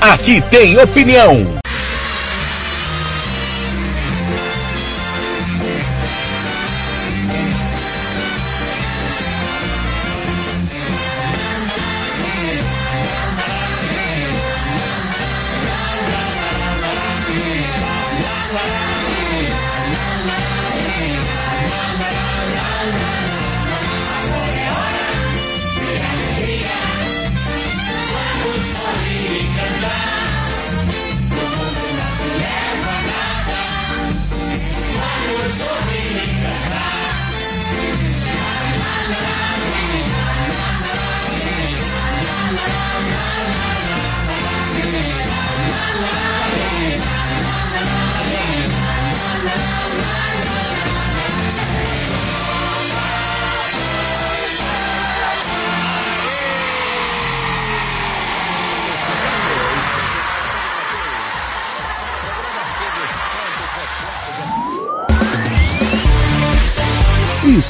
Aqui tem opinião.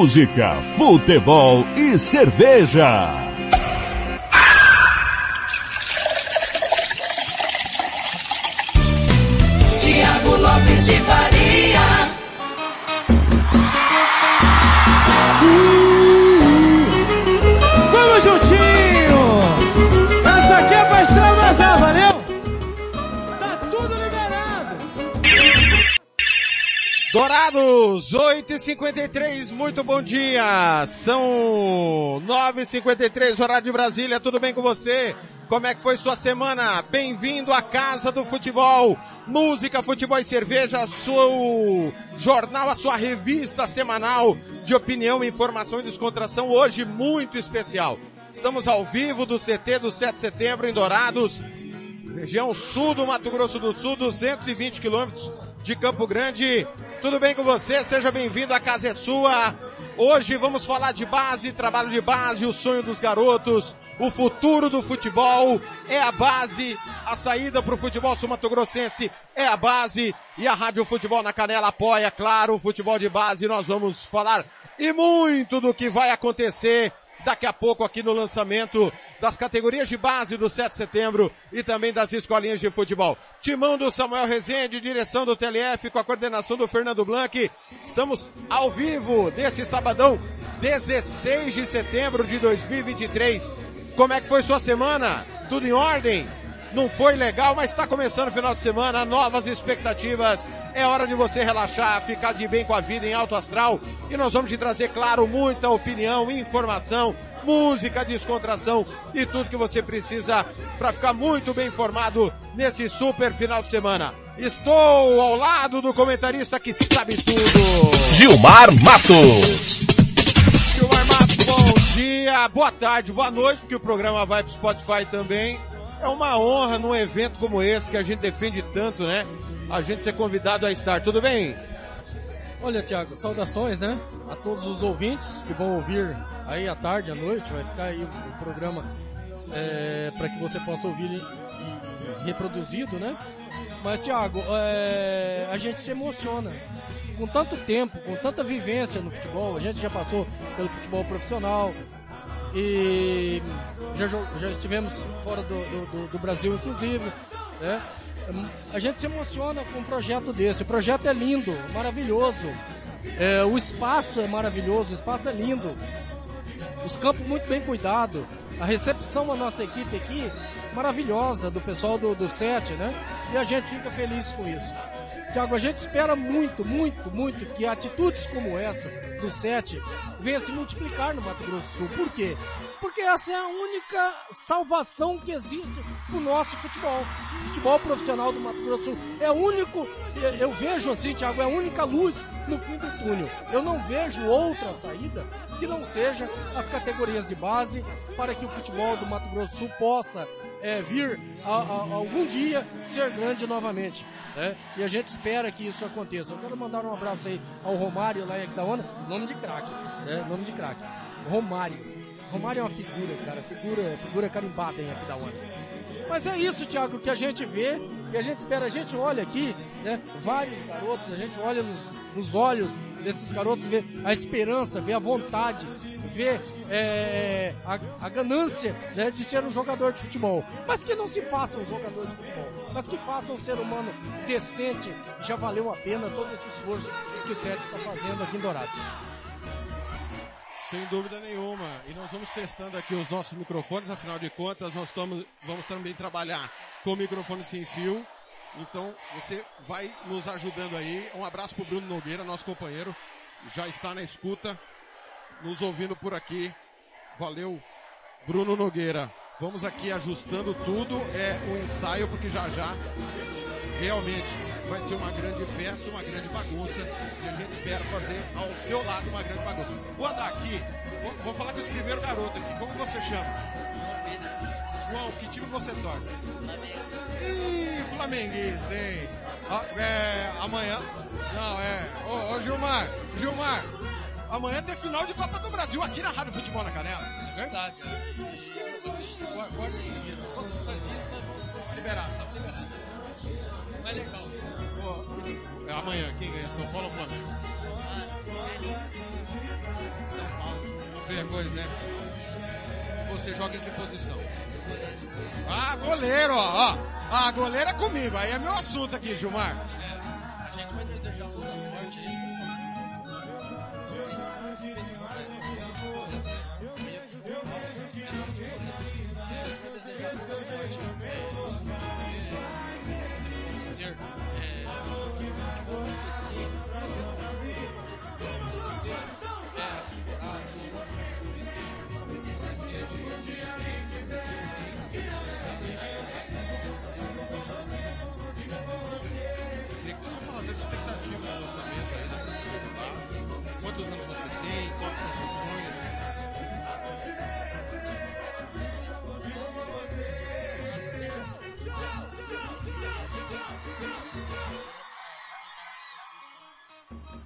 Música, futebol e cerveja. Tiago Lopes de Faria. Dourados, 8h53, muito bom dia! São 9h53, horário de Brasília, tudo bem com você? Como é que foi sua semana? Bem-vindo à Casa do Futebol, música, futebol e cerveja, seu jornal, a sua revista semanal de opinião, informação e descontração, hoje muito especial. Estamos ao vivo do CT do 7 de setembro em Dourados, região sul do Mato Grosso do Sul, 220 quilômetros de Campo Grande. Tudo bem com você? Seja bem-vindo, a casa é sua. Hoje vamos falar de base, trabalho de base, o sonho dos garotos, o futuro do futebol é a base, a saída para o futebol sul-mato-grossense é a base e a Rádio Futebol na Canela apoia, claro, o futebol de base. Nós vamos falar e muito do que vai acontecer daqui a pouco aqui no lançamento das categorias de base do 7 de setembro e também das escolinhas de futebol. Timão do Samuel Rezende, direção do TLF com a coordenação do Fernando Blanc. Estamos ao vivo desse sabadão, 16 de setembro de 2023. Como é que foi sua semana? Tudo em ordem? Não foi legal, mas está começando o final de semana, novas expectativas. É hora de você relaxar, ficar de bem com a vida em alto astral. E nós vamos te trazer, claro, muita opinião, informação, música, descontração e tudo que você precisa para ficar muito bem informado nesse super final de semana. Estou ao lado do comentarista que sabe tudo. Gilmar Matos. Gilmar Matos, bom dia, boa tarde, boa noite, porque o programa vai pro Spotify também. É uma honra num evento como esse que a gente defende tanto, né? A gente ser convidado a estar. Tudo bem? Olha, Tiago, saudações, né? A todos os ouvintes que vão ouvir aí à tarde, à noite, vai ficar aí o programa é, para que você possa ouvir reproduzido, né? Mas, Tiago, é, a gente se emociona. Com tanto tempo, com tanta vivência no futebol, a gente já passou pelo futebol profissional, e já, já estivemos fora do, do, do Brasil, inclusive. Né? A gente se emociona com um projeto desse. O projeto é lindo, maravilhoso. É, o espaço é maravilhoso, o espaço é lindo. Os campos muito bem cuidados. A recepção da nossa equipe aqui, maravilhosa, do pessoal do, do SET, né? E a gente fica feliz com isso. Tiago, a gente espera muito, muito, muito que atitudes como essa do Sete venham se multiplicar no Mato Grosso do Sul. Por quê? Porque essa é a única salvação que existe no nosso futebol. O futebol profissional do Mato Grosso do Sul é o único, eu vejo assim, Tiago, é a única luz no fim do túnel. Eu não vejo outra saída que não seja as categorias de base para que o futebol do Mato Grosso do Sul possa é, vir a, a, algum dia ser grande novamente. Né? E a gente espera que isso aconteça. Eu quero mandar um abraço aí ao Romário lá em Aquidauana, nome de craque, né? nome de craque. Romário. Romário é uma figura, cara, figura, figura carimbada em Aquidauana. Mas é isso, Thiago, que a gente vê, que a gente espera, a gente olha aqui, né, vários garotos, a gente olha nos, nos olhos desses garotos, vê a esperança, vê a vontade, vê é, a, a, ganância né, de ser um jogador de futebol. Mas que não se faça um jogador de futebol, mas que faça um ser humano decente. Já valeu a pena todo esse esforço que o Sérgio está fazendo aqui em Dourados. Sem dúvida nenhuma. E nós vamos testando aqui os nossos microfones, afinal de contas, nós tamo, vamos também trabalhar com microfone sem fio. Então, você vai nos ajudando aí. Um abraço pro Bruno Nogueira, nosso companheiro. Já está na escuta nos ouvindo por aqui. Valeu, Bruno Nogueira. Vamos aqui ajustando tudo. É o um ensaio, porque já já realmente vai ser uma grande festa, uma grande bagunça. E a gente espera fazer ao seu lado uma grande bagunça. Vou andar aqui, vou, vou falar com esse primeiro garoto aqui. Como você chama? João, que time você torce? Flamengo. Ih, flamenguista, hein? Ah, é, amanhã. Não, é. Ô, ô Gilmar, Gilmar, Amanhã tem final de Copa do Brasil aqui na Rádio Futebol na Canela. É verdade. Aí, se fosse Santista, liberado. Mas legal. É amanhã, quem ganha? São Paulo ou Flamengo? São Paulo. Pois é. Você joga em que posição? Ah, goleiro, ó. ó. Ah, goleiro é comigo. Aí é meu assunto aqui, Gilmar. É, a gente vai desejar boa sorte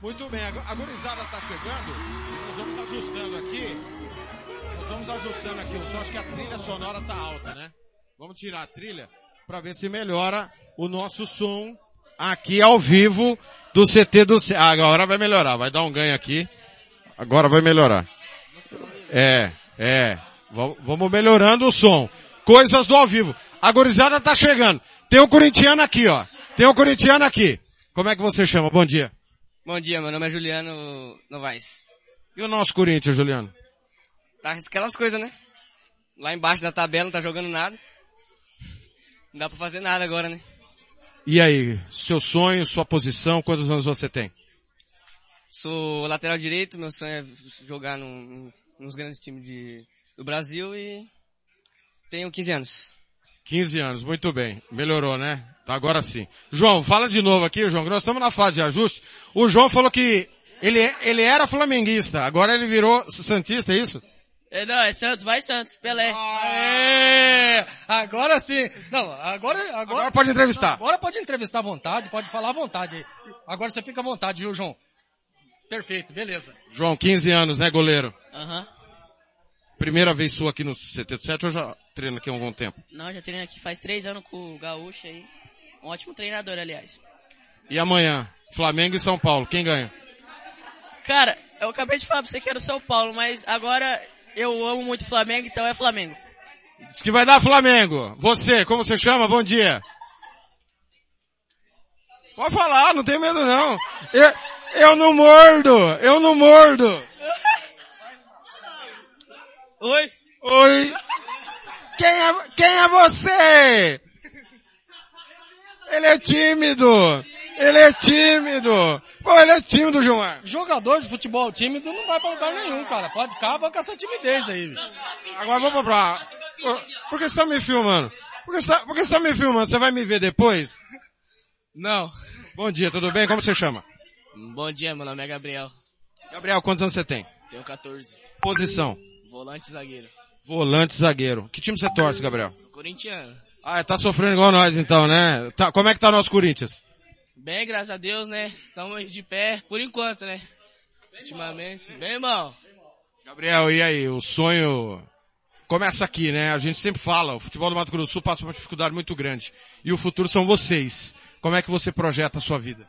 Muito bem, a gurizada está chegando. Nós vamos ajustando aqui. Nós vamos ajustando aqui o som. Acho que a trilha sonora tá alta, né? Vamos tirar a trilha para ver se melhora o nosso som aqui ao vivo do CT do ah, agora vai melhorar, vai dar um ganho aqui. Agora vai melhorar. É, é. Vamos melhorando o som. Coisas do ao vivo. A gurizada tá chegando. Tem um corintiano aqui, ó. Tem um corintiano aqui. Como é que você chama? Bom dia. Bom dia, meu nome é Juliano Novaes. E o nosso Corinthians, Juliano? Tá aquelas coisas, né? Lá embaixo da tabela não tá jogando nada. Não dá pra fazer nada agora, né? E aí, seu sonho, sua posição, quantos anos você tem? Sou lateral direito, meu sonho é jogar num, nos grandes times de, do Brasil e tenho 15 anos. 15 anos, muito bem. Melhorou, né? Tá, agora sim. João, fala de novo aqui, João, nós estamos na fase de ajuste. O João falou que ele, ele era flamenguista, agora ele virou santista, é isso? É, não, é Santos, vai Santos, Pelé. Aê! Agora sim. Não, agora, agora, agora pode entrevistar. Não, agora pode entrevistar à vontade, pode falar à vontade. Agora você fica à vontade, viu, João? Perfeito, beleza. João, 15 anos, né, goleiro? Aham. Uhum. Primeira vez sua aqui no 77 ou já treina aqui há algum tempo? Não, já treino aqui faz três anos com o Gaúcho aí. Um ótimo treinador, aliás. E amanhã, Flamengo e São Paulo, quem ganha? Cara, eu acabei de falar pra você que era o São Paulo, mas agora eu amo muito Flamengo, então é Flamengo. Diz que vai dar Flamengo. Você, como você chama? Bom dia. Pode falar, não tem medo não. Eu, eu não mordo, eu não mordo. Oi? Oi. Quem é, quem é você? Ele é tímido. Ele é tímido! Pô, ele é tímido, Gilmar. Jogador de futebol tímido não vai pra lugar nenhum, cara. Pode acabar com essa timidez aí, bicho. Agora vamos pra... Por que você tá me filmando? Por que você tá, por que você tá me filmando? Você vai me ver depois? Não. Bom dia, tudo bem? Como você chama? Bom dia, meu nome é Gabriel. Gabriel, quantos anos você tem? Tenho 14. Posição? Volante zagueiro. Volante zagueiro. Que time você torce, Gabriel? Sou corintiano. Ah, tá sofrendo igual nós então, né? Tá, como é que tá nosso Corinthians? Bem, graças a Deus, né? Estamos de pé, por enquanto, né? Ultimamente. Bem, irmão. Gabriel, e aí? O sonho começa aqui, né? A gente sempre fala, o futebol do Mato Grosso do Sul passa por uma dificuldade muito grande. E o futuro são vocês. Como é que você projeta a sua vida?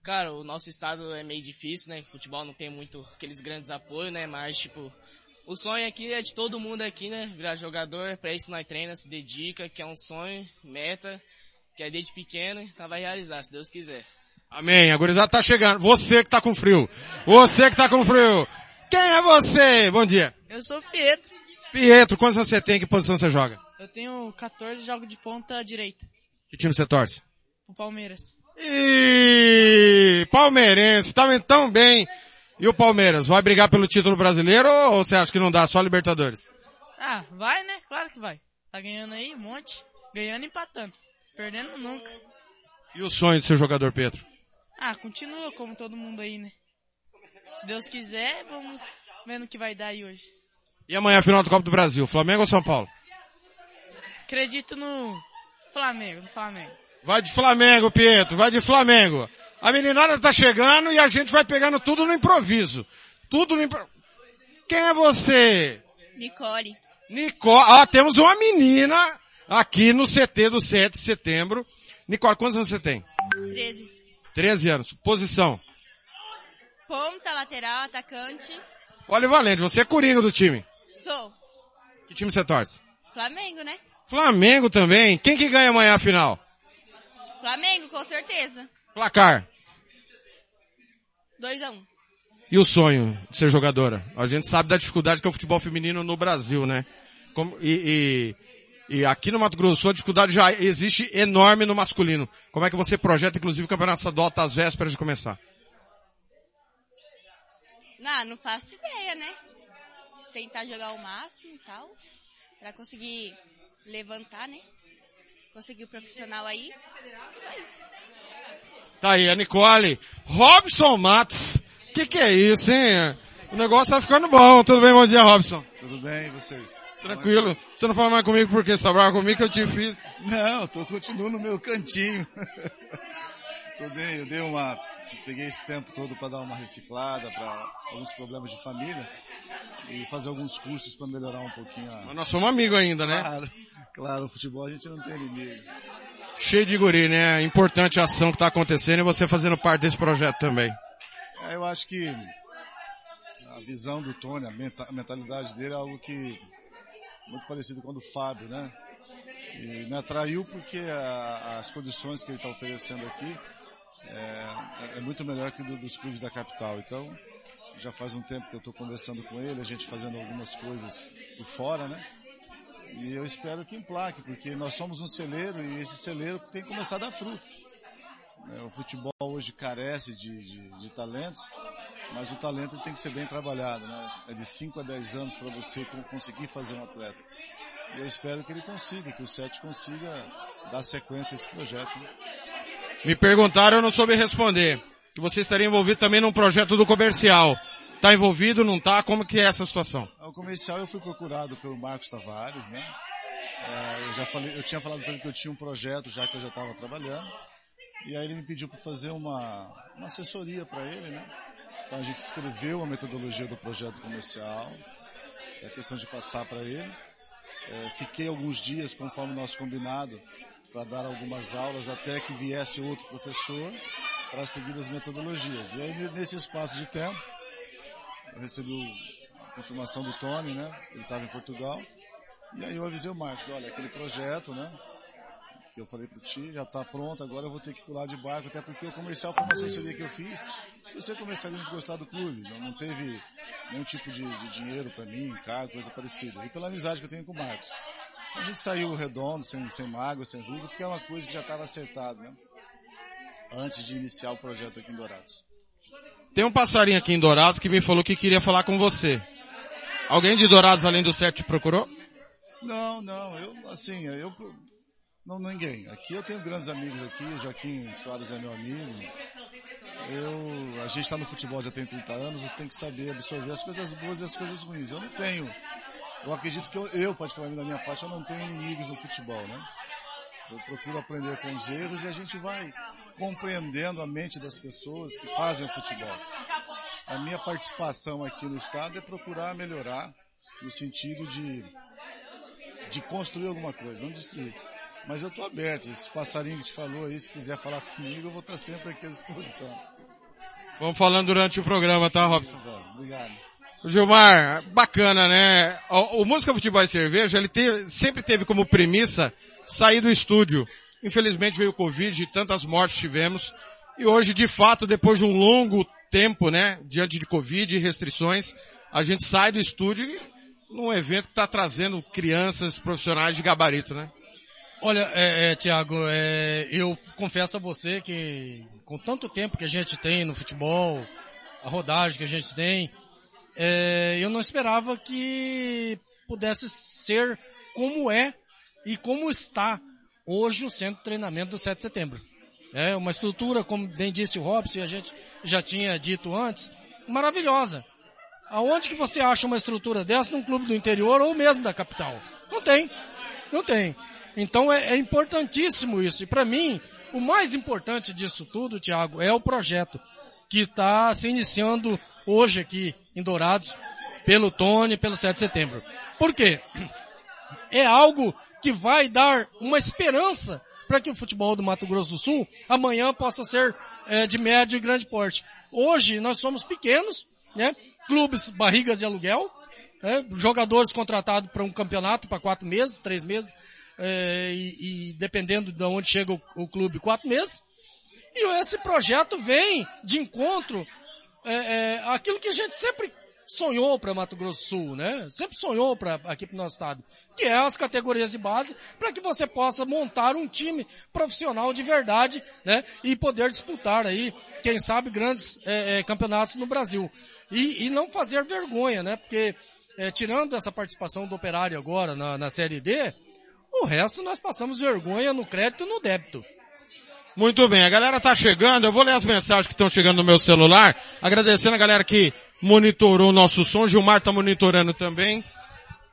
Cara, o nosso estado é meio difícil, né? O futebol não tem muito aqueles grandes apoios, né? Mas, tipo, o sonho aqui é de todo mundo aqui, né? Virar jogador, pra isso nós treina, se dedica, que é um sonho, meta, que é desde pequeno, então vai realizar, se Deus quiser. Amém. A gurizada tá chegando. Você que tá com frio. Você que tá com frio. Quem é você? Bom dia. Eu sou o Pietro. Pietro, quantos anos você tem? Que posição você joga? Eu tenho 14 jogos de ponta direita. Que time você torce? O Palmeiras. E palmeirense, tá indo tão bem. E o Palmeiras, vai brigar pelo título brasileiro ou você acha que não dá, só Libertadores? Ah, vai né? Claro que vai. Tá ganhando aí um monte. Ganhando e empatando. Perdendo nunca. E o sonho de ser jogador, Pedro? Ah, continua como todo mundo aí, né? Se Deus quiser, vamos vendo o que vai dar aí hoje. E amanhã a final do Copa do Brasil, Flamengo ou São Paulo? Acredito no Flamengo, no Flamengo. Vai de Flamengo, Pietro, vai de Flamengo. A meninada tá chegando e a gente vai pegando tudo no improviso. Tudo no improviso. Quem é você? Nicole. Nicole. Ah, temos uma menina aqui no CT do 7 de setembro. Nicole, quantos anos você tem? 13. 13 anos. Posição. Ponta, lateral, atacante. Olha, Valente, você é coringa do time. Sou. Que time você torce? Flamengo, né? Flamengo também. Quem que ganha amanhã a final? Flamengo, com certeza. Placar. 2 a 1 um. E o sonho de ser jogadora? A gente sabe da dificuldade que é o futebol feminino no Brasil, né? Como, e, e, e aqui no Mato Grosso a dificuldade já existe enorme no masculino. Como é que você projeta, inclusive, o Campeonato Estadual tá às vésperas de começar? Não, não faço ideia, né? Tentar jogar o máximo e tal. Pra conseguir levantar, né? Conseguir o profissional aí. Só isso. Tá aí, a Nicole. Robson Matos. Que que é isso, hein? O negócio tá ficando bom. Tudo bem? Bom dia, Robson. Tudo bem, e vocês? Tranquilo. Você não fala mais comigo porque você tá bravo comigo que eu te fiz. Não, tô continuo no meu cantinho. tô bem, eu dei uma, peguei esse tempo todo para dar uma reciclada para alguns problemas de família e fazer alguns cursos para melhorar um pouquinho a... Mas nós somos amigos ainda, né? Claro, claro, o futebol a gente não tem inimigo. Cheio de guri, né? Importante a ação que tá acontecendo e você fazendo parte desse projeto também. É, eu acho que a visão do Tony, a, menta- a mentalidade dele é algo que muito parecido com a do Fábio, né? E me atraiu porque a- as condições que ele está oferecendo aqui é, é muito melhor que do, dos clubes da capital. Então, já faz um tempo que eu estou conversando com ele, a gente fazendo algumas coisas por fora, né? E eu espero que emplaque, porque nós somos um celeiro e esse celeiro tem que começar a dar fruto. né? O futebol hoje carece de, de, de talentos, mas o talento tem que ser bem trabalhado, né? É de 5 a 10 anos para você con- conseguir fazer um atleta. E eu espero que ele consiga, que o Sete consiga dar sequência a esse projeto. né? Me perguntaram, eu não soube responder. Que você estaria envolvido também num projeto do comercial. Tá envolvido, não tá? Como que é essa situação? O comercial eu fui procurado pelo Marcos Tavares, né? É, eu já falei, eu tinha falado para ele que eu tinha um projeto já que eu já estava trabalhando. E aí ele me pediu para fazer uma, uma assessoria para ele, né? Então a gente escreveu a metodologia do projeto comercial. É questão de passar para ele. É, fiquei alguns dias, conforme nosso combinado, para dar algumas aulas até que viesse outro professor para seguir as metodologias. E aí nesse espaço de tempo, eu recebi a confirmação do Tony, né? Ele estava em Portugal. E aí eu avisei o Marcos, olha, aquele projeto, né? Que eu falei para ti, já está pronto, agora eu vou ter que pular de barco, até porque o comercial foi uma assessoria que eu fiz. Eu sei comercialista que gostar do clube, não, não teve nenhum tipo de, de dinheiro para mim, cargo, coisa parecida. E pela amizade que eu tenho com o Marcos. A gente saiu redondo, sem, sem mágoa, sem ruga, porque é uma coisa que já estava acertada, né? antes de iniciar o projeto aqui em Dourados. Tem um passarinho aqui em Dourados que me falou que queria falar com você. Alguém de Dourados além do Sete te procurou? Não, não, eu, assim, eu, não, ninguém. Aqui eu tenho grandes amigos aqui, o Joaquim Soares é meu amigo. Eu, a gente está no futebol já tem 30 anos, você tem que saber absorver as coisas boas e as coisas ruins. Eu não tenho, eu acredito que eu, eu particularmente da minha parte, eu não tenho inimigos no futebol, né? Eu procuro aprender com os erros e a gente vai compreendendo a mente das pessoas que fazem o futebol. A minha participação aqui no estado é procurar melhorar no sentido de, de construir alguma coisa, não destruir. Mas eu estou aberto, esse passarinho que te falou aí, se quiser falar comigo, eu vou estar sempre aqui à disposição. Vamos falando durante o programa, tá, Robson? Obrigado. Gilmar, bacana, né? O, o Música Futebol e Cerveja, ele teve, sempre teve como premissa sair do estúdio. Infelizmente veio o Covid, tantas mortes tivemos. E hoje, de fato, depois de um longo tempo, né, diante de Covid e restrições, a gente sai do estúdio num evento que está trazendo crianças profissionais de gabarito, né? Olha, é, é, Tiago, é, eu confesso a você que com tanto tempo que a gente tem no futebol, a rodagem que a gente tem, é, eu não esperava que pudesse ser como é e como está hoje o centro de treinamento do 7 de setembro. É uma estrutura, como bem disse o Robson, e a gente já tinha dito antes, maravilhosa. Aonde que você acha uma estrutura dessa num clube do interior ou mesmo da capital? Não tem. Não tem. Então é, é importantíssimo isso. E para mim, o mais importante disso tudo, Tiago, é o projeto que está se iniciando hoje aqui em Dourados pelo Tony, pelo 7 de setembro. Por quê? É algo que vai dar uma esperança para que o futebol do Mato Grosso do Sul amanhã possa ser é, de médio e grande porte. Hoje nós somos pequenos, né? Clubes barrigas de aluguel, né? jogadores contratados para um campeonato para quatro meses, três meses, é, e, e, dependendo de onde chega o, o, clube, quatro meses. E esse projeto vem de encontro é, é, aquilo que a gente sempre sonhou para Mato Grosso Sul, né? Sempre sonhou para aqui para o nosso estado, que é as categorias de base, para que você possa montar um time profissional de verdade, né? E poder disputar aí, quem sabe, grandes é, é, campeonatos no Brasil. E, e, não fazer vergonha, né? Porque é, tirando essa participação do Operário agora na, na Série D, o resto nós passamos vergonha no crédito e no débito. Muito bem, a galera tá chegando, eu vou ler as mensagens que estão chegando no meu celular, agradecendo a galera que monitorou o nosso som, Gilmar tá monitorando também,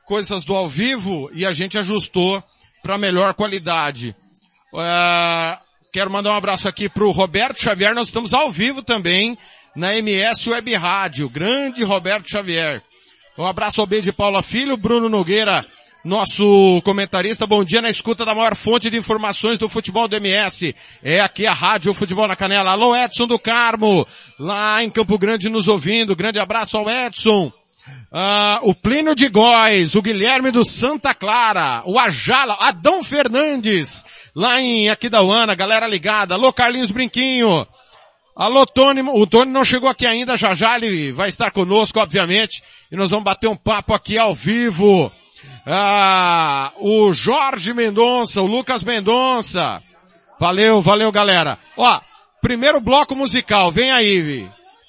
coisas do ao vivo, e a gente ajustou para melhor qualidade. Uh, quero mandar um abraço aqui pro Roberto Xavier, nós estamos ao vivo também na MS Web Rádio, grande Roberto Xavier. Um abraço ao B de Paula Filho, Bruno Nogueira, nosso comentarista, bom dia na escuta da maior fonte de informações do futebol do MS. É aqui a Rádio Futebol na Canela. Alô Edson do Carmo, lá em Campo Grande nos ouvindo. Grande abraço ao Edson. Ah, o Plínio de Góis, o Guilherme do Santa Clara, o Ajala, Adão Fernandes, lá em Aquidauana, galera ligada. Alô Carlinhos Brinquinho. Alô Tony, o Tony não chegou aqui ainda, já já ele vai estar conosco, obviamente, e nós vamos bater um papo aqui ao vivo. Ah, o Jorge Mendonça, o Lucas Mendonça. Valeu, valeu galera. Ó, primeiro bloco musical, vem aí.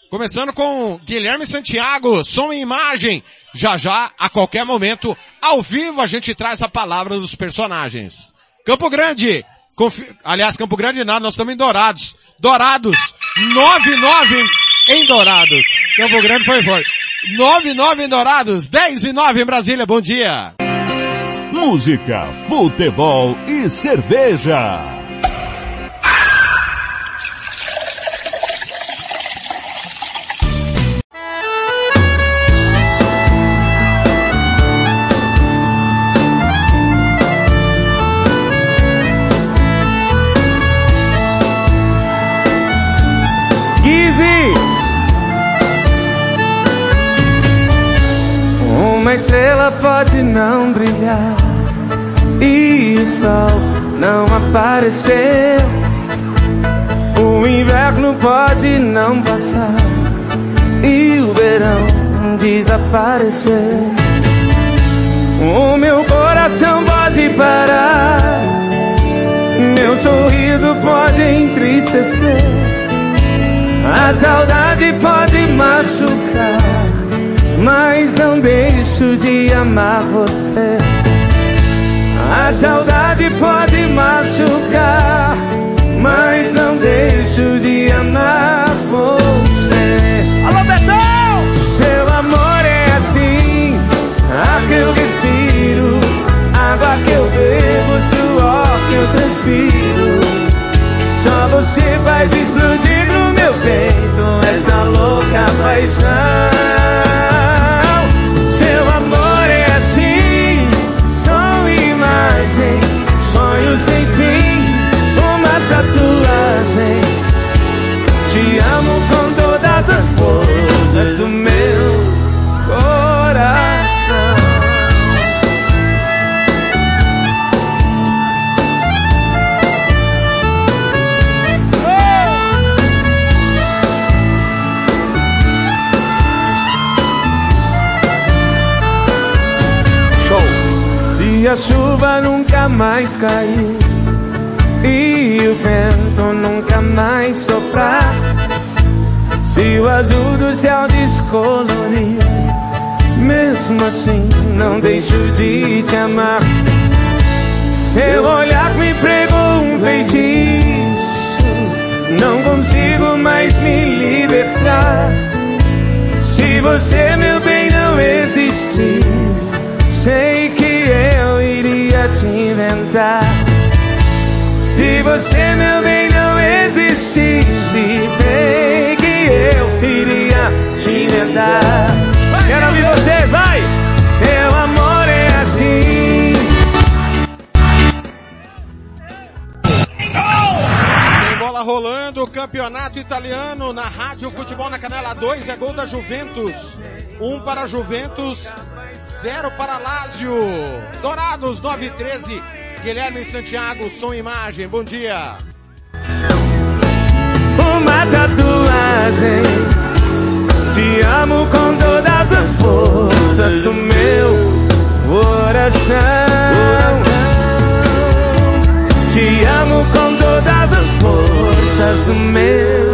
Começando com Guilherme Santiago, som e imagem. Já já, a qualquer momento, ao vivo a gente traz a palavra dos personagens. Campo Grande, confi... aliás, Campo Grande nada, nós estamos em Dourados. Dourados, 99 em Dourados. Campo Grande foi forte. 9-9 em Dourados, 10 e 9 em Brasília, bom dia. Música, futebol e cerveja. Uma estrela pode não brilhar e o sol não aparecer. O inverno pode não passar e o verão desaparecer. O meu coração pode parar, meu sorriso pode entristecer. A saudade pode machucar, mas não deixo de amar você. A saudade pode machucar, mas não deixo de amar você. Alô, Betão! Seu amor é assim, ar que eu respiro, água que eu bebo, suor que eu transpiro. Só você faz explodir no meu peito essa louca paixão. Tatuagem. Te amo com todas as forças do meu coração. Se a chuva nunca mais cair e o vento nunca mais soprar, se o azul do céu descolorir, mesmo assim não deixo de te amar. Seu olhar me pregou um feitiço, não consigo mais me libertar. Se você, meu bem, não existisse, sei que eu iria te inventar. Se você, meu bem, não existisse, sei que eu iria te inventar. Quero ouvir vocês, vai! Seu amor é assim. Tem bola rolando, campeonato italiano na Rádio Futebol na Canela 2 é gol da Juventus. Um para Juventus, zero para Lazio. Dourados 9 e 13. Guilherme Santiago, som e imagem. Bom dia. uma tatuagem. Te amo com todas as forças do meu coração. Te amo com todas as forças do meu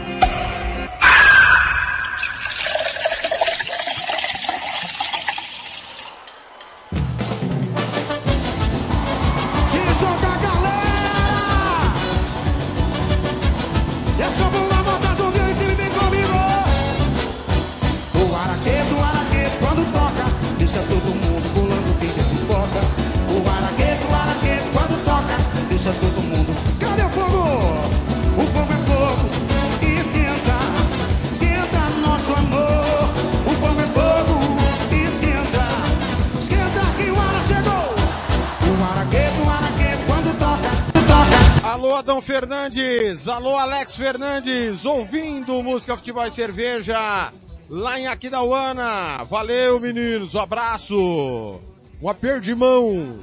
Fernandes, alô Alex Fernandes, ouvindo música, futebol e cerveja lá em Aquidauana. Valeu meninos, um abraço, um aperto de mão.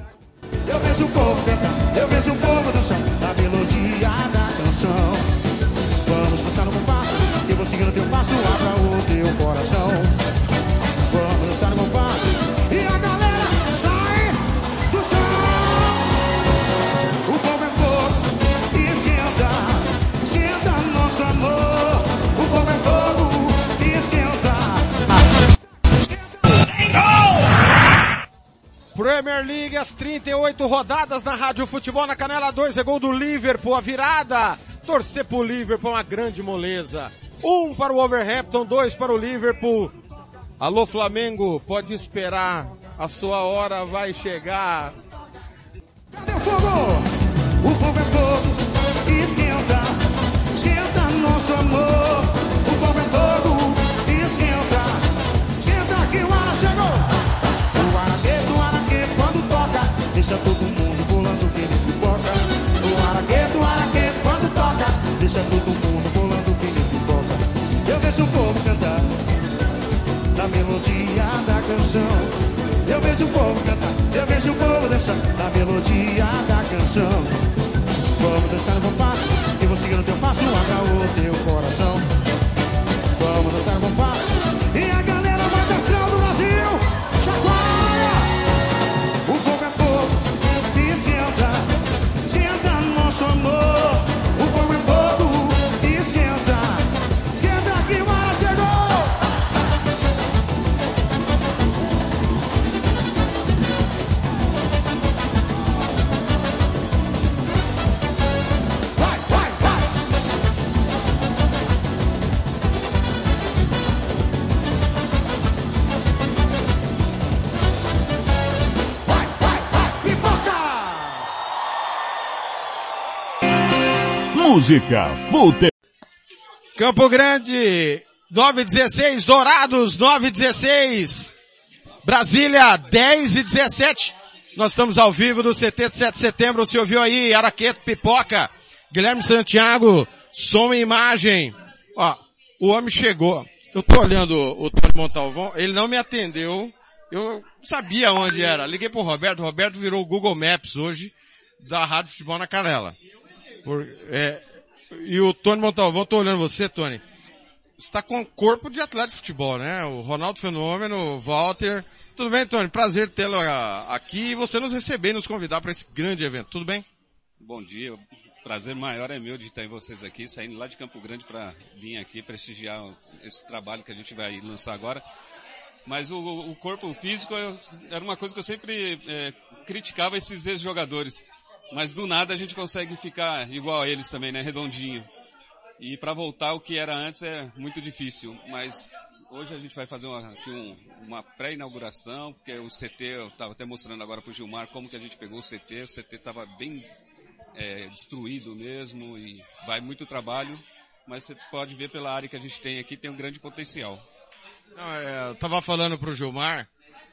Eu vejo o povo cantar, eu vejo o povo dançar da melodia da canção. As 38 rodadas na Rádio Futebol na Canela 2, é gol do Liverpool, a virada. Torcer pro Liverpool, uma grande moleza. Um para o Wolverhampton, dois para o Liverpool. Alô Flamengo, pode esperar, a sua hora vai chegar. Cadê o fogo? Canção. Eu vejo o povo cantar, eu vejo o povo dançar na melodia da canção. Música, fute... Campo Grande, 916, Dourados, 916, Brasília, 10 e 17. Nós estamos ao vivo do CT de 7 de setembro, você ouviu aí, Araqueto, Pipoca, Guilherme Santiago, som e imagem. Ó, o homem chegou. Eu tô olhando o Tony Montalvão, ele não me atendeu, eu sabia onde era. Liguei pro Roberto, o Roberto virou o Google Maps hoje, da Rádio Futebol na Canela. Por- é, e o Tony Montalvão, tô olhando você, Tony. Você tá com corpo de atleta de futebol, né? O Ronaldo Fenômeno, o Walter. Tudo bem, Tony? Prazer tê-lo ah, aqui e você nos receber e nos convidar para esse grande evento. Tudo bem? Bom dia, prazer maior é meu de estar em vocês aqui, saindo lá de Campo Grande para vir aqui prestigiar esse trabalho que a gente vai lançar agora. Mas o, o corpo físico eu- era uma coisa que eu sempre eh, criticava esses ex-jogadores. Mas do nada a gente consegue ficar igual a eles também, né? Redondinho. E para voltar ao que era antes é muito difícil. Mas hoje a gente vai fazer uma, aqui um- uma pré-inauguração, porque o CT, eu estava até mostrando agora para o Gilmar como que a gente pegou o CT. O CT estava bem é, destruído mesmo e vai muito trabalho. Mas você pode ver pela área que a gente tem aqui, tem um grande potencial. Não, é, eu tava falando pro Gilmar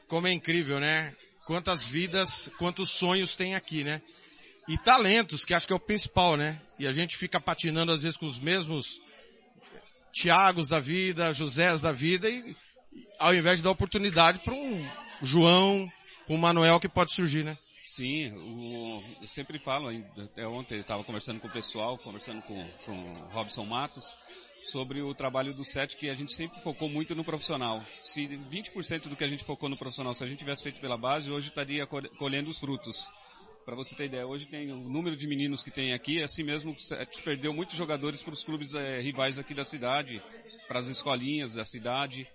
como é incrível, né? Quantas vidas, quantos sonhos tem aqui, né? E talentos, que acho que é o principal, né? E a gente fica patinando às vezes com os mesmos Tiagos da vida, Josés da vida, e ao invés de dar oportunidade para um João, um Manuel que pode surgir, né? Sim, o- eu sempre falo, até ontem eu estava conversando com o pessoal, conversando com, com o Robson Matos, sobre o trabalho do SET, que a gente sempre focou muito no profissional. Se 20% do que a gente focou no profissional, se a gente tivesse feito pela base, hoje estaria colhe- colhendo os frutos. Para você ter ideia, hoje tem o número de meninos que tem aqui, assim mesmo, o SET perdeu muitos jogadores para os clubes eh, rivais aqui da cidade, para as escolinhas da cidade.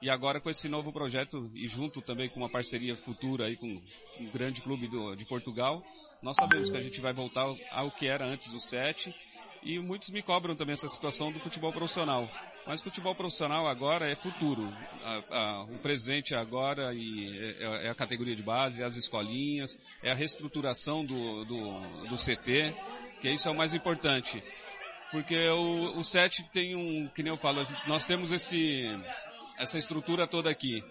E agora com esse novo projeto, e junto também com uma parceria futura aí com um grande clube do- de Portugal, nós sabemos que a gente vai voltar ao, que era antes do SET. E muitos me cobram também essa situação do futebol profissional. Mas futebol profissional agora é futuro. A- a- o presente é agora e é, é a categoria de base, é as escolinhas, é a reestruturação do, do, do CT, que isso é o mais importante. Porque o, o SET tem um, que nem eu falo, nós temos esse, essa estrutura toda aqui.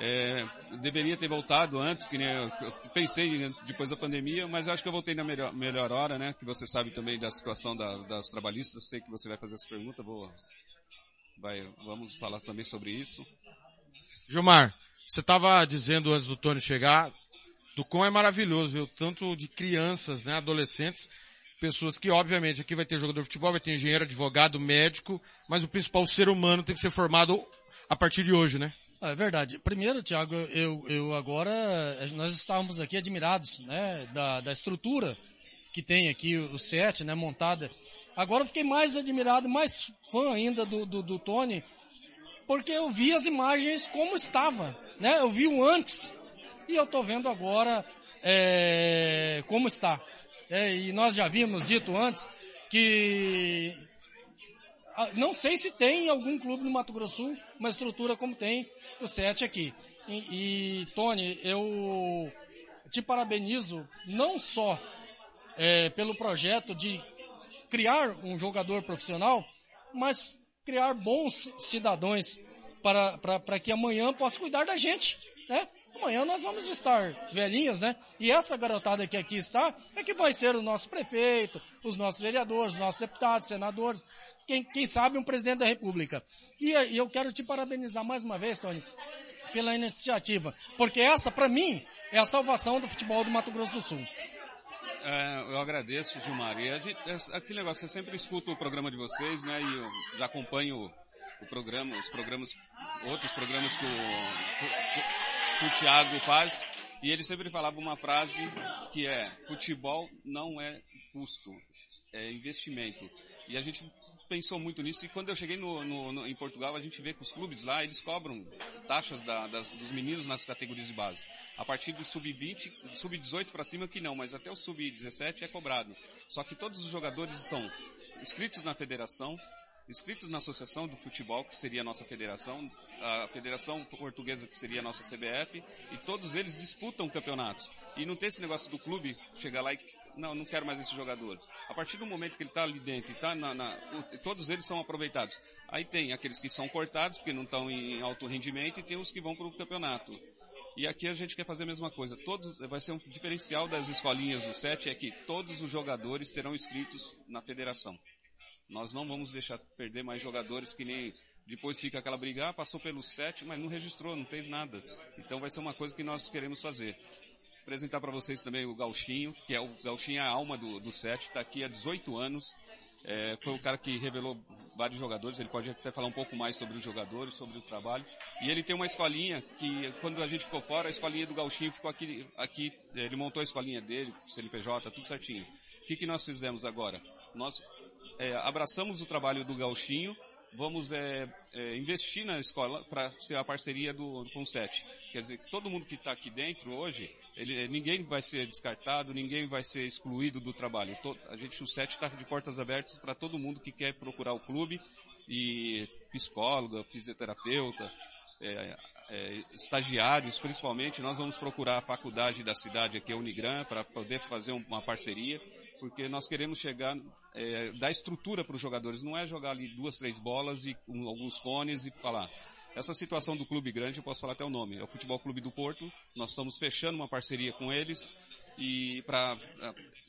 É, deveria ter voltado antes, que nem eu, eu pensei depois da pandemia, mas acho que eu voltei na melhor, melhor hora, né? Que você sabe também da situação da, das trabalhistas, sei que você vai fazer essa pergunta, vou, vai, vamos falar também sobre isso. Gilmar, você estava dizendo antes do Tony chegar, do quão é maravilhoso o tanto de crianças, né, adolescentes, pessoas que obviamente aqui vai ter jogador de futebol, vai ter engenheiro, advogado, médico, mas o principal o ser humano tem que ser formado a partir de hoje, né? É verdade. Primeiro, Tiago, eu, eu agora, nós estávamos aqui admirados, né, da, da estrutura que tem aqui o set, né, montada. Agora eu fiquei mais admirado, mais fã ainda do, do, do Tony, porque eu vi as imagens como estava, né, eu vi o antes e eu tô vendo agora é, como está. É, e nós já vimos dito antes que ah, não sei se tem em algum clube no Mato Grosso Sul uma estrutura como tem o SET aqui. E, e, Tony, eu te parabenizo não só é, pelo projeto de criar um jogador profissional, mas criar bons cidadãos para, para, para que amanhã possa cuidar da gente, né? Amanhã nós vamos estar velhinhos, né? E essa garotada que aqui está é que vai ser o nosso prefeito, os nossos vereadores, os nossos deputados, senadores, quem, quem sabe um presidente da república. E, e eu quero te parabenizar mais uma vez, Tony, pela iniciativa, porque essa, para mim, é a salvação do futebol do Mato Grosso do Sul. É, eu agradeço, Gilmar. E a gente, é, aquele negócio, eu sempre escuto o programa de vocês, né? E eu já acompanho o programa, os programas, outros programas que o, que, que o Thiago faz. E ele sempre falava uma frase que é, futebol não é custo, é investimento. E a gente pensou muito nisso e quando eu cheguei no, no, no, em Portugal a gente vê que os clubes lá eles cobram taxas da, das, dos meninos nas categorias de base. A partir do sub-20, sub-18 para cima que não, mas até o sub-17 é cobrado. Só que todos os jogadores são inscritos na federação, inscritos na associação do futebol, que seria a nossa federação, a federação portuguesa, que seria a nossa CBF, e todos eles disputam campeonatos. E não tem esse negócio do clube chegar lá e não, não quero mais esse jogador. A partir do momento que ele está ali dentro tá na, na todos eles são aproveitados. Aí tem aqueles que são cortados porque não estão em alto rendimento e tem os que vão para o campeonato. E aqui a gente quer fazer a mesma coisa. Todos, vai ser um diferencial das escolinhas do SET é que todos os jogadores serão inscritos na federação. Nós não vamos deixar perder mais jogadores que nem depois fica aquela briga, ah, passou pelo SET, mas não registrou, não fez nada. Então vai ser uma coisa que nós queremos fazer apresentar para vocês também o Gauchinho, que é o Gauchinho é a alma do, do set, está aqui há 18 anos. É, foi o cara que revelou vários jogadores, ele pode até falar um pouco mais sobre os jogadores, sobre o trabalho. E ele tem uma escolinha que, quando a gente ficou fora, a escolinha do Gauchinho ficou aqui, aqui ele montou a escolinha dele, CNPJ, tudo certinho. O que, que nós fizemos agora? Nós é, abraçamos o trabalho do Gauchinho, vamos é, é, investir na escola para ser a parceria do, o SET. Quer dizer, todo mundo que está aqui dentro hoje ele, ninguém vai ser descartado, ninguém vai ser excluído do trabalho. Todo, a gente, o SET está de portas abertas para todo mundo que quer procurar o clube e psicóloga, fisioterapeuta, é, é, estagiários principalmente, nós vamos procurar a faculdade da cidade aqui, a Unigran, para poder fazer uma parceria, porque nós queremos chegar, é, dar estrutura para os jogadores, não é jogar ali duas, três bolas e um, alguns cones e falar. Essa situação do clube grande, eu posso falar até o nome, é o Futebol Clube do Porto. Nós estamos fechando uma parceria com eles e para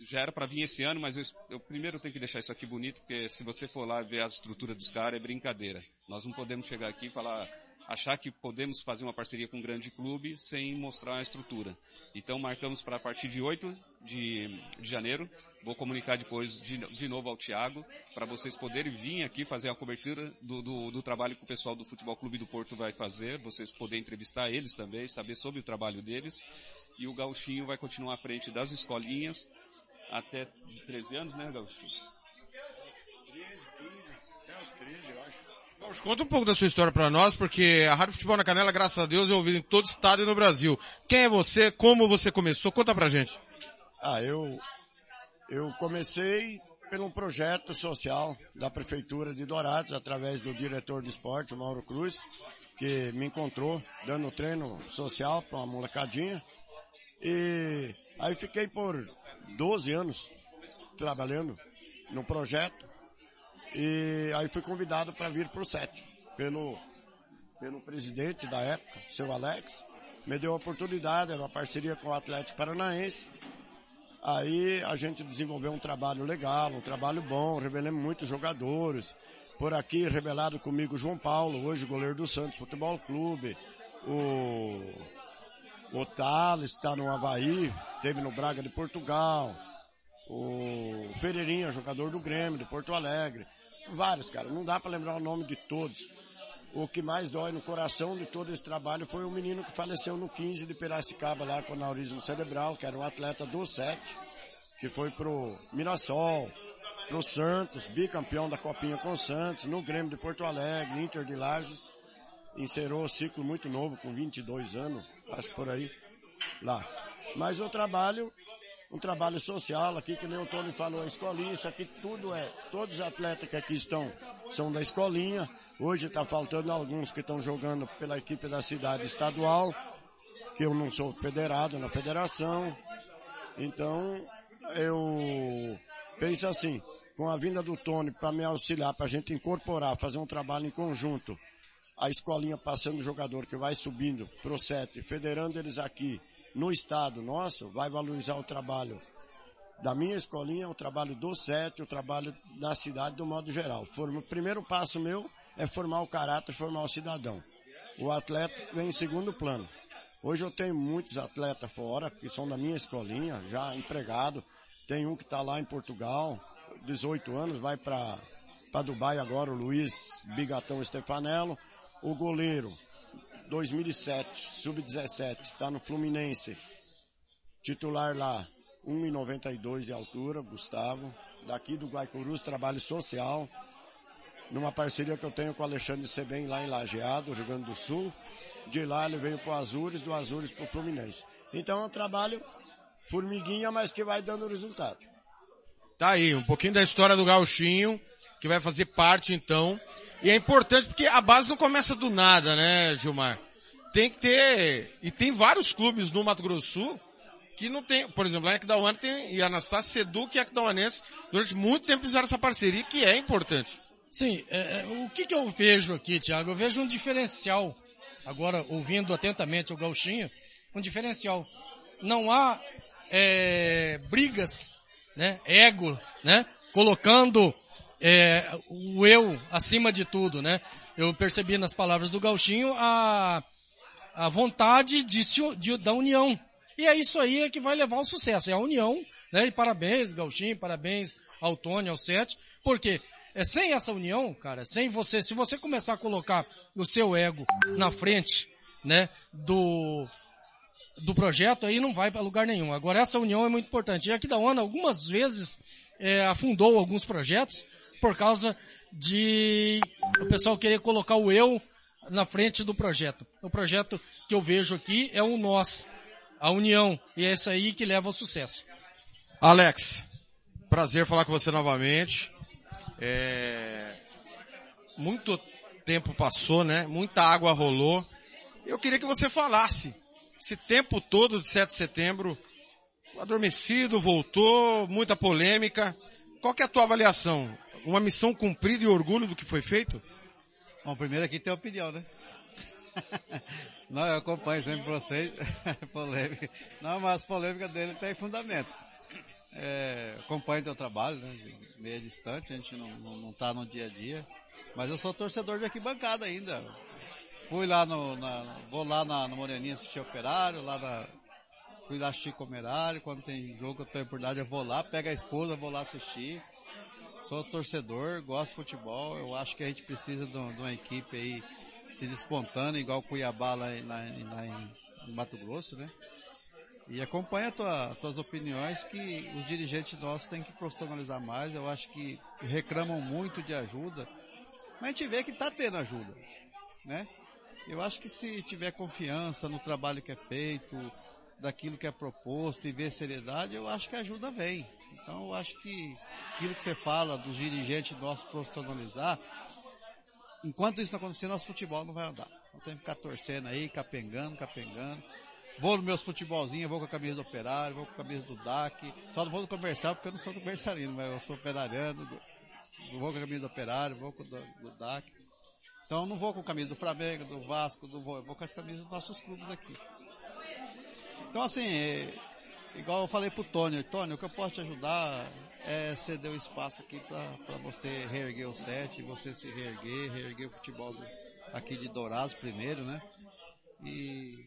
já era para vir esse ano, mas eu, eu, primeiro tenho que deixar isso aqui bonito, porque se você for lá ver a estrutura dos caras é brincadeira. Nós não podemos chegar aqui e falar achar que podemos fazer uma parceria com um grande clube sem mostrar a estrutura. Então marcamos para a partir de 8 de, de janeiro Vou comunicar depois de, de novo ao Tiago, para vocês poderem vir aqui fazer a cobertura do, do, do, trabalho que o pessoal do Futebol Clube do Porto vai fazer, vocês poderem entrevistar eles também, saber sobre o trabalho deles. E o Gauchinho vai continuar à frente das escolinhas até 13 anos, né, Gauchinho? 13, 15, até os 13, eu acho. Gaucho, conta um pouco da sua história para nós, porque a Rádio Futebol na Canela, graças a Deus, é ouvida em todo estado e no Brasil. Quem é você? Como você começou? Conta pra gente. Ah, eu eu comecei pelo projeto social da Prefeitura de Dourados, através do diretor de esporte, Mauro Cruz, que me encontrou dando treino social para uma molecadinha. E aí fiquei por 12 anos trabalhando no projeto. E aí fui convidado para vir para o SET, pelo, pelo presidente da época, seu Alex. Me deu a oportunidade, era uma parceria com o Atlético Paranaense Aí a gente desenvolveu um trabalho legal, um trabalho bom, revelamos muitos jogadores. Por aqui, revelado comigo João Paulo, hoje goleiro do Santos Futebol Clube. O, o Thales está no Havaí, teve no Braga de Portugal. O Ferreirinha, jogador do Grêmio, de Porto Alegre. Vários, cara. Não dá para lembrar o nome de todos. O que mais dói no coração de todo esse trabalho foi o menino que faleceu no 15 de Piracicaba lá com aneurisma cerebral, que era um atleta do 7, que foi pro Mirassol, pro Santos, bicampeão da Copinha com o Santos, no Grêmio de Porto Alegre, Inter de Lages, encerrou o ciclo muito novo, com 22 anos, acho por aí, lá. Mas o trabalho, um trabalho social aqui, que nem o Tony falou, a escolinha, isso aqui tudo é, todos os atletas que aqui estão são da escolinha, Hoje está faltando alguns que estão jogando pela equipe da cidade estadual, que eu não sou federado na federação. Então, eu penso assim, com a vinda do Tony para me auxiliar, para a gente incorporar, fazer um trabalho em conjunto, a escolinha passando o jogador que vai subindo pro sete, federando eles aqui no estado nosso, vai valorizar o trabalho da minha escolinha, o trabalho do sete, o trabalho da cidade do modo geral. Foi o primeiro passo meu é formar o caráter, formar o cidadão. o atleta vem em segundo plano. Hoje eu tenho muitos atletas fora, que são da minha escolinha, já empregado. Tem um que está lá em Portugal, 18 anos, vai para Dubai agora, o Luiz Bigatão Stefanello. O goleiro, 2007, sub-17, está no Fluminense. Titular lá, 1,92 de altura, Gustavo. Daqui do Guaicurus, trabalho social. Numa parceria que eu tenho com o Alexandre Sebem lá em Lajeado, Rio Grande do Sul. De lá ele veio para o Azures, do Azures para o Fluminense. Então é um trabalho formiguinha, mas que vai dando resultado. Tá aí, um pouquinho da história do gauchinho, que vai fazer parte então. E é importante porque a base não começa do nada, né, Gilmar? Tem que ter, e tem vários clubes no Mato Grosso Sul que não tem, por exemplo, a Ecdauana tem, e a Anastácio Seduc e a Ecdauanense, durante muito tempo fizeram essa parceria, que é importante. Sim, é, é, o que, que eu vejo aqui, Tiago? Eu vejo um diferencial, agora ouvindo atentamente o Gauchinho, um diferencial. Não há é, brigas, né, ego, né, colocando é, o eu acima de tudo, né. Eu percebi nas palavras do Gauchinho a, a vontade de, de, da união, e é isso aí que vai levar ao sucesso, é a união, né? E parabéns, Gauchinho, parabéns ao Tony, ao Sete, porque é sem essa união, cara, sem você, se você começar a colocar o seu ego na frente, né, do, do projeto, aí não vai para lugar nenhum. Agora essa união é muito importante. E aqui da ONU, algumas vezes, é, afundou alguns projetos por causa de o pessoal querer colocar o eu na frente do projeto. O projeto que eu vejo aqui é o nós a união. E é isso aí que leva ao sucesso. Alex, prazer falar com você novamente. É... Muito tempo passou, né? Muita água rolou. Eu queria que você falasse. Esse tempo todo de 7 de setembro, adormecido, voltou, muita polêmica. Qual que é a tua avaliação? Uma missão cumprida e orgulho do que foi feito? Bom, primeiro aqui tem opinião, né? Não, eu acompanho sempre vocês. polêmica. Não, mas polêmica dele tem fundamento. É, acompanho teu trabalho, né? Meio distante, a gente não, não, não tá no dia a dia. Mas eu sou torcedor de arquibancada ainda. Fui lá no, na, vou lá na, no Moreninha assistir operário, lá na, fui lá assistir comerário, quando tem jogo eu tenho oportunidade eu vou lá, pego a esposa, vou lá assistir. Sou torcedor, gosto de futebol, eu acho que a gente precisa de, de uma equipe aí se despontando, igual Cuiabá lá, lá, lá em, Mato Grosso, né? E acompanha tua, tuas opiniões que os dirigentes nossos têm que profissionalizar mais. Eu acho que reclamam muito de ajuda, mas a gente vê que está tendo ajuda, né? Eu acho que se tiver confiança no trabalho que é feito, daquilo que é proposto e ver seriedade, eu acho que a ajuda vem. Então eu acho que aquilo que você fala dos dirigentes nossos profissionalizar, enquanto isso não acontecer, nosso futebol não vai andar. Então tem que ficar torcendo aí, capengando, capengando. Vou nos meus futebolzinhos, vou com a camisa do operário, vou com a camisa do DAC. Só não vou no comercial porque eu não sou do comercialino, mas eu sou operariano. Vou com a camisa do operário, vou com do, do DAC. Então eu não vou com a camisa do Flamengo, do Vasco, do vou, eu vou com as camisas dos nossos clubes aqui. Então assim, é, igual eu falei pro Tony, Tony, o que eu posso te ajudar é, ceder o espaço aqui para você reerguer o set, você se reerguer, reerguer o futebol do, aqui de Dourados primeiro, né? E,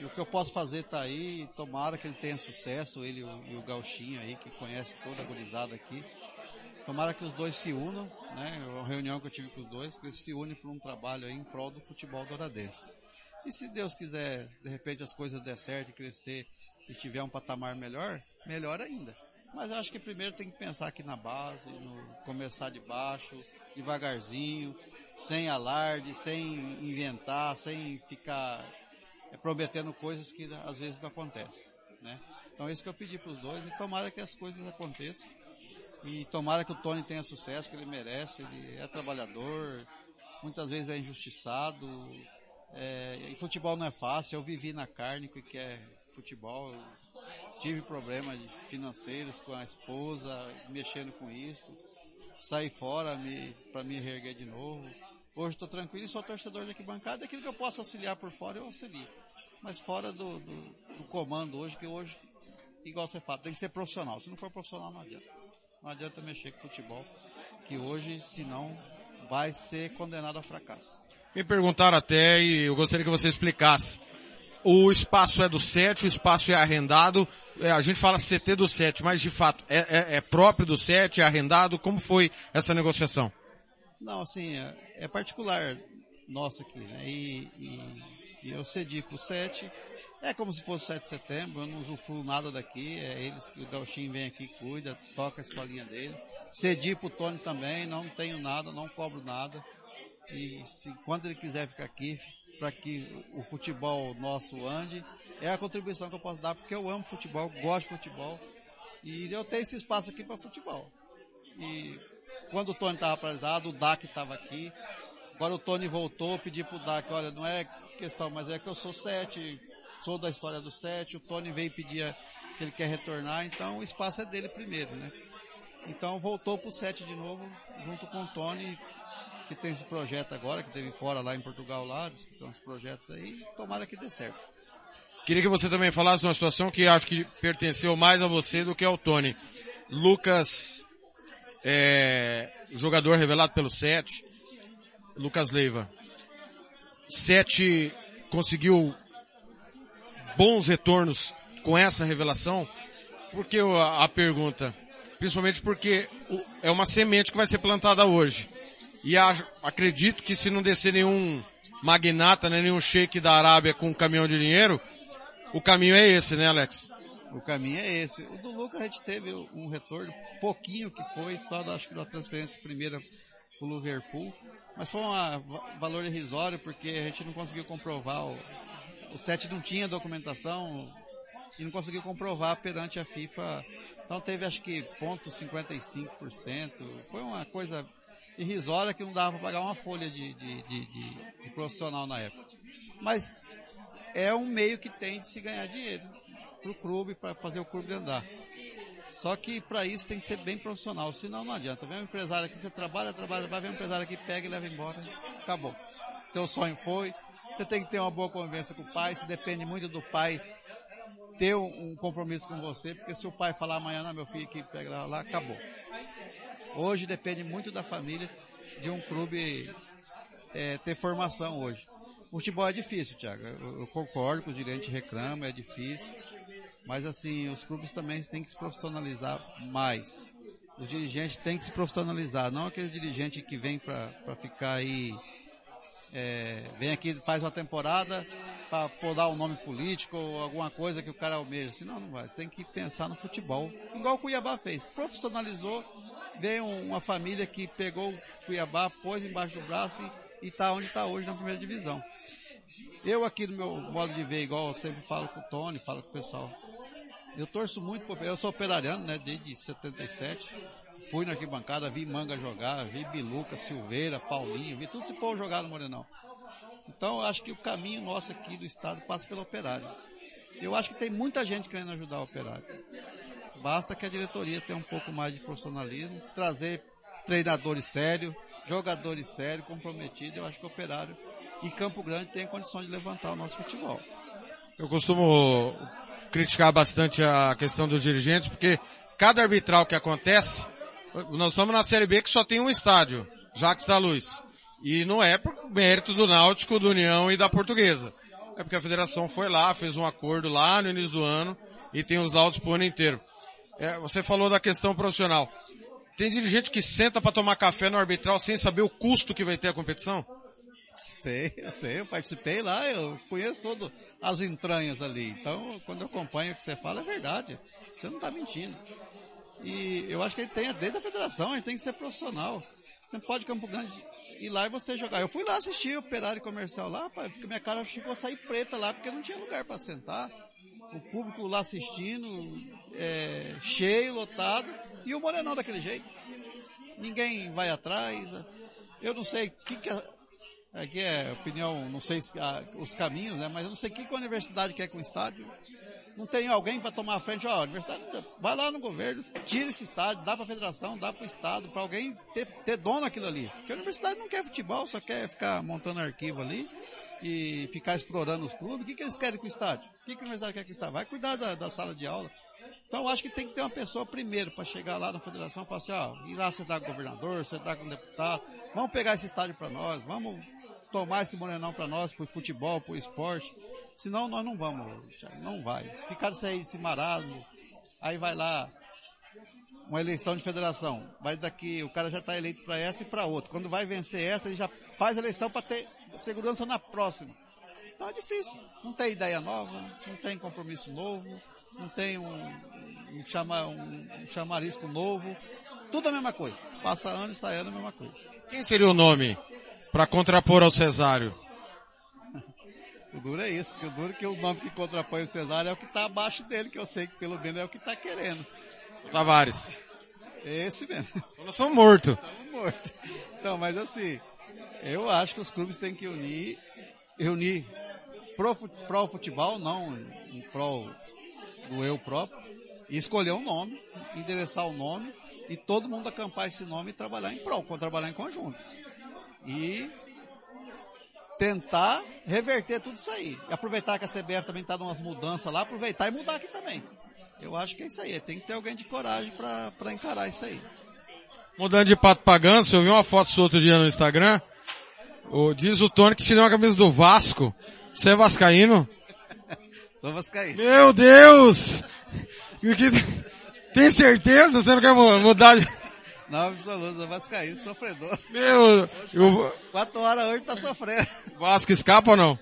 e, o que eu posso fazer tá aí, tomara que ele tenha sucesso, ele e o Gauchinho aí, que conhece toda a gurizada aqui. Tomara que os dois se unam, né? Uma reunião que eu tive com os dois, que eles se unem para um trabalho aí em prol do futebol douradense. E se Deus quiser, de repente as coisas der certo e crescer e tiver um patamar melhor, melhor ainda. Mas eu acho que primeiro tem que pensar aqui na base, no começar de baixo, devagarzinho, sem alarde, sem inventar, sem ficar prometendo coisas que às vezes não acontecem, né? Então é isso que eu pedi para os dois e tomara que as coisas aconteçam. E tomara que o Tony tenha sucesso, que ele merece, ele é trabalhador, muitas vezes é injustiçado. É, e futebol não é fácil, eu vivi na carne que é futebol, tive problemas financeiros com a esposa, mexendo com isso. Saí fora para me reerguer de novo. Hoje estou tranquilo e sou torcedor de arquibancada. Aquilo que eu posso auxiliar por fora, eu auxilio. Mas fora do, do, do comando hoje, que hoje, igual você fala, tem que ser profissional. Se não for profissional, não adianta. Não adianta mexer com futebol, que hoje, senão, vai ser condenado a fracasso. Me perguntaram até e eu gostaria que você explicasse. O espaço é do SET, o espaço é arrendado. É, a gente fala CT do SET, mas de fato é, é- é próprio do SET, é arrendado. Como foi essa negociação? Não, assim, é, particular nosso aqui, né? E, e- e eu cedi pro 7. É como se fosse 7 de setembro, eu não usufruo nada daqui, é eles que o Gauchinho vem aqui, cuida, toca a escolinha dele. Cedi pro Tony também, não tenho nada, não cobro nada. E se, quando ele quiser ficar aqui, para que o futebol nosso ande, é a contribuição que eu posso dar, porque eu amo futebol, gosto de futebol. E eu tenho esse espaço aqui para futebol. E quando o Tony estava paralisado, o DAC estava aqui. Agora o Tony voltou, pedi pro DAC, olha, não é questão, mas é que eu sou sete, sou da história do sete, o Tony veio pedir que ele quer retornar, então o espaço é dele primeiro, né? Então voltou pro sete de novo, junto com o Tony, que tem esse projeto agora, que teve fora lá em Portugal lá, diz que tem uns projetos aí, tomara que dê certo. Queria que você também falasse de uma situação que acho que pertenceu mais a você do que ao Tony. Lucas, é, jogador revelado pelo Sete, Lucas Leiva. Sete conseguiu bons retornos com essa revelação. Por que eu- a, a pergunta? Principalmente porque é uma semente que vai ser plantada hoje. E a- acredito que se não descer nenhum magnata, né, nenhum shake da Arábia com um caminhão de dinheiro, o caminho é esse, né, Alex? O caminho é esse. O do Lucas a gente teve um retorno, pouquinho que foi, só da, acho que da transferência primeira pro Liverpool. Mas foi um va- valor irrisório porque a gente não conseguiu comprovar. O, o SET não tinha documentação e não conseguiu comprovar perante a FIFA. Então teve acho que ponto 55%. Foi uma coisa irrisória que não dava para pagar uma folha de, de, de- de profissional na época. Mas é um meio que tem de se ganhar dinheiro pro clube, para fazer o clube andar. Só que para isso tem que ser bem profissional, senão não adianta. Vem um empresário aqui, você trabalha, trabalha, vai ver um empresário aqui, pega e leva embora. Acabou. Teu sonho foi. Você tem que ter uma boa convivência com o pai, se depende muito do pai ter um, compromisso com você, porque se o pai falar amanhã, não, meu filho aqui, pega lá, lá, acabou. Hoje depende muito da família de um clube é, ter formação hoje. O futebol é difícil, Thiago. Eu, eu concordo com o dirigente reclama, é difícil. Mas assim, os clubes também têm que se profissionalizar mais. Os dirigentes têm que se profissionalizar, não aquele dirigente que vem para ficar aí, é, vem aqui, faz uma temporada para podar um nome político ou alguma coisa que o cara almeja. Senão não vai. Tem que pensar no futebol. Igual o Cuiabá fez. Profissionalizou, veio um- uma família que pegou o Cuiabá, pôs embaixo do braço e está onde está hoje na primeira divisão. Eu aqui no meu modo de ver, igual eu sempre falo com o Tony, falo com o pessoal. Eu torço muito, pro- eu sou operariano, né, desde 77. Fui na arquibancada, vi Manga jogar, vi Biluca, Silveira, Paulinho, vi tudo esse povo jogar no Morenão. Então eu acho que o caminho nosso aqui do estado passa pelo operário. Eu acho que tem muita gente querendo ajudar o operário. Basta que a diretoria tenha um pouco mais de profissionalismo, trazer treinadores sérios, jogadores sérios, comprometidos. Eu acho que o operário em Campo Grande tem condições de levantar o nosso futebol. Eu costumo criticar bastante a questão dos dirigentes, porque cada arbitral que acontece, nós estamos na Série B que só tem um estádio, Jacques da Luz. E não é por mérito do Náutico, do União e da Portuguesa. É porque a federação foi lá, fez um acordo lá no início do ano e tem os laudos pro ano inteiro. É, você falou da questão profissional. Tem dirigente que senta para tomar café no arbitral sem saber o custo que vai ter a competição? Sei, eu sei, eu participei lá, eu conheço todo as entranhas ali. Então, quando eu acompanho o que você fala, é verdade. Você não está mentindo. E eu acho que ele tem desde a federação, a gente tem que ser profissional. Você não pode Campo Grande ir lá e você jogar. Eu fui lá assistir o operário comercial lá, fica- minha cara chegou a sair preta lá, porque não tinha lugar para sentar. O público lá assistindo, é, cheio, lotado, e o Morenão daquele jeito. Ninguém vai atrás. Eu não sei o que, que a, aqui é opinião, não sei se, ah, os caminhos, né? Mas eu não sei o que, que a universidade quer com o estádio. Não tem alguém para tomar a frente, ó, a universidade vai lá no governo, tira esse estádio, dá para a federação, dá para o estado, para alguém ter, ter dono aquilo ali. Porque a universidade não quer futebol, só quer ficar montando arquivo ali e ficar explorando os clubes. O que, que eles querem com o estádio? O que, que a universidade quer com o estádio? Vai cuidar da, da sala de aula. Então eu acho que tem que ter uma pessoa primeiro para chegar lá na federação e falar assim, ó, ir lá sentar com o governador, sentar com o deputado, vamos pegar esse estádio para nós, vamos tomar esse Morenão para nós, pro futebol, pro esporte. Senão nós não vamos, Thiago, não vai. Se ficar esse marasmo, aí vai lá, uma eleição de federação. Vai daqui, o cara já está eleito para essa e para outra. Quando vai vencer essa, ele já faz eleição para ter segurança na próxima. Então é difícil. Não tem ideia nova, não tem compromisso novo, não tem um, um, chama, um, um chamarisco novo. Tudo a mesma coisa. Passa ano e sai ano a mesma coisa. Quem seria o nome para contrapor ao Cesário? O duro é isso, que o duro é que o nome que contrapõe o Cesário é o que está abaixo dele, que eu sei que pelo menos é o que está querendo. O Tavares. É esse mesmo. Então nós somos mortos. Estamos mortos. Então, mas assim, eu acho que os clubes têm que unir, unir pro, pro futebol, não em pro do eu próprio, e escolher um nome, endereçar o nome, e todo mundo acampar esse nome e trabalhar em prol, trabalhar em conjunto. E tentar reverter tudo isso aí. E aproveitar que a CBF também está dando umas mudanças lá, aproveitar e mudar aqui também. Eu acho que é isso aí. Tem que ter alguém de coragem para encarar isso aí. Mudando de pato pra ganso, eu vi uma foto sua outro dia no Instagram. O, diz o Tony que tirou uma camisa do Vasco. Você é vascaíno? Sou vascaíno. Meu Deus! Tem certeza? Você não quer mudar de... Não, absoluto, vascaíno, sofredor. Meu, eu... Quatro horas hoje tá sofrendo. Vasco escapa ou não?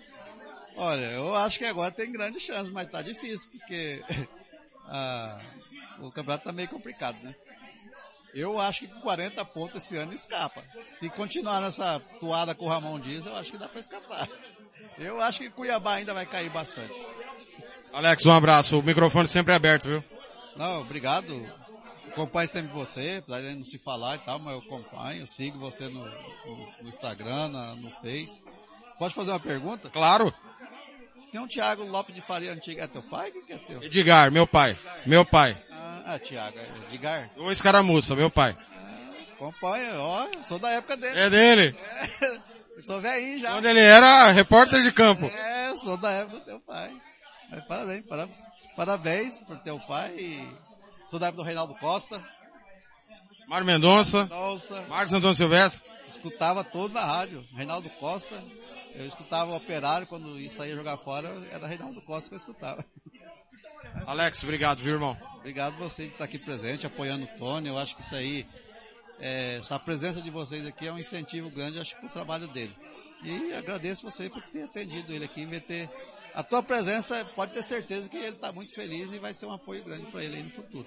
Olha, eu acho que agora tem grande chance, mas tá difícil, porque ah, o campeonato tá meio complicado, né? Eu acho que com 40 pontos esse ano escapa. Se continuar nessa toada com o Ramon Dias, eu acho que dá para escapar. Eu acho que Cuiabá ainda vai cair bastante. Alex, um abraço. O microfone sempre é aberto, viu? Não, obrigado. Acompanho sempre você, apesar de não se falar e tal, mas eu acompanho, sigo você no, no, no Instagram, na, no Face. Pode fazer uma pergunta? Claro. Tem um Tiago Lopes de Faria Antiga. É teu pai? Quem que é teu? Edgar, meu pai. Meu pai. Ah, ah Tiago. É Edgar? O escaramuça, meu pai. Ah, acompanha, ó. Sou da época dele. É dele? É, sou velhinho já. Quando ele era repórter de campo. É, sou da época do teu pai. Mas parabéns, parabéns, parabéns por teu pai e sou da época do Reinaldo Costa. Mário Mendonça. Mendonça. Marcos Antônio Silvestre. Escutava todo na rádio. Reinaldo Costa. Eu escutava o operário quando ia sair jogar fora, era Reinaldo Costa que eu escutava. Alex, obrigado, viu, irmão? Obrigado você que está aqui presente, apoiando o Tony. Eu acho que isso aí, é, essa presença de vocês aqui é um incentivo grande, acho, para o trabalho dele. E agradeço você por ter atendido ele aqui, e ter a tua presença, pode ter certeza que ele está muito feliz e vai ser um apoio grande para ele aí no futuro.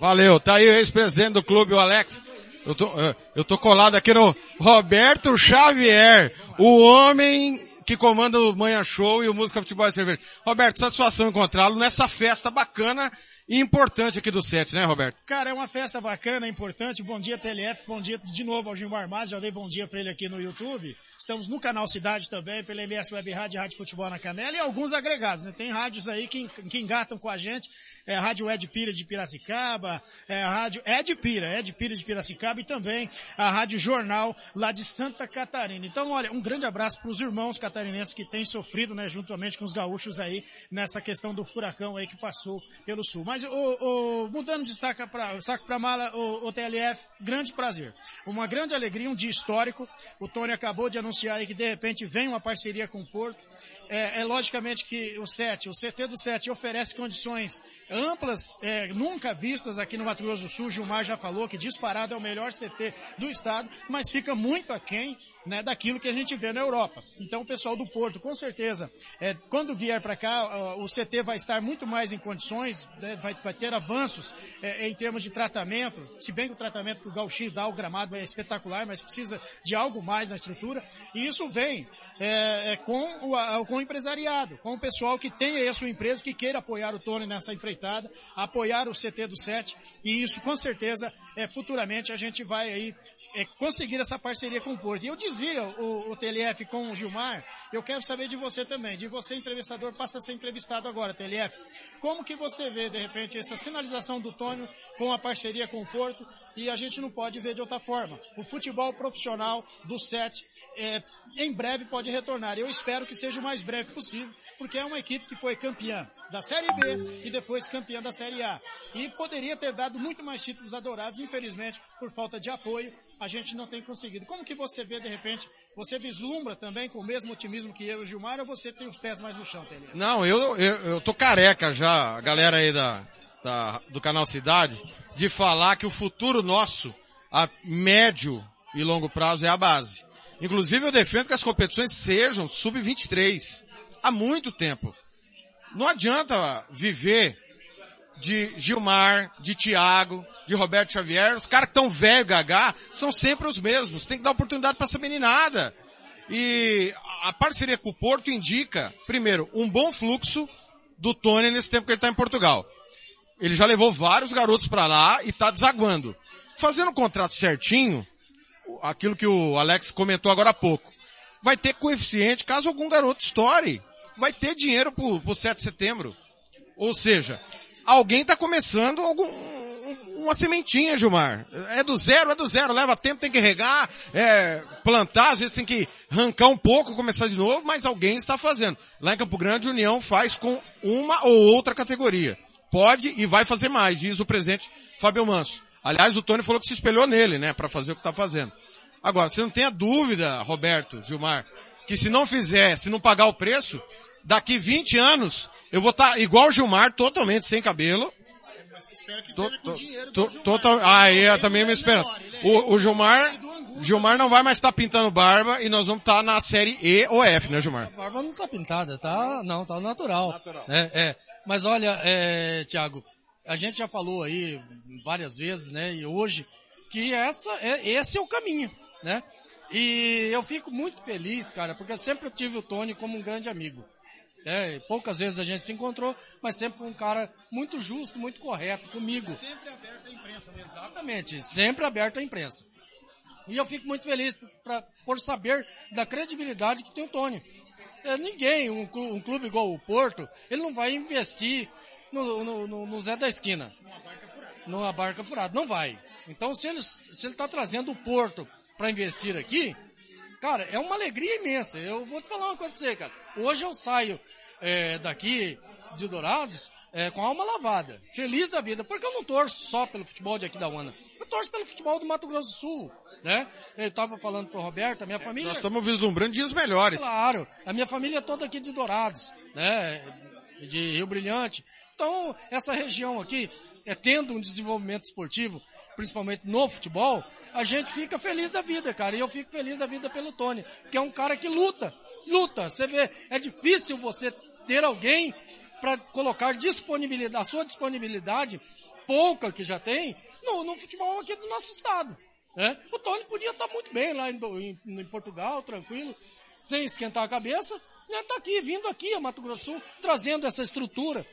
Valeu, tá aí o ex-presidente do clube, o Alex. Eu tô, eu tô colado aqui no Roberto Xavier, o homem que comanda o Manhã Show e o Música Futebol e Cerveja. Roberto, satisfação encontrá-lo nessa festa bacana importante aqui do set, né, Roberto? Cara, é uma festa bacana, importante. Bom dia, TLF. Bom dia de novo ao Gilmar Matos. Já dei bom dia para ele aqui no YouTube. Estamos no canal Cidade também, pela MS Web Rádio, Rádio Futebol na Canela e alguns agregados, né? Tem rádios aí que, que engatam com a gente. É Rádio Ed Pira de Piracicaba, é Rádio Ed Pira, Ed Pira de Piracicaba e também a Rádio Jornal lá de Santa Catarina. Então, olha, um grande abraço para os irmãos catarinenses que têm sofrido, né, juntamente com os gaúchos aí, nessa questão do furacão aí que passou pelo sul. Mas mas o, o, mudando de saco para saco para mala, o, o, TLF, grande prazer. Uma grande alegria, um dia histórico. O Tony acabou de anunciar aí que de repente vem uma parceria com o Porto. É, é logicamente que o SET, o CT do SET oferece condições amplas, é, nunca vistas aqui no Mato Grosso do Sul. Gilmar já falou que disparado é o melhor CT do estado, mas fica muito aquém né, daquilo que a gente vê na Europa. Então o pessoal do Porto, com certeza, é, quando vier para cá, o CT vai estar muito mais em condições, né, vai, vai, ter avanços é, em termos de tratamento, se bem que o tratamento que o Gauchinho dá ao gramado é espetacular, mas precisa de algo mais na estrutura, e isso vem é, é com, o, com o empresariado, com o pessoal que tem aí a sua empresa, que queira apoiar o Tony nessa empreitada, apoiar o CT do SET, e isso com certeza, é, futuramente a gente vai aí é, conseguir essa parceria com o Porto. E eu dizia, o, o TLF com o Gilmar, eu quero saber de você também, de você entrevistador, passa a ser entrevistado agora, TLF. Como que você vê, de repente, essa sinalização do Tônio com a parceria com o Porto, e a gente não pode ver de outra forma. O futebol profissional do SET é, em breve pode retornar. Eu espero que seja o mais breve possível, porque é uma equipe que foi campeã da Série B e depois campeã da Série A. E poderia ter dado muito mais títulos adorados, infelizmente, por falta de apoio, a gente não tem conseguido. Como que você vê, de repente, você vislumbra também com o mesmo otimismo que eu e o Gilmar, ou você tem os pés mais no chão, Tele? Não, eu, eu, eu tô careca já, a galera aí da, da, do canal Cidade, de falar que o futuro nosso, a médio e longo prazo, é a base. Inclusive eu defendo que as competições sejam sub-23. Há muito tempo. Não adianta viver de Gilmar, de Thiago, de Roberto Xavier. Os caras que estão velho, são sempre os mesmos. Tem que dar oportunidade para essa meninada. E a parceria com o Porto indica, primeiro, um bom fluxo do Tony nesse tempo que ele está em Portugal. Ele já levou vários garotos para lá e está desaguando. Fazendo o contrato certinho, aquilo que o Alex comentou agora há pouco, vai ter coeficiente caso algum garoto estoure. Vai ter dinheiro pro, pro 7 de setembro. Ou seja, alguém está começando algum, uma sementinha, Gilmar. É do zero, é do zero. Leva tempo, tem que regar, é, plantar, às vezes tem que arrancar um pouco, começar de novo, mas alguém está fazendo. Lá em Campo Grande, União faz com uma ou outra categoria. Pode e vai fazer mais, diz o presidente Fábio Manso. Aliás, o Tony falou que se espelhou nele, né, para fazer o que está fazendo. Agora, você não tenha dúvida, Roberto, Gilmar, que se não fizer, se não pagar o preço, daqui 20 anos, eu vou estar tá igual o Gilmar, totalmente sem cabelo. Espero que esteja com dinheiro Gilmar. total- ah, é, também é minha esperança. é- O, o Gilmar, Gilmar não vai mais estar pintando barba e nós vamos estar na série E ou F, né, Gilmar? A barba não tá pintada, tá, não, tá natural. É, é. Mas olha, é, Thiago, a gente já falou aí várias vezes, né, e hoje, que essa, é, esse é o caminho, né? E eu fico muito feliz, cara, porque eu sempre tive o Tony como um grande amigo. É, poucas vezes a gente se encontrou, mas sempre um cara muito justo, muito correto comigo. Sempre aberto à imprensa mesmo. Exatamente, sempre aberto à imprensa. E eu fico muito feliz pra, por saber da credibilidade que tem o Tony. É, ninguém, um, um clube igual o Porto, ele não vai investir no, no, no- no Zé da esquina. Numa barca furada. Não vai. Então se ele, se ele tá trazendo o Porto para investir aqui, cara, é uma alegria imensa. Eu vou te falar uma coisa pra você, cara. Hoje eu saio é, daqui de Dourados é, com a alma lavada, feliz da vida, porque eu não torço só pelo futebol de aqui da UANA. Eu torço pelo futebol do Mato Grosso do Sul, né? Eu tava falando pro Roberto, a minha família... Nós estamos vislumbrando dias melhores. Claro, a minha família é toda aqui de Dourados, né? De Rio Brilhante. Então, essa região aqui, é, tendo um desenvolvimento esportivo, principalmente no futebol, a gente fica feliz da vida, cara. E eu fico feliz da vida pelo Tony, que é um cara que luta, luta. Você vê, é difícil você ter alguém para colocar disponibilidade, a sua disponibilidade, pouca que já tem, no, no futebol aqui do nosso estado. Né? O Tony podia estar muito bem lá em, em- em Portugal, tranquilo, sem esquentar a cabeça, né? tá aqui, vindo aqui a Mato Grosso Sul, trazendo essa estrutura,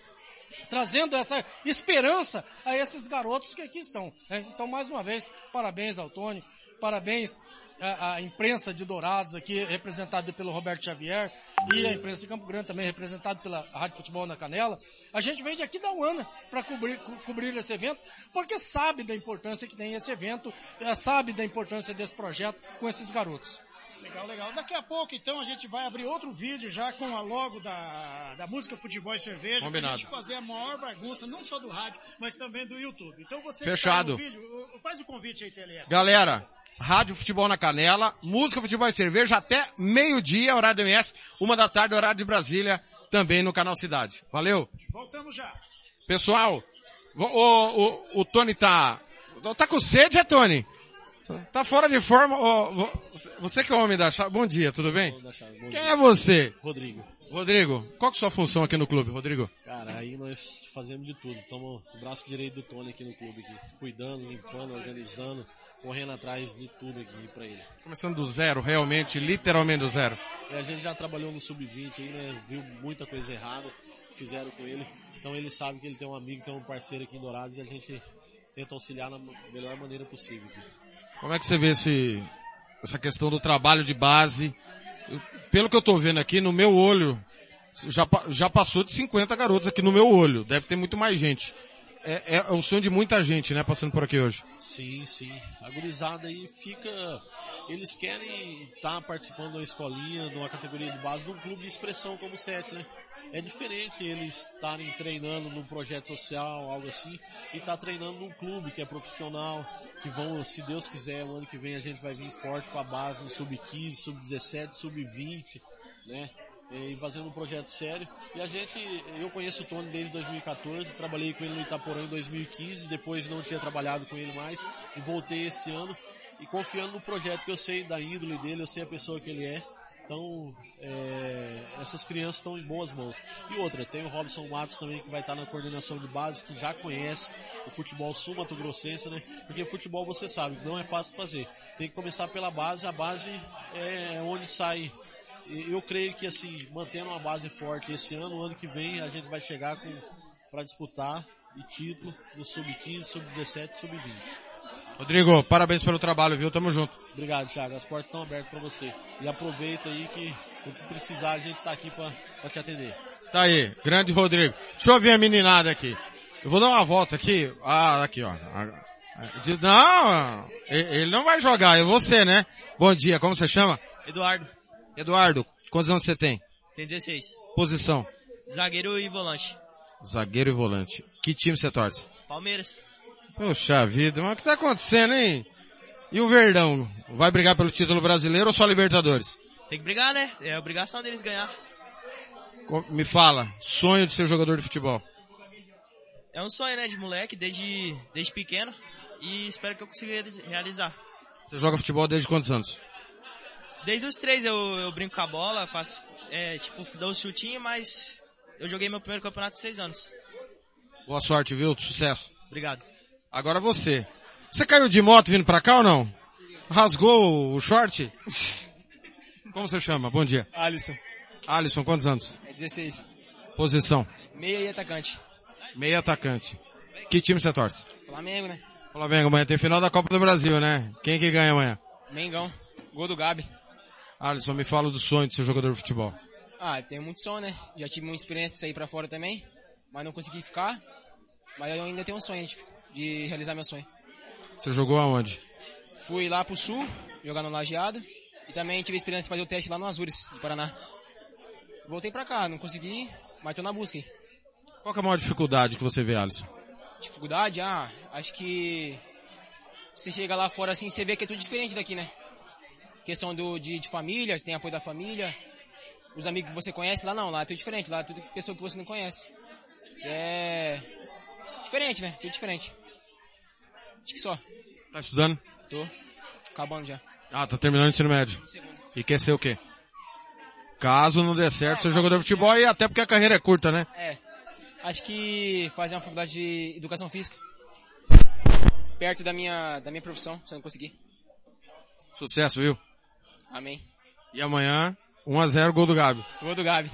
trazendo essa esperança a esses garotos que aqui estão. né? Então, mais uma vez, parabéns ao Tony, parabéns à, imprensa de Dourados aqui, representada pelo Roberto Xavier, e a imprensa de Campo Grande também, representada pela Rádio Futebol na Canela. A gente vem aqui da UANA para cobrir, co- cobrir esse evento, porque sabe da importância que tem esse evento, eh, sabe da importância desse projeto com esses garotos. Legal, legal. Daqui a pouco, então, a gente vai abrir outro vídeo já com a logo da, da música Futebol e Cerveja. Combinado. Pra gente fazer a maior bagunça, não só do rádio, mas também do YouTube. Então você Fechado. que tá vídeo, faz o convite aí, TLF. Galera, Rádio Futebol na Canela, música, futebol e cerveja até meio-dia, horário do MS, uma da tarde, horário de Brasília, também no Canal Cidade. Valeu? Voltamos já. Pessoal, o, o, o, o Tony tá, tá com sede, é Tony? Tá fora de forma, vo- você que é o homem da chave, bom dia, tudo bem? Quem é você? Rodrigo. Rodrigo, qual que é a sua função aqui no clube, Rodrigo? Cara, aí nós fazemos de tudo. Estamos o braço direito do Tony aqui no clube, aqui, cuidando, limpando, organizando, correndo atrás de tudo aqui pra ele. Começando do zero, realmente, literalmente do zero. E a gente já trabalhou no sub-20 aí, né? Viu muita coisa errada, fizeram com ele. Então ele sabe que ele tem um amigo, tem um parceiro aqui em Dourados e a gente tenta auxiliar na melhor maneira possível. Aqui. Como é que você vê esse, essa questão do trabalho de base? Eu- pelo que eu tô vendo aqui, no meu olho, já, já passou de 50 garotos aqui no meu olho. Deve ter muito mais gente. é, é o sonho de muita gente, né, passando por aqui hoje. Sim, sim. A gurizada aí fica. Eles querem estar participando de uma escolinha, de uma categoria de base, de um clube de expressão como o SET, né? É diferente eles estarem treinando num projeto social, algo assim, e estar treinando num clube que é profissional, que vão, se Deus quiser, o ano que vem a gente vai vir forte com a base em sub-15, sub-17, sub-20, né? E fazendo um projeto sério. E a gente, eu conheço o Tony desde 2014, trabalhei com ele no Itaporã em 2015, depois não tinha trabalhado com ele mais, e voltei esse ano, e confiando no projeto que eu sei da índole dele, eu sei a pessoa que ele é, então, é, essas crianças estão em boas mãos. E outra, tem o Robson Matos também que vai estar na coordenação de base, que já conhece o futebol sul-mato-grossense, né? Porque futebol você sabe, não é fácil fazer. Tem que começar pela base, a base é onde sai. Eu creio que assim, mantendo uma base forte esse ano, ano que vem a gente vai chegar para disputar e título no sub-15, sub-17, sub-20. Rodrigo, parabéns pelo trabalho, viu? Tamo junto. Obrigado, Thiago. As portas estão abertas para você. E aproveita aí que o que precisar a gente está aqui para te atender. Tá aí, grande Rodrigo. Deixa eu ver a meninada aqui. Eu vou dar uma volta aqui. Ah, aqui, ó. Ah, de- Não, ele não vai jogar, é você, né? Bom dia, como você chama? Eduardo, Eduardo, quantos anos você tem? tem 16. Posição? Zagueiro e volante. Zagueiro e volante. Que time você torce? Palmeiras. Poxa vida, mas o que tá acontecendo, hein? E o Verdão? Vai brigar pelo título brasileiro ou só Libertadores? Tem que brigar, né? É obrigação deles ganhar. Me fala, sonho de ser jogador de futebol. É um sonho, né, de moleque, desde, desde pequeno. E espero que eu consiga reali- realizar. Você joga futebol desde quantos anos? Desde os três eu, eu brinco com a bola, faço, é, tipo, dou um chutinho, mas eu joguei meu primeiro campeonato com seis anos. Boa sorte, viu? Sucesso. Obrigado. Agora você. Você caiu de moto vindo pra cá ou não? Rasgou o short? Como você chama? Bom dia. Alisson. Alisson, quantos anos? É 16. Posição. Meia e atacante. Meio atacante. Que time você torce? Flamengo, né? Flamengo, amanhã tem final da Copa do Brasil, né? Quem que ganha amanhã? Mengão. Gol do Gabi. Alisson, me fala do sonho de ser jogador de futebol. Ah, tenho muito sonho, né? Já tive muita experiência de sair pra fora também, mas não consegui ficar. Mas eu ainda tenho um sonho de, de realizar meu sonho. Você jogou aonde? Fui lá pro sul, jogar no Lajeado, e também tive a experiência de fazer o teste lá no Azures, de Paraná. Voltei pra cá, não consegui, mas tô na busca. Qual é a maior dificuldade que você vê, Alisson? Dificuldade? Ah, acho que você chega lá fora assim, você vê que é tudo diferente daqui, né? Questão do, de, de família, você tem apoio da família, os amigos que você conhece, lá não, lá é tudo diferente, lá é tudo pessoa que você não conhece. É diferente, né? Tudo diferente. Acho que só. Tá estudando? Tô. Acabando já. Ah, tá terminando o ensino médio. E quer ser o quê? Caso não dê certo, ser jogador de futebol e até porque a carreira é curta, né? É. Acho que fazer uma faculdade de educação física. Perto da minha, da minha profissão, se eu não conseguir. Sucesso, viu? Amém. E amanhã, 1x0 gol do Gabi. Gol do Gabi.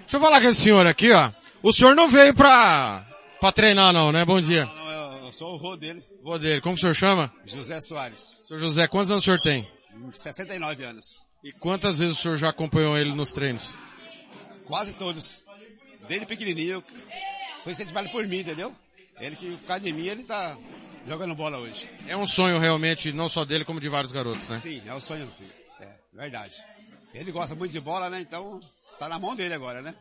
Deixa eu falar com esse senhor aqui, ó. O senhor não veio pra, pra treinar não, né? Bom dia. Não, sou o vô dele, Vou dele. Como o senhor chama? José Soares. Senhor José, quantos anos o senhor tem? 69 anos. E quantas vezes o senhor já acompanhou ele nos treinos? Quase todos. Desde pequenininho. Foi incentivado por mim, entendeu? Ele que, por causa de mim, ele tá jogando bola hoje. É um sonho realmente, não só dele, como de vários garotos, né? Sim, é o sonho, sim. É, verdade. Ele gosta muito de bola, né? Então, tá na mão dele agora, né?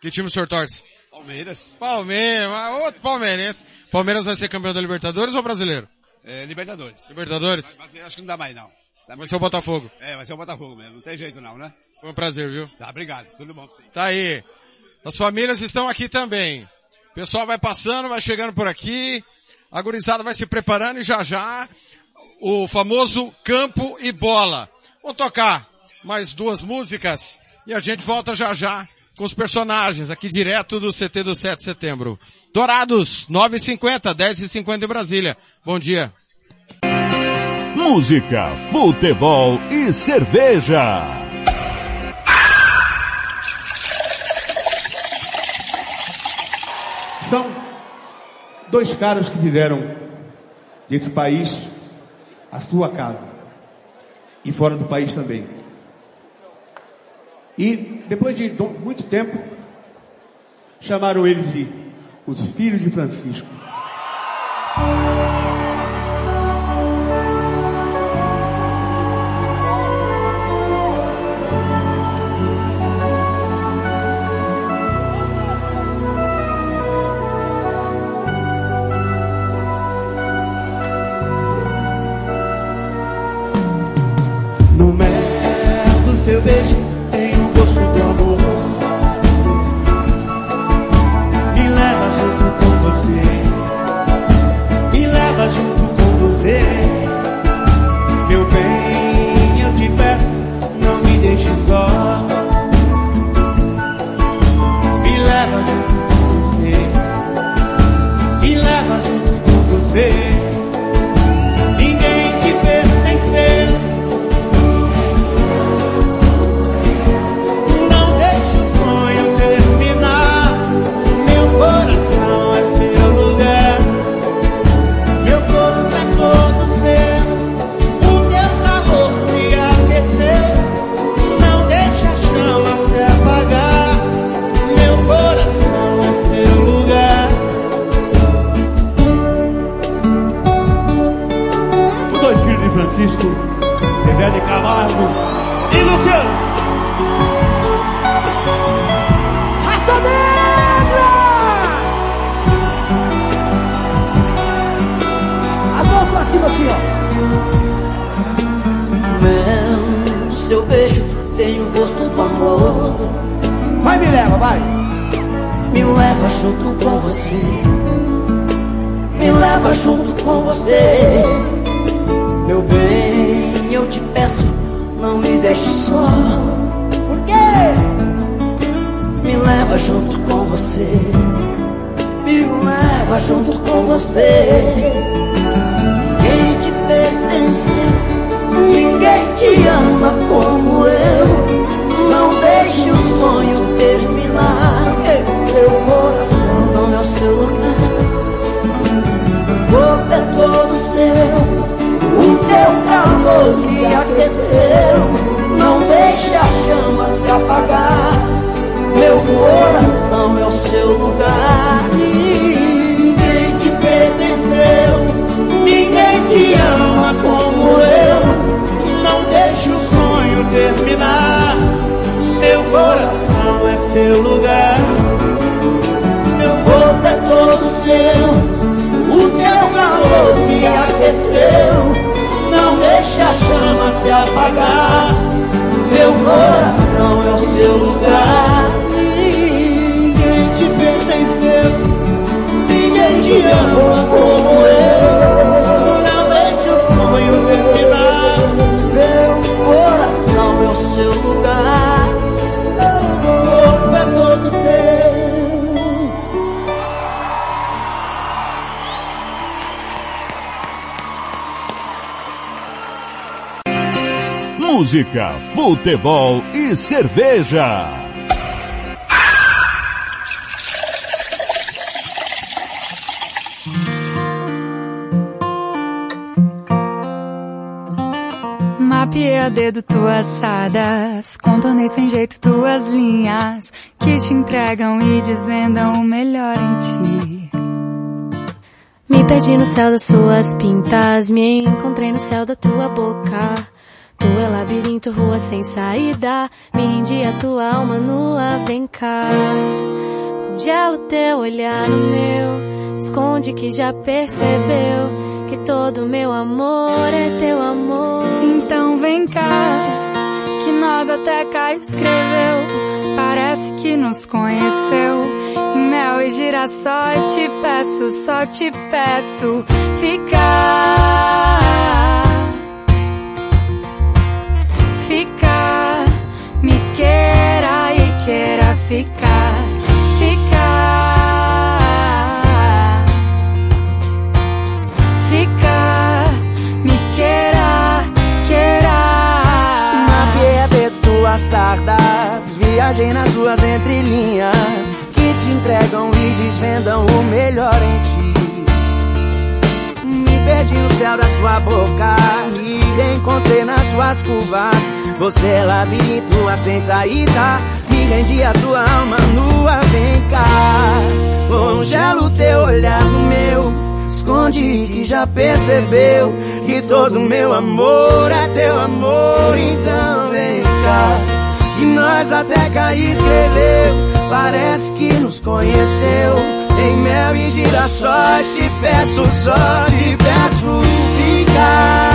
Que time o senhor torce? Palmeiras. Palmeiras, outro palmeirense. Palmeiras vai ser campeão da Libertadores ou brasileiro? É, Libertadores. Libertadores? Mas, mas acho que não dá mais, não. Dá Vai ser o Botafogo. É, vai ser o Botafogo mesmo. Não tem jeito não, né? Foi um prazer, viu? Tá, obrigado. Tudo bom pra você. Tá aí. As famílias estão aqui também. O pessoal vai passando, vai chegando por aqui. A gurizada vai se preparando e já já o famoso campo e bola. Vamos tocar mais duas músicas e a gente volta já já com os personagens aqui direto do CT do 7 de setembro. Dourados, 9h50, 10h50 em Brasília. Bom dia. Música, futebol e cerveja. São dois caras que fizeram desse país a sua casa. E fora do país também. E depois de muito tempo, chamaram eles de os filhos de Francisco. Futebol e cerveja. Mapeei a dedo tuas sadas, contornei sem jeito tuas linhas, que te entregam e desvendam o melhor em ti. Me perdi no céu das suas pintas, me encontrei no céu da tua boca. Labirinto, rua sem saída, me rendi a tua alma nua, vem cá. Congela o teu olhar no meu, esconde que já percebeu que todo meu amor é teu amor. Então vem cá, que nós até Caio escreveu, parece que nos conheceu. Mel e girassóis te peço, só te peço. Ficar, viajei nas tuas entrelinhas, que te entregam e desvendam o melhor em ti. Me perdi no céu da sua boca, me encontrei nas suas curvas. Você é labirinto, a sem saída, me rendi a tua alma nua, vem cá. Congela o teu olhar no meu, esconde que já percebeu que todo meu amor é teu amor, então vem cá. E nós até cair escreveu, parece que nos conheceu. Em mel e girassóis te peço, só te peço ficar.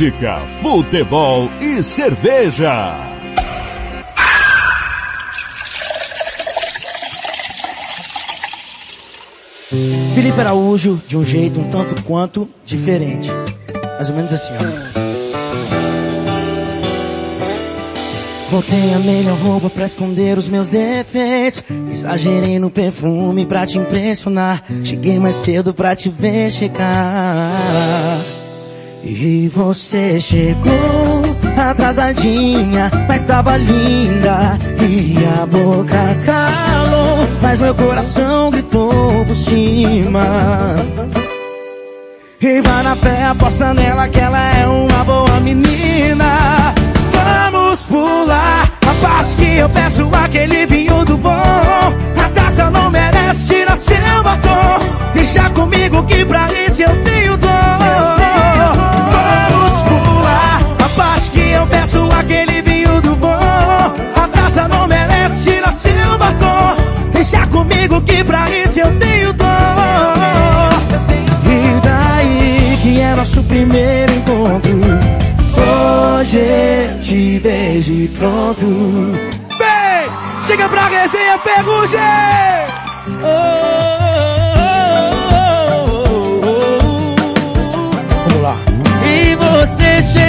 Música, futebol e cerveja. Felipe Araújo, de um jeito um tanto quanto diferente. Mais ou menos assim, ó. Botei a melhor roupa pra esconder os meus defeitos. Exagerei no perfume pra te impressionar. Cheguei mais cedo pra te ver chegar. E você chegou atrasadinha, mas tava linda. E a boca calou, mas meu coração gritou por cima. E vai na fé, aposta nela que ela é uma boa menina. Vamos pular a parte que eu peço aquele vinho do bom. A taça não merece tirar seu batom. Deixa comigo que pra isso eu tenho dor. Vamos pular a parte que eu peço aquele vinho do bom. A taça não merece tirar seu batom. Deixa comigo que pra isso eu tenho dor. E daí que é nosso primeiro encontro. Hoje te e pronto. Vem! Chega pra resenha, ferrugem! Vamos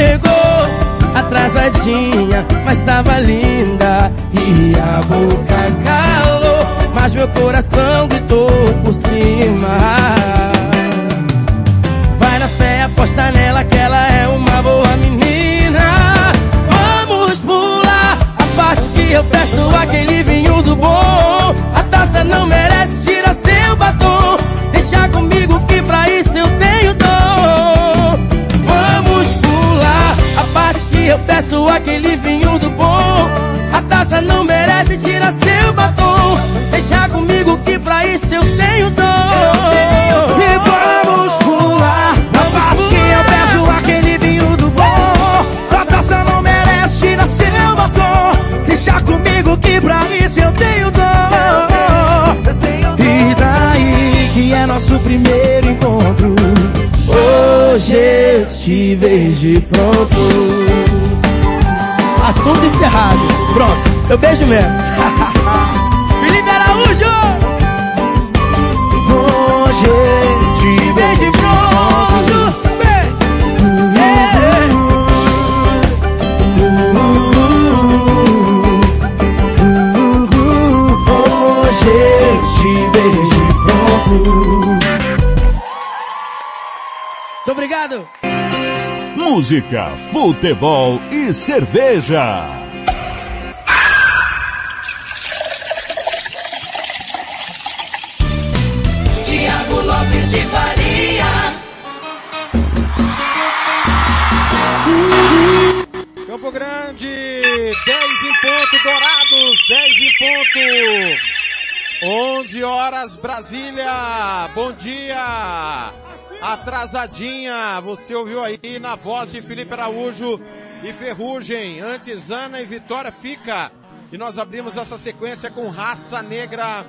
chegou atrasadinha, mas tava linda. E a boca calou, mas meu coração gritou por cima. Vai na fé, aposta nela que ela é uma boa menina. Vamos pular a parte que eu peço aquele vinho do bom. A taça não merece tirar seu batom. Deixa comigo que pra isso eu tenho peço aquele vinho do bom. A taça não merece tirar seu batom. Deixa comigo que pra isso eu tenho dom. Te vejo pronto. Assunto encerrado. Pronto, eu beijo mesmo. Música, futebol e cerveja. Tiago Lopes de Faria. Campo Grande, 10 em ponto, Dourados, 10 em ponto. 11 horas, Brasília. Bom dia. Atrasadinha, você ouviu aí na voz de Felipe Araújo e Ferrugem. Antes, Ana e Vitória fica. E nós abrimos essa sequência com Raça Negra.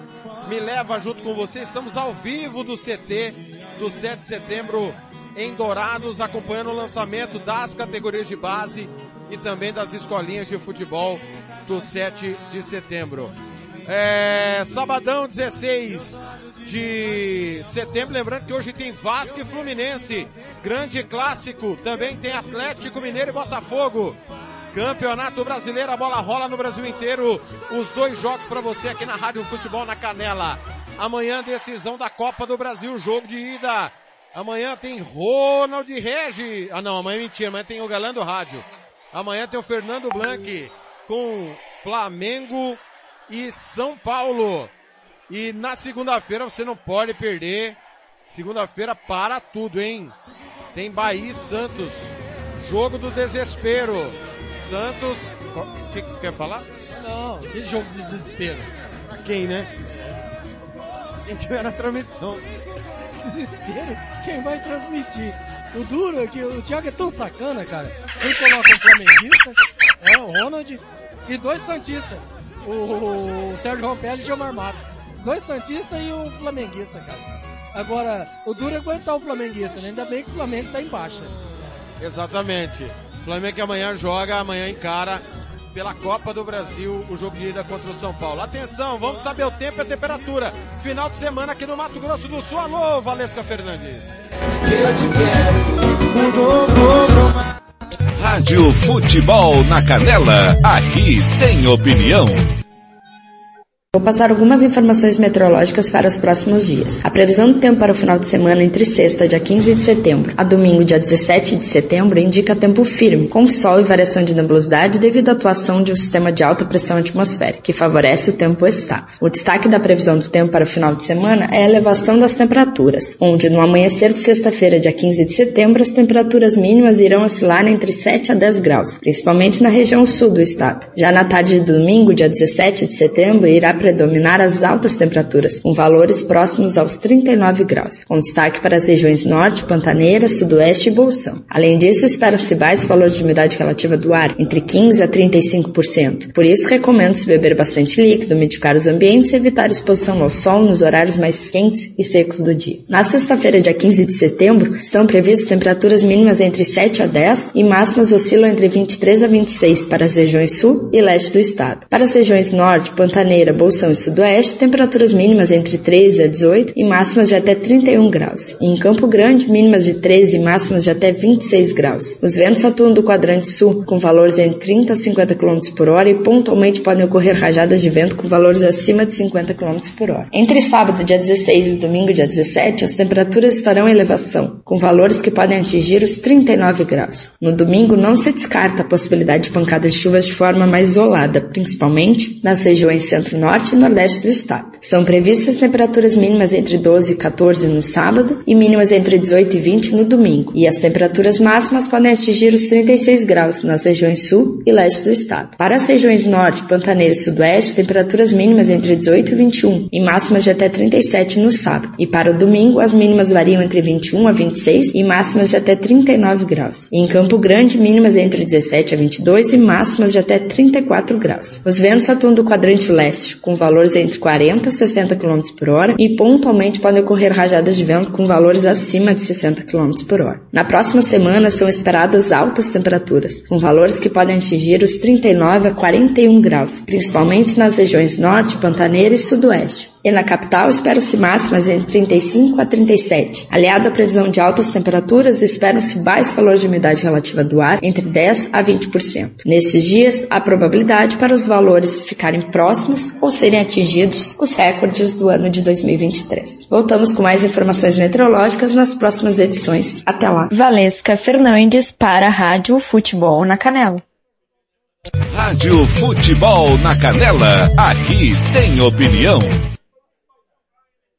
Me leva junto com você. Estamos ao vivo do CT do 7 de setembro em Dourados, acompanhando o lançamento das categorias de base e também das escolinhas de futebol do 7 de setembro. É, sabadão 16 de setembro, lembrando que hoje tem Vasco e Fluminense, grande clássico, também tem Atlético Mineiro e Botafogo. Campeonato Brasileiro, a bola rola no Brasil inteiro. Os dois jogos para você aqui na Rádio Futebol na Canela. Amanhã decisão da Copa do Brasil, jogo de ida. Amanhã tem Ronald Regi. Ah não, amanhã é mentira, amanhã tem o Galã do Rádio. Amanhã tem o Fernando Blanc com Flamengo e São Paulo. E na segunda-feira você não pode perder. Segunda-feira para tudo, hein? Tem Bahia e Santos. Jogo do desespero. Santos. O que, que quer falar? Não, que jogo de desespero. Quem, né? Quem tiver na transmissão. Desespero? Quem vai transmitir? O duro é que o Thiago é tão sacana, cara. Ele coloca um flamenguista, é, o Ronald, e dois santistas. O, o Sérgio Rompelli e o Gilmar Matos. Dois santistas e o flamenguista, cara. Agora, o duro é aguentar o flamenguista, né? Ainda bem que o Flamengo tá em baixa. Exatamente. Flamengo que amanhã joga, amanhã encara pela Copa do Brasil, o jogo de ida contra o São Paulo. Atenção, vamos saber o tempo e a temperatura. Final de semana aqui no Mato Grosso do Sul. Alô, Valesca Fernandes. Rádio Futebol na Canela, aqui tem opinião. Vou passar algumas informações meteorológicas para os próximos dias. A previsão do tempo para o final de semana entre sexta, dia 15 de setembro, a domingo, dia 17 de setembro, indica tempo firme, com sol e variação de nebulosidade devido à atuação de um sistema de alta pressão atmosférica, que favorece o tempo estável. O destaque da previsão do tempo para o final de semana é a elevação das temperaturas, onde no amanhecer de sexta-feira, dia 15 de setembro, as temperaturas mínimas irão oscilar entre 7 a 10 graus, principalmente na região sul do estado. Já na tarde de domingo, dia 17 de setembro, irá predominar as altas temperaturas, com valores próximos aos 39 graus, com destaque para as regiões norte, pantaneira, sudoeste e bolsão. Além disso, espera-se baixo valor de umidade relativa do ar, entre 15 a 35%. Por isso, recomendo-se beber bastante líquido, umidificar os ambientes e evitar exposição ao sol nos horários mais quentes e secos do dia. Na sexta-feira, dia 15 de setembro, estão previstas temperaturas mínimas entre 7 a 10 e máximas oscilam entre 23 a 26 para as regiões sul e leste do estado. Para as regiões norte, pantaneira, bolsão Bolsão e Sudoeste, temperaturas mínimas entre 13 a 18 e máximas de até 31 graus. E em Campo Grande, mínimas de 13 e máximas de até 26 graus. Os ventos atuam do quadrante sul, com valores entre 30 a 50 km por hora e pontualmente podem ocorrer rajadas de vento com valores acima de 50 km por hora. Entre sábado, dia 16 e domingo, dia 17, as temperaturas estarão em elevação, com valores que podem atingir os 39 graus. No domingo, não se descarta a possibilidade de pancadas de chuvas de forma mais isolada, principalmente nas regiões centro-norte norte e nordeste do estado. São previstas temperaturas mínimas entre 12 e 14 no sábado e mínimas entre 18 e 20 no domingo, e as temperaturas máximas podem atingir os 36 graus nas regiões sul e leste do estado. Para as regiões norte, pantaneira e sudoeste, temperaturas mínimas entre 18 e 21 e máximas de até 37 no sábado. E para o domingo, as mínimas variam entre 21 a 26 e máximas de até 39 graus. E em Campo Grande, mínimas entre 17 a 22 e máximas de até 34 graus. Os ventos atuam do quadrante leste, com valores entre 40 e 60 km por hora e pontualmente podem ocorrer rajadas de vento com valores acima de 60 km por hora. Na próxima semana são esperadas altas temperaturas, com valores que podem atingir os 39 a 41 graus, principalmente nas regiões norte, pantaneira e sudoeste. E na capital espera-se máximas entre 35 a 37. Aliado à previsão de altas temperaturas, esperam-se baixos valores de umidade relativa do ar entre 10 a 20%. Nesses dias, há probabilidade para os valores ficarem próximos ou serem atingidos os recordes do ano de 2023. Voltamos com mais informações meteorológicas nas próximas edições. Até lá. Valesca Fernandes para a Rádio Futebol na Canela. Rádio Futebol na Canela, aqui tem opinião.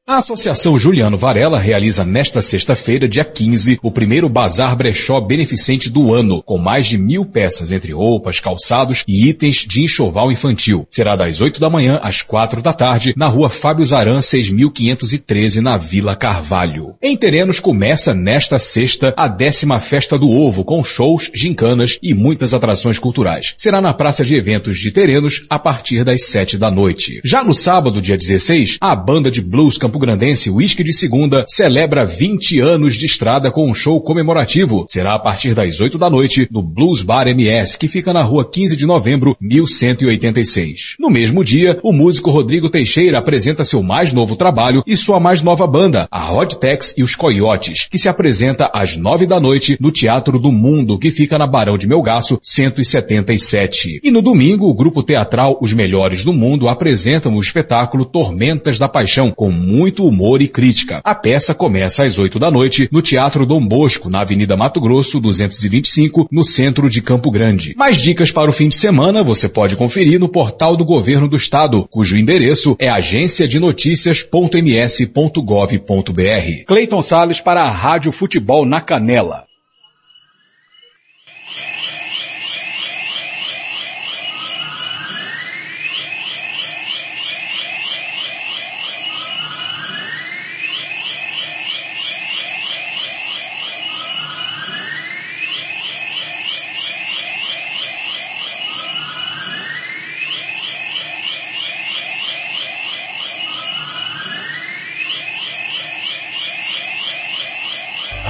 A Associação Juliano Varela realiza nesta sexta-feira, dia 15, o primeiro Bazar Brechó Beneficente do ano, com mais de mil peças entre roupas, calçados e itens de enxoval infantil. Será das 8 da manhã às 4 da tarde, na rua Fábio Zaran, 6513, na Vila Carvalho. Em Terenos começa nesta sexta a décima Festa do Ovo, com shows, gincanas e muitas atrações culturais. Será na Praça de Eventos de Terenos, a partir das 7 da noite. Já no sábado, dia 16, a banda de blues Campo Grandense Whisky de Segunda celebra 20 anos de estrada com um show comemorativo. Será a partir das 8 da noite no Blues Bar MS, que fica na rua 15 de novembro, 1186. No mesmo dia, o músico Rodrigo Teixeira apresenta seu mais novo trabalho e sua mais nova banda, a Hot Tex e os Coiotes, que se apresenta às 9 da noite no Teatro do Mundo, que fica na Barão de Melgaço, 177. E no domingo, o grupo teatral Os Melhores do Mundo apresentam o espetáculo Tormentas da Paixão, com muito muito humor e crítica. A peça começa às 8 da noite no Teatro Dom Bosco, na Avenida Mato Grosso, 225, no centro de Campo Grande. Mais dicas para o fim de semana você pode conferir no portal do Governo do Estado, cujo endereço é agenciadenoticias.ms.gov.br. Cleiton Sales para a Rádio Futebol na Canela.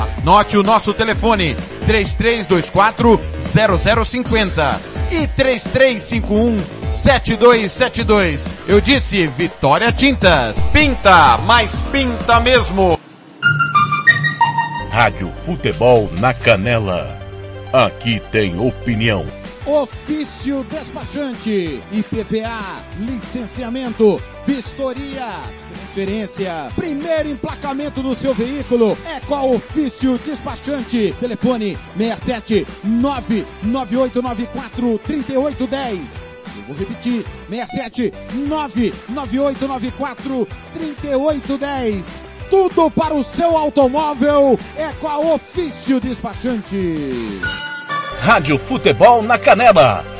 Anote o nosso telefone, 3324 0050 e 3351 7272. Eu disse Vitória Tintas. Pinta, mas pinta mesmo. Rádio Futebol na Canela. Aqui tem opinião. Ofício despachante, IPVA, licenciamento, vistoria, transferência, primeiro emplacamento do seu veículo é a Ofício Despachante. Telefone 67 99894 3810. Eu vou repetir, 67 99894 3810. Tudo para o seu automóvel é com a Ofício Despachante. Rádio Futebol na Canela.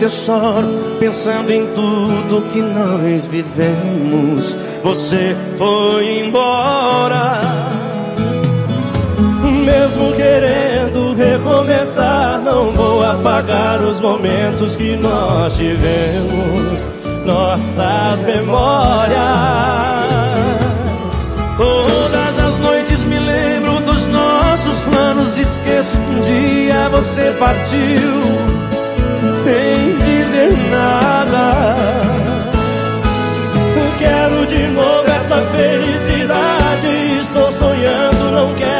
No peito eu choro Pensando em tudo que nós vivemos. Você foi embora Mesmo querendo recomeçar Não vou apagar os momentos que nós tivemos. Nossas memórias. Todas as noites me lembro dos nossos planos. Esqueço que um dia você partiu Dizer nada. Quero de novo essa felicidade. Estou sonhando, não quero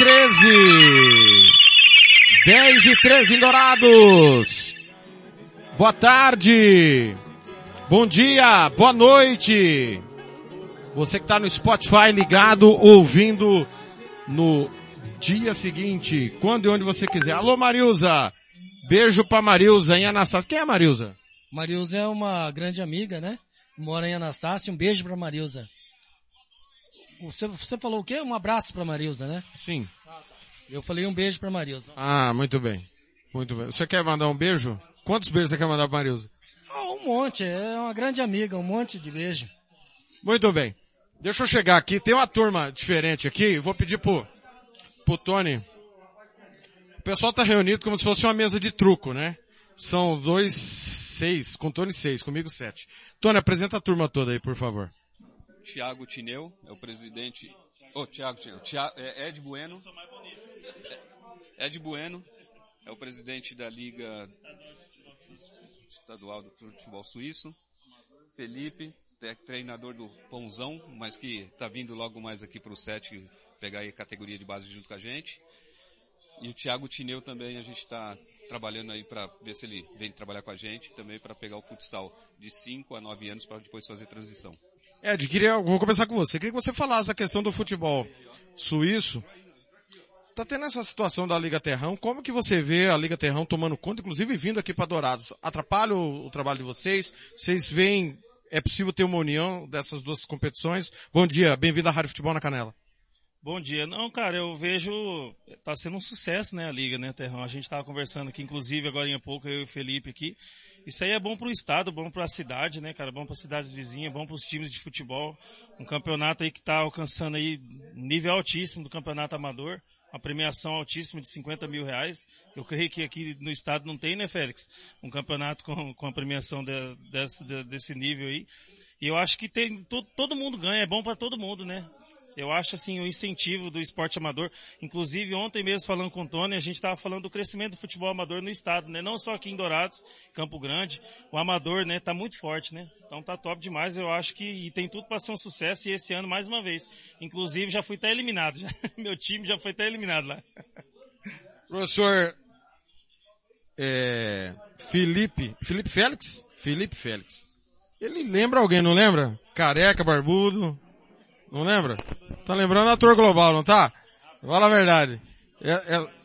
13. 10 e 13 em Dourados. Boa tarde. Bom dia, boa noite. Você que está no Spotify ligado, ouvindo no dia seguinte, quando e onde você quiser. Alô Marilza, beijo pra Marilza em Anastácia. Quem é Marilza? Marilza é uma grande amiga, né? Mora em Anastácia. Um beijo pra Marilza. Você, você falou o quê? Um abraço pra Marilza, né? Sim. Eu falei um beijo pra Marilza. Ah, muito bem. Muito bem. Você quer mandar um beijo? Quantos beijos você quer mandar pra Marilza? Ah, um monte, é uma grande amiga, um monte de beijo. Muito bem. Deixa eu chegar aqui. Tem uma turma diferente aqui. Vou pedir pro, pro Tony. O pessoal tá reunido como se fosse uma mesa de truco, né? São dois, seis, com Tony seis, comigo sete. Tony, apresenta a turma toda aí, por favor. Tiago Tineu é o presidente. Ô, Tiago Tineu. É Ed Bueno. É- Ed Bueno é o presidente da Liga Estadual do Futebol Suíço. Felipe, treinador do Pãozão, mas que está vindo logo mais aqui para o SET pegar a categoria de base junto com a gente. E o Thiago Tineu também a gente está trabalhando aí para ver se ele vem trabalhar com a gente, também para pegar o futsal de 5 a 9 anos para depois fazer transição. Ed, queria, vou começar com você. Queria que você falasse da questão do futebol suíço. Tá tendo essa situação da Liga Terrão. Como que você vê a Liga Terrão tomando conta, inclusive vindo aqui para Dourados? Atrapalha o, o trabalho de vocês? Vocês veem, é possível ter uma união dessas duas competições? Bom dia, bem-vindo à Rádio Futebol na Canela. Bom dia. Não, cara, eu vejo, tá sendo um sucesso, né, a liga, né, Terrão? A gente tava conversando aqui, inclusive, agora em pouco, eu e o Felipe aqui. Isso aí é bom pro estado, bom pra cidade, né, cara? Bom para cidades vizinhas, bom pros times de futebol. Um campeonato aí que tá alcançando aí nível altíssimo do campeonato amador. Uma premiação altíssima de 50 mil reais. Eu creio que aqui no estado não tem, né, Félix? Um campeonato com, com a premiação de- desse, de- desse nível aí. E eu acho que tem, to- todo mundo ganha, é bom para todo mundo, né? Eu acho assim o incentivo do esporte amador. Inclusive ontem mesmo falando com o Tony, a gente estava falando do crescimento do futebol amador no estado, né? Não só aqui em Dourados, Campo Grande, o amador, né, tá muito forte, né? Então tá top demais, eu acho que e tem tudo para ser um sucesso e esse ano mais uma vez. Inclusive já fui até eliminado, já. meu time já foi até eliminado lá. Professor, é, Felipe, Felipe Félix? Felipe Félix. Ele lembra alguém, não lembra? Careca, barbudo. Não lembra? Tá lembrando ator global, não tá? Fala a verdade. É, é-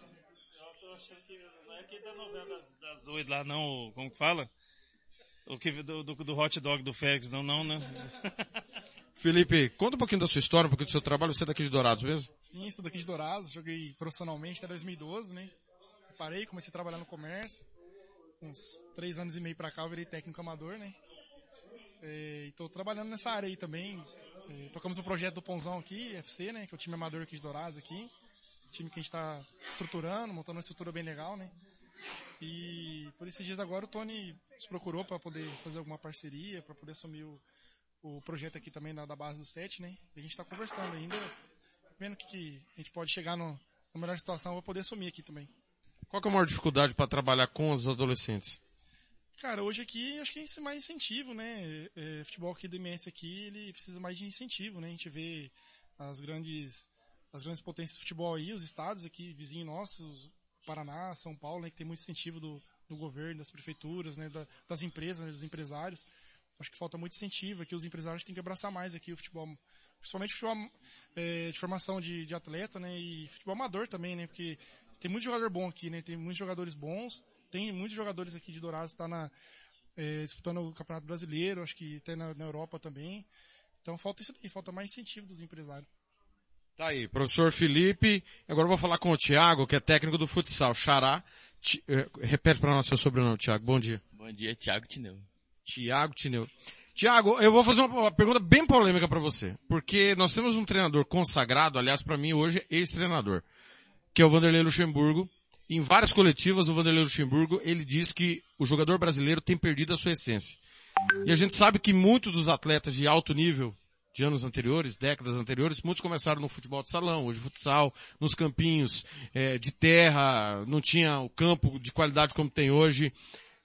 Das oito lá não, como que fala? O que do, do, do hot dog do Félix, não, não, né? Felipe, conta um pouquinho da sua história, um pouquinho do seu trabalho. Você é daqui de Dourados mesmo? Sim, sou daqui de Dourados, joguei profissionalmente até 2012, né? Parei, comecei a trabalhar no comércio. Uns três anos e meio pra cá eu virei técnico amador, né? É, e tô trabalhando nessa área aí também. É, tocamos o projeto do Pãozão aqui, FC, né? Que é o time amador aqui de Dourados aqui. Time que a gente tá estruturando, montando uma estrutura bem legal, né? E por esses dias agora o Tony nos procurou para poder fazer alguma parceria, para poder assumir o, o projeto aqui também da, da base do 7, né? E a gente está conversando ainda, vendo que, que a gente pode chegar no, na melhor situação para poder assumir aqui também. Qual é a maior dificuldade para trabalhar com os adolescentes? Cara, hoje aqui acho que é mais incentivo, né? É, futebol aqui do MS aqui, ele precisa mais de incentivo, né? A gente vê as grandes, as grandes potências do futebol aí, os estados aqui, vizinhos nossos, Paraná, São Paulo, né? Que tem muito incentivo do, do governo, das prefeituras, né? Da- das empresas, né? dos empresários. Acho que falta muito incentivo aqui, os empresários têm que abraçar mais aqui o futebol, principalmente o futebol é, de formação de, de atleta, né? E futebol amador também, né? Porque tem muito jogador bom aqui, né? Tem muitos jogadores bons, tem muitos jogadores aqui de Dourados que tá na, é, disputando o Campeonato Brasileiro, acho que até na, na Europa também. Então falta isso daí, falta mais incentivo dos empresários. Tá aí, professor Felipe. Agora eu vou falar com o Thiago, que é técnico do futsal, Xará. Ti- eh, repete para nós seu sobrenome, Thiago. Bom dia. Bom dia, Thiago Tineu. Thiago Tineu. Tiago, eu vou fazer uma, uma pergunta bem polêmica para você, porque nós temos um treinador consagrado, aliás, para mim hoje ex-treinador, que é o Vanderlei Luxemburgo. Em várias coletivas, o Vanderlei Luxemburgo, ele diz que o jogador brasileiro tem perdido a sua essência. E a gente sabe que muitos dos atletas de alto nível de anos anteriores, décadas anteriores, muitos começaram no futebol de salão, hoje futsal, nos campinhos eh, de terra, não tinha o campo de qualidade como tem hoje.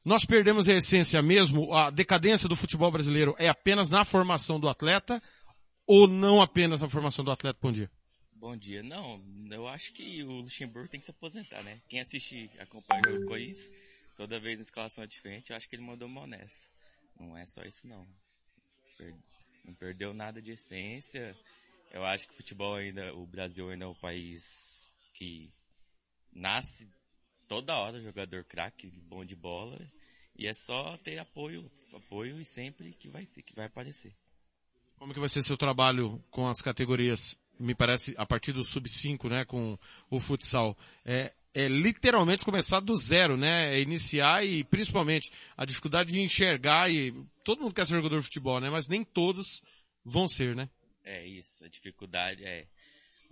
Nós perdemos a essência mesmo, a decadência do futebol brasileiro é apenas na formação do atleta ou não apenas na formação do atleta? Bom dia. Bom dia. Não, eu acho que o Luxemburgo tem que se aposentar, né? Quem assiste, acompanha o Cois, toda vez a escalação é diferente, eu acho que ele mandou mal nessa. Não é só isso não. Não perdeu nada de essência. Eu acho que o futebol ainda, o Brasil ainda é um país que nasce toda hora jogador craque, bom de bola, e é só ter apoio, apoio e sempre que vai ter, que vai aparecer. Como que vai ser seu trabalho com as categorias, me parece, a partir do sub-5, né, com o futsal? É, é literalmente começar do zero, né? É iniciar e principalmente a dificuldade de enxergar e todo mundo quer ser jogador de futebol, né? Mas nem todos vão ser, né? É isso, a dificuldade é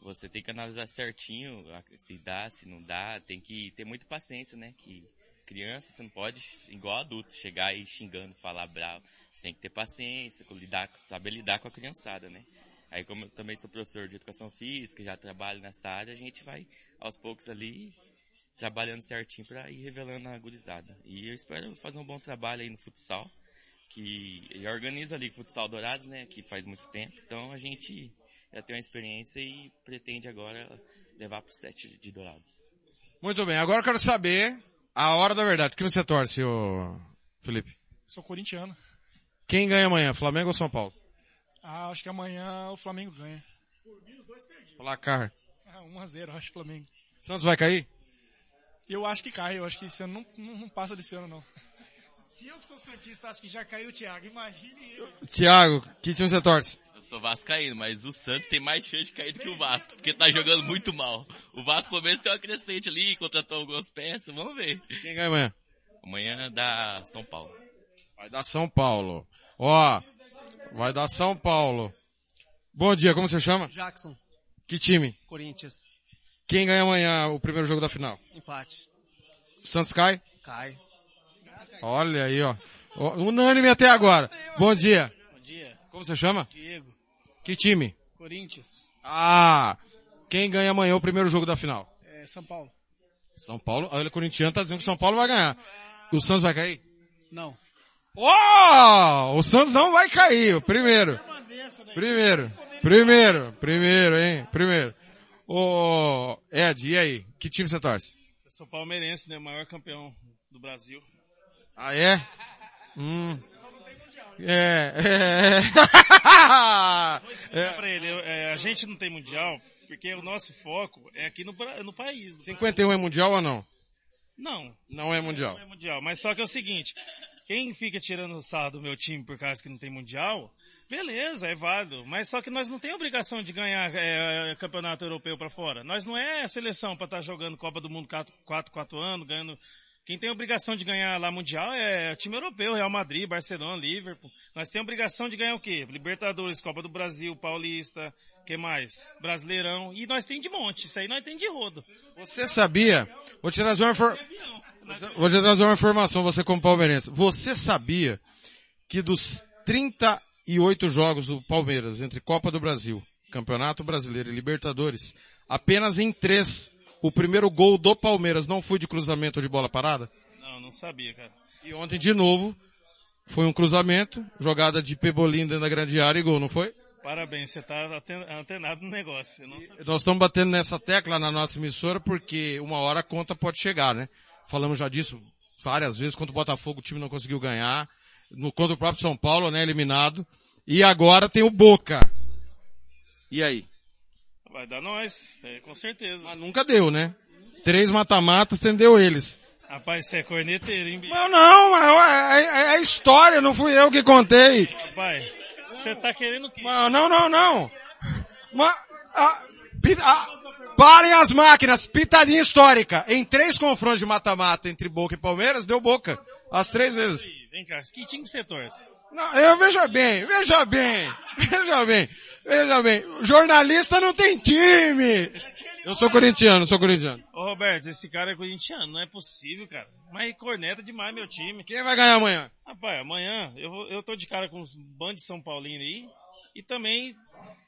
você tem que analisar certinho se dá, se não dá, tem que ter muita paciência, né? Que criança você não pode, igual adulto, chegar aí xingando, falar bravo. Você tem que ter paciência, lidar, saber lidar com a criançada, né? Aí como eu também sou professor de educação física, já trabalho nessa área, a gente vai aos poucos ali trabalhando certinho para ir revelando a gurizada. E eu espero fazer um bom trabalho aí no futsal, que já organiza a Liga Futsal Dourados, né, que faz muito tempo. Então a gente já tem uma experiência e pretende agora levar pro set de Dourados. Muito bem, agora eu quero saber a hora da verdade. Que você torce, ô Felipe? Sou corintiano. Quem ganha amanhã, Flamengo ou São Paulo? Ah, acho que amanhã o Flamengo ganha. Placar. Ah, 1x0, acho, Flamengo. Santos vai cair? Eu acho que cai, eu acho que esse ano não, não, não passa desse ano, não. Se eu que sou Santista acho que já caiu o Thiago, imagine eu. Tiago, que time você torce? Eu sou vascaíno, mas o Santos tem mais chance de cair do que o Vasco, porque tá jogando muito mal. O Vasco pelo menos tem uma crescente ali, contratou algumas peças, vamos ver. Quem ganha amanhã? Amanhã dá São Paulo. Vai dar São Paulo. Ó, vai dar São Paulo. Bom dia, como você chama? Jackson, Que time? Corinthians, Quem ganha amanhã o primeiro jogo da final? empate. Santos cai? Cai. Olha aí, ó. Unânime até agora. Bom dia. Bom dia. Como você chama? Diego, Que time? Corinthians, Ah, quem ganha amanhã o primeiro jogo da final? é, São Paulo. São Paulo. Olha, o corintiano tá dizendo que São Paulo vai ganhar. O Santos vai cair? Não. Oh! O Santos não vai cair, o primeiro. Primeiro. Primeiro. Primeiro, hein? Primeiro. Ô, Ed, e aí? Que time você torce? Eu sou palmeirense, né? O maior campeão do Brasil. Ah, é? Hum. É, é, é. É. Pra ele, é, a gente não tem mundial porque o nosso foco é aqui no, Bra- no país. 51 é mundial ou não? Não. Não é mundial. Não é mundial. Mas só que é o seguinte, quem fica tirando o sarro do meu time por causa que não tem mundial, beleza, é válido. Mas só que nós não tem obrigação de ganhar é, campeonato europeu pra fora. Nós não é seleção pra estar jogando Copa do Mundo 4, 4, 4 anos, ganhando... Quem tem obrigação de ganhar lá mundial é o time europeu, Real Madrid, Barcelona, Liverpool. Nós temos obrigação de ganhar o quê? Libertadores, Copa do Brasil, Paulista, que mais? Brasileirão. E nós tem de monte. Isso aí nós tem de rodo. Você sabia? Vou te trazer uma, Vou te trazer uma informação, você como palmeirense. Você sabia que dos 38 jogos do Palmeiras entre Copa do Brasil, Campeonato Brasileiro e Libertadores, apenas em três o primeiro gol do Palmeiras não foi de cruzamento ou de bola parada? Não, não sabia, cara. E ontem de novo foi um cruzamento, jogada de Pebolim dentro da grande área e gol, não foi? Parabéns, você tá aten- antenado no negócio. Nós estamos batendo nessa tecla na nossa emissora porque uma hora a conta pode chegar, né? Falamos já disso várias vezes, contra o Botafogo o time não conseguiu ganhar, no contra o próprio São Paulo, né, eliminado. E agora tem o Boca. E aí? Vai dar nós, é, com certeza. Mas nunca deu, né? Três mata-matas, entendeu eles. Rapaz, você é corneteiro, hein, bicho? Não, não, mas é, é- é a história, não fui eu que contei. Rapaz, você tá querendo quê? Não, não, não, não. Mas, ah, parem as máquinas, pitadinha histórica. Em três confrontos de mata-mata entre Boca e Palmeiras, deu Boca. As três vezes. Vem cá, que time você torce? Não, eu veja bem, veja bem, veja bem, veja bem. Jornalista não tem time. Eu sou corintiano, sou corintiano. Ô Roberto, esse cara é corintiano, não é possível, cara. Mas corneta demais meu time. Quem vai ganhar amanhã? Rapaz, amanhã eu, vou- eu tô de cara com os bandos de São Paulino aí. E também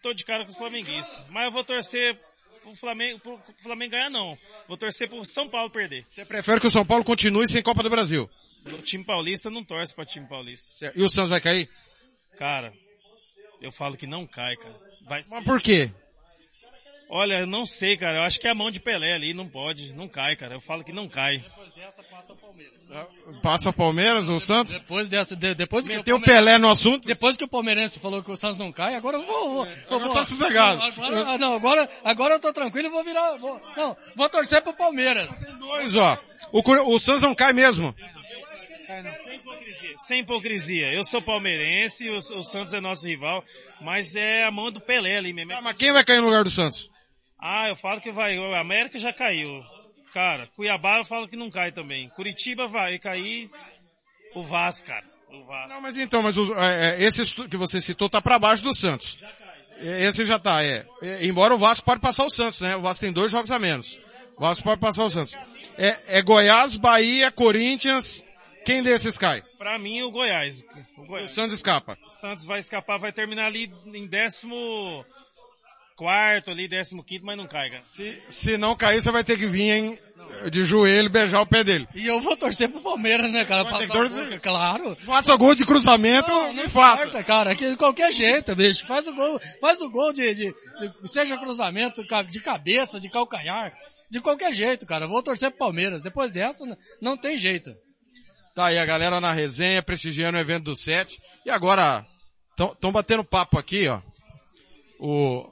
tô de cara com os flamenguistas. Mas eu vou torcer pro Flamengo, pro, Flamengo ganhar não. Vou torcer pro São Paulo perder. Você prefere que o São Paulo continue sem Copa do Brasil? O time paulista não torce pra time paulista. E o Santos vai cair? Cara, eu falo que não cai, cara. Vai... Mas por quê? Olha, eu não sei, cara. Eu acho que é a mão de Pelé ali, não pode, não cai, cara. Eu falo que não cai. Depois dessa passa o Palmeiras. Passa o Palmeiras, o Santos? Depois dessa, de- depois que Meteu o Pelé no assunto? Depois que o palmeirense falou que o Santos não cai, agora eu vou, vou, eu Agora vou- tá sossegado. Agora, ah, não, agora, agora eu tô tranquilo e vou virar, vou, não, vou torcer pro Palmeiras. Dois, ó. O, o Santos não cai mesmo. Sem hipocrisia. Sem hipocrisia. Eu sou palmeirense, o, o Santos é nosso rival, mas é a mão do Pelé ali mesmo. mas quem vai cair no lugar do Santos? Ah, eu falo que vai. O América já caiu. Cara, Cuiabá eu falo que não cai também. Curitiba vai cair. O Vasco, cara. O Vasco. Não, mas então, mas os, é, é, esse que você citou tá pra baixo do Santos. É, Esse já tá, é. É, Embora o Vasco pode passar o Santos, né? O Vasco tem dois jogos a menos. O Vasco pode passar o Santos. É, é Goiás, Bahia, Corinthians. Quem desses cai? Pra mim, o Goiás. O, Goiás. O Santos escapa. O Santos vai escapar, vai terminar ali em décimo quarto ali, décimo quinto, mas não cai, cara. Se não cair, você vai ter que vir hein, de joelho e beijar o pé dele. E eu vou torcer pro Palmeiras, né, cara? Torcer. gol, claro. Faça gol de cruzamento Não, não e faça. importa, cara, que de qualquer jeito, bicho. Faz o gol, faz o gol de, de- de- seja cruzamento de cabeça, de calcanhar, de qualquer jeito, cara. Eu Vou torcer pro Palmeiras. Depois dessa, não tem jeito. Tá aí a galera na resenha, prestigiando o evento do set. E agora, estão batendo papo aqui, ó. O,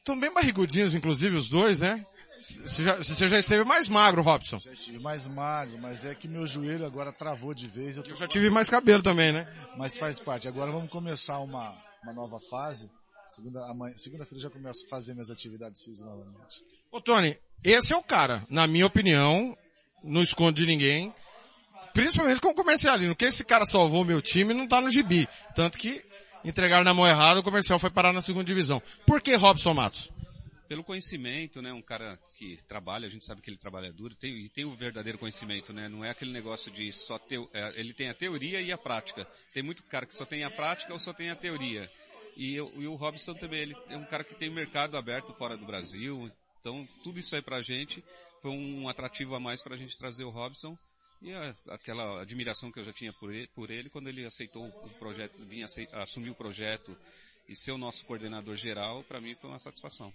estão bem barrigudinhos, inclusive, os dois, né? Você já, você já esteve mais magro, Robson. Já estive mais magro, mas é que meu joelho agora travou de vez. Eu, tô- Já tive mais cabelo também, né? Mas faz parte. Agora vamos começar uma, uma nova fase. Segunda, amanhã, segunda-feira já começo a fazer minhas atividades físicas novamente. Ô, Tony, esse é o cara, na minha opinião, não escondo de ninguém, principalmente com o comercialino, que esse cara salvou meu time não tá no gibi. Tanto que entregaram na mão errada, o comercial foi parar na segunda divisão. Por que Robson Matos? Pelo conhecimento, né? Um cara que trabalha, a gente sabe que ele trabalha duro, tem, e tem o verdadeiro conhecimento, né? Não é aquele negócio de só ter, é, ele tem a teoria e a prática. Tem muito cara que só tem a prática ou só tem a teoria. E, eu- e o Robson também, ele é um cara que tem mercado aberto fora do Brasil. Então, tudo isso aí pra gente foi um atrativo a mais pra gente trazer o Robson. E a- aquela admiração que eu já tinha por ele, por ele quando ele aceitou o projeto, vinha assumir o projeto e ser o nosso coordenador geral, pra mim foi uma satisfação.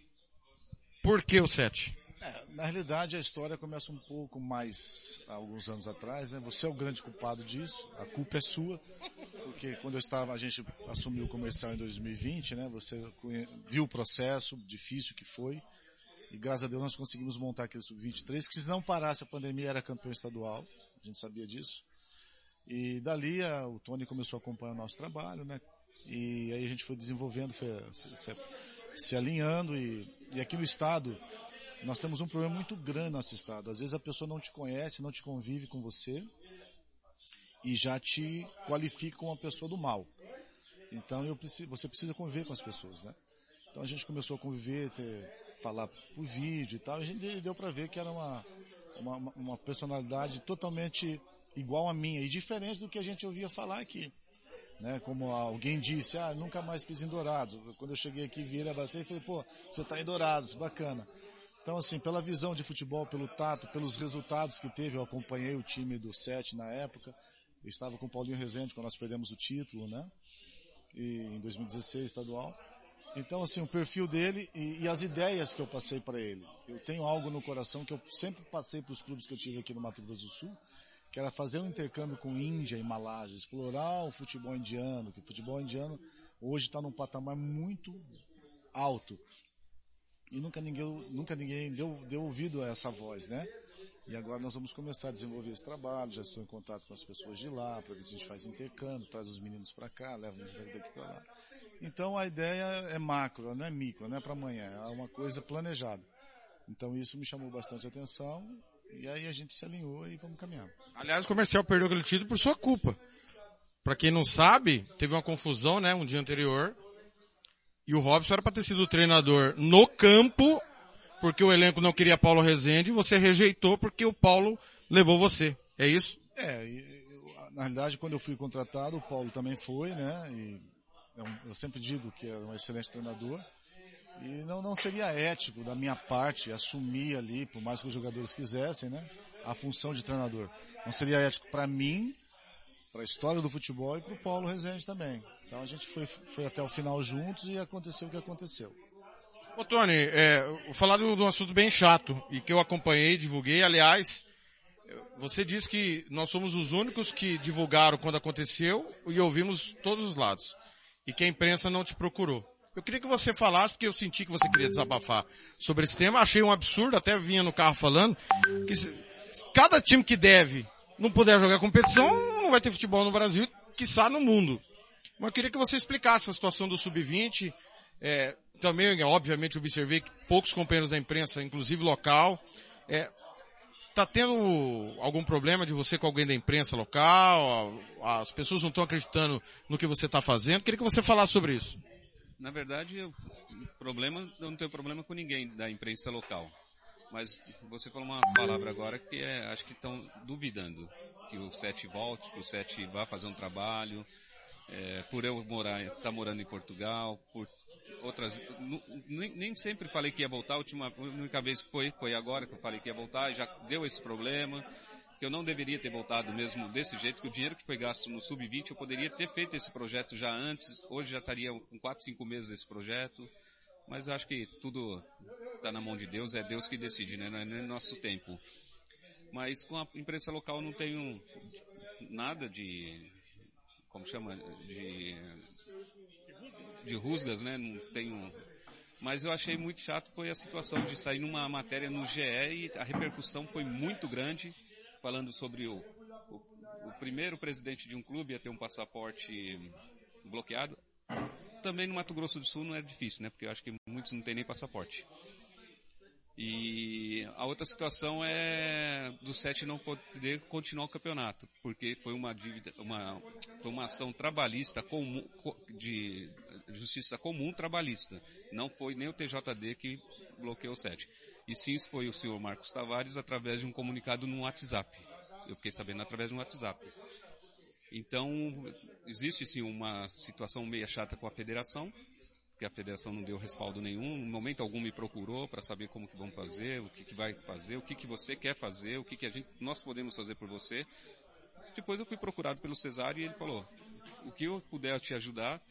Por que o 7? É, na realidade, a história começa um pouco mais há alguns anos atrás, né? Você é o grande culpado disso, a culpa é sua, porque quando eu estava, a gente assumiu o comercial em 2020, né? Você viu o processo difícil que foi, e graças a Deus nós conseguimos montar aquele sub-23, que se não parasse a pandemia era campeão estadual, a gente sabia disso. E dali a- o Tony começou a acompanhar o nosso trabalho, né? E aí a gente foi desenvolvendo, foi se, se- se alinhando e, e aqui no estado nós temos um problema muito grande no nosso estado. Às vezes a pessoa não te conhece, não te convive com você e já te qualifica como uma pessoa do mal. Então eu você precisa conviver com as pessoas, né? Então a gente começou a conviver, ter, falar por vídeo e tal, e a gente deu para ver que era uma, uma, uma- personalidade totalmente igual a minha e diferente do que a gente ouvia falar aqui. Né? Como alguém disse, ah, nunca mais pis em Dourados. Quando eu cheguei aqui, vi ele, abracei e falei, pô, você tá em Dourados, bacana. Então, assim, pela visão de futebol, pelo tato, pelos resultados que teve, eu acompanhei o time do Sete na época. Eu estava com o Paulinho Rezende quando nós perdemos o título, né? E, em 2016, estadual. Então, assim, o perfil dele e, e as ideias que eu passei para ele. Eu tenho algo no coração que eu sempre passei para os clubes que eu tive aqui no Mato Grosso do Sul, que era fazer um intercâmbio com Índia e Malásia, explorar o futebol indiano, que o futebol indiano hoje está num patamar muito alto. E nunca ninguém, nunca ninguém deu, deu ouvido a essa voz, né? E agora nós vamos começar a desenvolver esse trabalho, já estou em contato com as pessoas de lá, para ver se a gente faz intercâmbio, traz os meninos para cá, leva os meninos daqui para lá. Então a ideia é macro, não é micro, não é para amanhã, é uma coisa planejada. Então isso me chamou bastante atenção, e aí a gente se alinhou e vamos caminhar. Aliás, o comercial perdeu aquele título por sua culpa. Pra quem não sabe, teve uma confusão, né, um dia anterior. E o Robson era para ter sido treinador no campo, porque o elenco não queria Paulo Rezende, e você rejeitou porque o Paulo levou você. É isso? É, na realidade quando eu fui contratado, o Paulo também foi, né? E eu, eu sempre digo que é um excelente treinador. E não, não seria ético da minha parte assumir ali, por mais que os jogadores quisessem, né? A função de treinador. Não seria ético para mim, para a história do futebol e para o Paulo Rezende também. Então a gente foi, foi até o final juntos e aconteceu o que aconteceu. Ô Tony, é, vou falar de um assunto bem chato e que eu acompanhei, divulguei. Aliás, você disse que nós somos os únicos que divulgaram quando aconteceu e ouvimos todos os lados. E que a imprensa não te procurou. Eu queria que você falasse, porque eu senti que você queria desabafar sobre esse tema. Achei um absurdo, até vinha no carro falando, que se, cada time que deve não puder jogar competição, não vai ter futebol no Brasil, quiçá no mundo. Mas eu queria que você explicasse a situação do Sub-20. É, também, obviamente, observei que poucos companheiros da imprensa, inclusive local, é, tá tendo algum problema de você com alguém da imprensa local? As pessoas não estão acreditando no que você está fazendo? Queria que você falasse sobre isso. Na verdade, eu, problema, eu não tenho problema com ninguém da imprensa local. Mas você falou uma palavra agora que é, acho que estão duvidando que o Sete volte, que o Sete vá fazer um trabalho, é, por eu morar, estar tá morando em Portugal, por outras, nem, nem, sempre falei que ia voltar, a última, a única vez que foi, foi agora que eu falei que ia voltar, já deu esse problema, que eu não deveria ter voltado mesmo desse jeito, que o dinheiro que foi gasto no Sub-20 eu poderia ter feito esse projeto já antes, hoje já estaria com 4, 5 meses esse projeto, mas acho que tudo está na mão de Deus, é Deus que decide, né? não é nosso tempo. Mas com a imprensa local não tenho nada de, como chama, de, de rusgas, né? Não tenho, mas eu achei muito chato foi a situação de sair numa matéria no GE e a repercussão foi muito grande, falando sobre o, o, o primeiro presidente de um clube a ter um passaporte bloqueado. Também no Mato Grosso do Sul não é difícil, né? Porque eu acho que muitos não têm nem passaporte. E a outra situação é do Sete não poder continuar o campeonato, porque foi uma dívida, uma, foi uma ação trabalhista comum, de justiça comum trabalhista. Não foi nem o TJD que bloqueou o Sete. E sim foi o senhor Marcos Tavares através de um comunicado no WhatsApp. Eu fiquei sabendo através de um WhatsApp. Então, existe sim uma situação meio chata com a federação, que a federação não deu respaldo nenhum, no momento algum me procurou para saber como que vamos fazer, o que, que vai fazer, o que, que você quer fazer, o que, que a gente, nós podemos fazer por você. Depois eu fui procurado pelo Cesário e ele falou, o que eu puder te ajudar,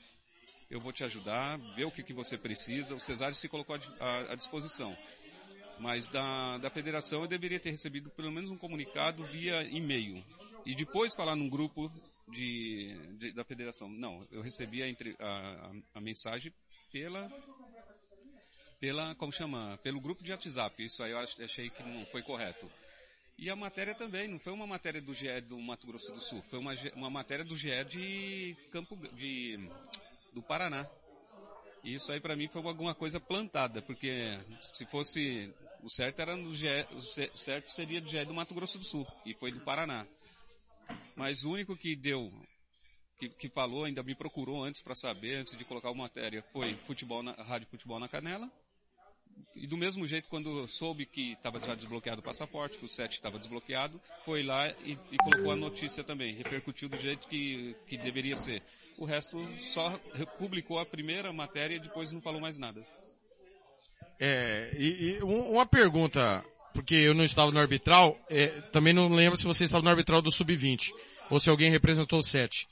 eu vou te ajudar, ver o que, que você precisa. O Cesário se colocou à disposição. Mas da, da federação eu deveria ter recebido pelo menos um comunicado via e-mail. E depois falar num grupo de, de, da federação. Não, eu recebi a, a, a, mensagem pela, pela, como chama, pelo grupo de WhatsApp. Isso aí eu achei que não foi correto. E a matéria também, não foi uma matéria do GE do Mato Grosso do Sul, foi uma, uma matéria do GE de Campo, de, do Paraná. E isso aí para mim foi alguma coisa plantada, porque se fosse, o certo era no GE, o certo seria do GE do Mato Grosso do Sul, e foi do Paraná. Mas o único que deu que, que falou, ainda me procurou antes para saber, antes de colocar uma matéria, foi futebol na, Rádio Futebol na Canela. E do mesmo jeito, quando soube que estava já desbloqueado o passaporte, que o SET estava desbloqueado, foi lá e, e, colocou a notícia também, repercutiu do jeito que, que deveria ser. O resto só publicou a primeira matéria e depois não falou mais nada. É, e, e uma pergunta, porque eu não estava no arbitral, é, também não lembro se você estava no arbitral do Sub-20, ou se alguém representou o 7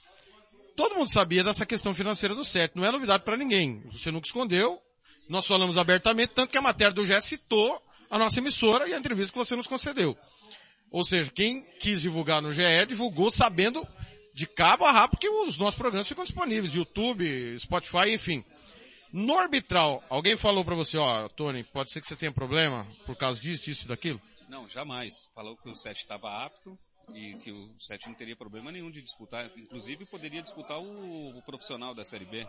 todo mundo sabia dessa questão financeira do SET, não é novidade para ninguém. Você nunca escondeu, nós falamos abertamente, tanto que a matéria do GE citou a nossa emissora e a entrevista que você nos concedeu. Ou seja, quem quis divulgar no GE, divulgou sabendo de cabo a rabo que os nossos programas ficam disponíveis, YouTube, Spotify, enfim. No arbitral, alguém falou para você, ó, Tony, pode ser que você tenha problema por causa disso, disso e daquilo? Não, jamais. Falou que o SET estava apto, e que o Sete não teria problema nenhum de disputar, inclusive poderia disputar o, o, profissional da Série B.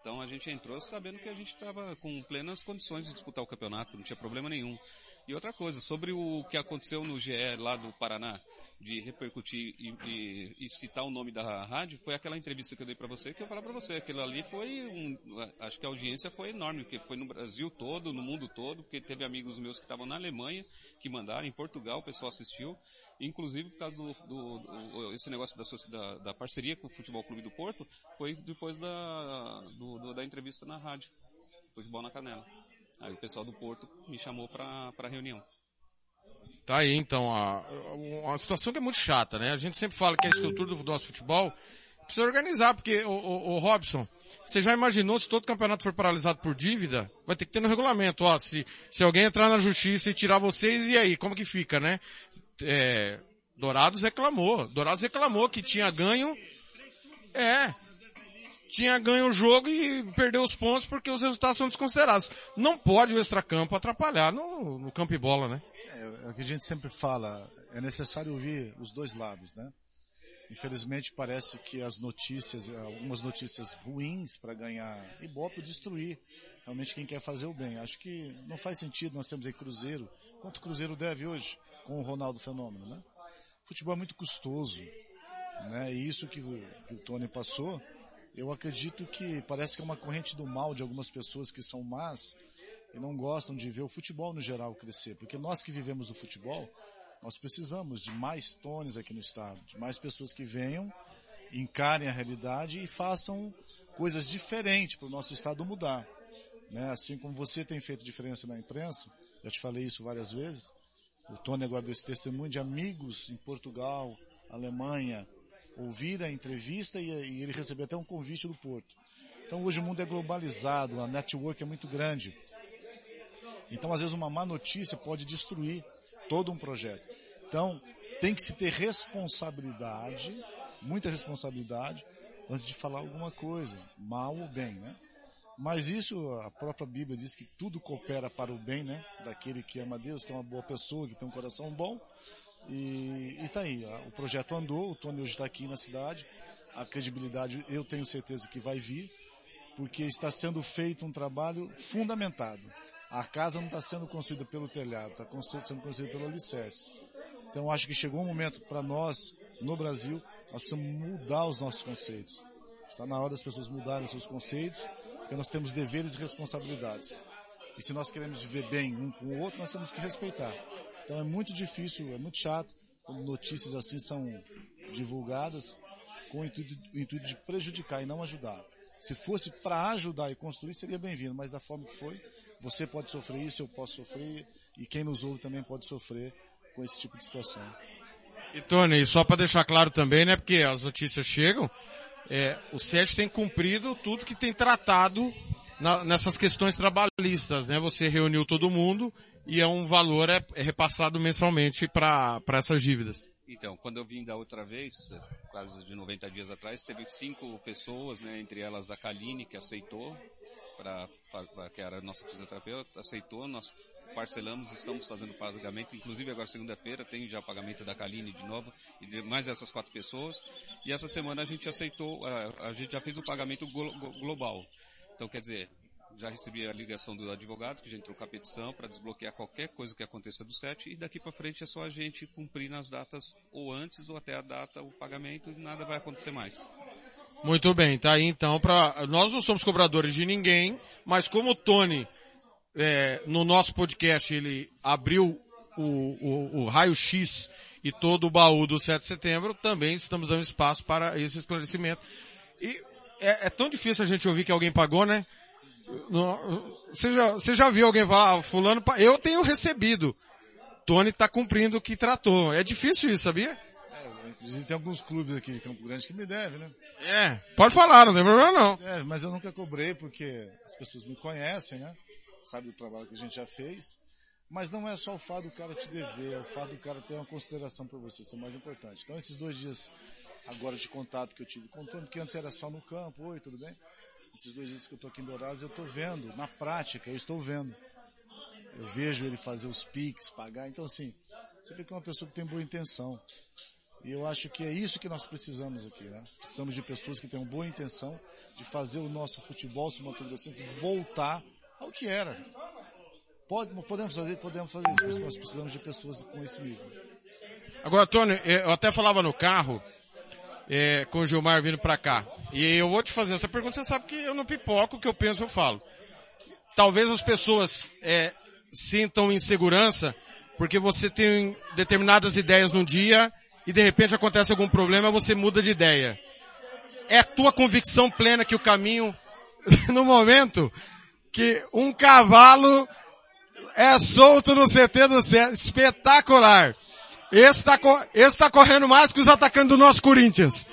Então a gente entrou sabendo que a gente estava com plenas condições de disputar o campeonato, não tinha problema nenhum. E outra coisa, sobre o que aconteceu no GE lá do Paraná, de repercutir e, e, e, citar o nome da rádio foi aquela entrevista que eu dei para você, que eu falar para você, aquilo ali foi um, acho que a audiência foi enorme, porque foi no Brasil todo, no mundo todo, porque teve amigos meus que estavam na Alemanha, que mandaram, em Portugal o pessoal assistiu, inclusive por causa do, do, do esse negócio da, da, da, parceria com o Futebol Clube do Porto, foi depois da, do, da entrevista na rádio, Futebol na Canela. Aí o pessoal do Porto me chamou para a reunião. Tá aí então, a, uma situação que é muito chata, né? A gente sempre fala que a estrutura do nosso futebol precisa organizar, porque o, o, o Robson, você já imaginou se todo campeonato for paralisado por dívida? Vai ter que ter no regulamento, ó, se, se alguém entrar na justiça e tirar vocês, e aí, como que fica, né? É, Dourados reclamou, Dourados reclamou que tinha ganho, é, tinha ganho o jogo e perdeu os pontos porque os resultados são desconsiderados. Não pode o extracampo atrapalhar no, no campo e bola, né? É, é o que a gente sempre fala, é necessário ouvir os dois lados, né? Infelizmente parece que as notícias, algumas notícias ruins para ganhar Ibope destruir realmente quem quer fazer o bem. Acho que não faz sentido nós temos aí Cruzeiro. Quanto Cruzeiro deve hoje com o Ronaldo Fenômeno, né? Futebol é muito custoso, né? E isso que que o Tony passou, eu acredito que parece que é uma corrente do mal de algumas pessoas que são más, e não gostam de ver o futebol no geral crescer, porque nós que vivemos do futebol, nós precisamos de mais tones aqui no estado, de mais pessoas que venham, encarem a realidade e façam coisas diferentes para o nosso estado mudar. Né? Assim como você tem feito diferença na imprensa, já te falei isso várias vezes, o Tony agora deu esse testemunho de amigos em Portugal, Alemanha, ouvir a entrevista e, e ele recebeu até um convite do Porto. Então hoje o mundo é globalizado, a network é muito grande. Então, às vezes, uma má notícia pode destruir todo um projeto. Então, tem que se ter responsabilidade, muita responsabilidade, antes de falar alguma coisa, mal ou bem, né? Mas isso, a própria Bíblia diz que tudo coopera para o bem, né? Daquele que ama Deus, que é uma boa pessoa, que tem um coração bom. E, e tá aí, o projeto andou, o Tony hoje está aqui na cidade, a credibilidade eu tenho certeza que vai vir, porque está sendo feito um trabalho fundamentado. A casa não está sendo construída pelo telhado, está sendo construída pelo alicerce. Então acho que chegou um momento para nós, no Brasil, nós precisamos mudar os nossos conceitos. Está na hora das pessoas mudarem seus conceitos, porque nós temos deveres e responsabilidades. E se nós queremos viver bem um com o outro, nós temos que respeitar. Então é muito difícil, é muito chato quando notícias assim são divulgadas com o intuito, o intuito de prejudicar e não ajudar. Se fosse para ajudar e construir, seria bem-vindo, mas da forma que foi, você pode sofrer isso, eu posso sofrer, e quem nos ouve também pode sofrer com esse tipo de situação. E Tony, só para deixar claro também, né, porque as notícias chegam, é, o SET tem cumprido tudo que tem tratado na, nessas questões trabalhistas, né? Você reuniu todo mundo e é um valor é, é repassado mensalmente para essas dívidas. Então, quando eu vim da outra vez, quase de 90 dias atrás, teve cinco pessoas, né, entre elas a Kaline, que aceitou, para que era nossa fisioterapeuta, aceitou, nós parcelamos, estamos fazendo pagamento, inclusive agora segunda-feira tem já pagamento da Kaline de novo, e de mais essas quatro pessoas, e essa semana a gente aceitou, a, a gente já fez o pagamento global. Então quer dizer, já recebi a ligação do advogado, que já entrou com a petição para desbloquear qualquer coisa que aconteça do SET, e daqui para frente é só a gente cumprir nas datas, ou antes, ou até a data, o pagamento, e nada vai acontecer mais. Muito bem, tá aí então para nós não somos cobradores de ninguém, mas como o Tony é, no nosso podcast ele abriu o, o, o raio-x e todo o baú do 7 de setembro, também estamos dando espaço para esse esclarecimento. E é, é tão difícil a gente ouvir que alguém pagou, né? Você já, você já viu alguém falar, ah, fulano, eu tenho recebido. Tony está cumprindo o que tratou. É difícil isso, sabia? É, inclusive tem alguns clubes aqui de Campo Grande que me devem, né? É, pode falar, não tem problema não. É, mas eu nunca cobrei porque as pessoas me conhecem, né? Sabe o trabalho que a gente já fez. Mas não é só o fato do cara te dever, é o fato do cara ter uma consideração por você, isso é mais importante. Então esses dois dias agora de contato que eu tive com o Tony, que antes era só no campo, oi, tudo bem? Esses dois dias que eu estou aqui em Dourados, eu estou vendo, na prática, eu estou vendo. Eu vejo ele fazer os piques, pagar, então assim, você vê que é uma pessoa que tem boa intenção. E eu acho que é isso que nós precisamos aqui, né? Precisamos de pessoas que tenham boa intenção de fazer o nosso futebol sul-mato-grossense voltar ao que era. Pode, podemos fazer, podemos fazer isso, mas nós precisamos de pessoas com esse nível. Agora, Tony, eh, eu até falava no carro, é, com o Gilmar vindo pra cá. E eu vou te fazer essa pergunta, você sabe que eu não pipoco, o que eu penso eu falo. Talvez as pessoas é, sintam insegurança porque você tem determinadas ideias no dia e de repente acontece algum problema, você muda de ideia. É a tua convicção plena que o caminho, no momento, que um cavalo é solto no CT do céu, espetacular. Esse tá, esse tá correndo mais que os atacantes do nosso Corinthians.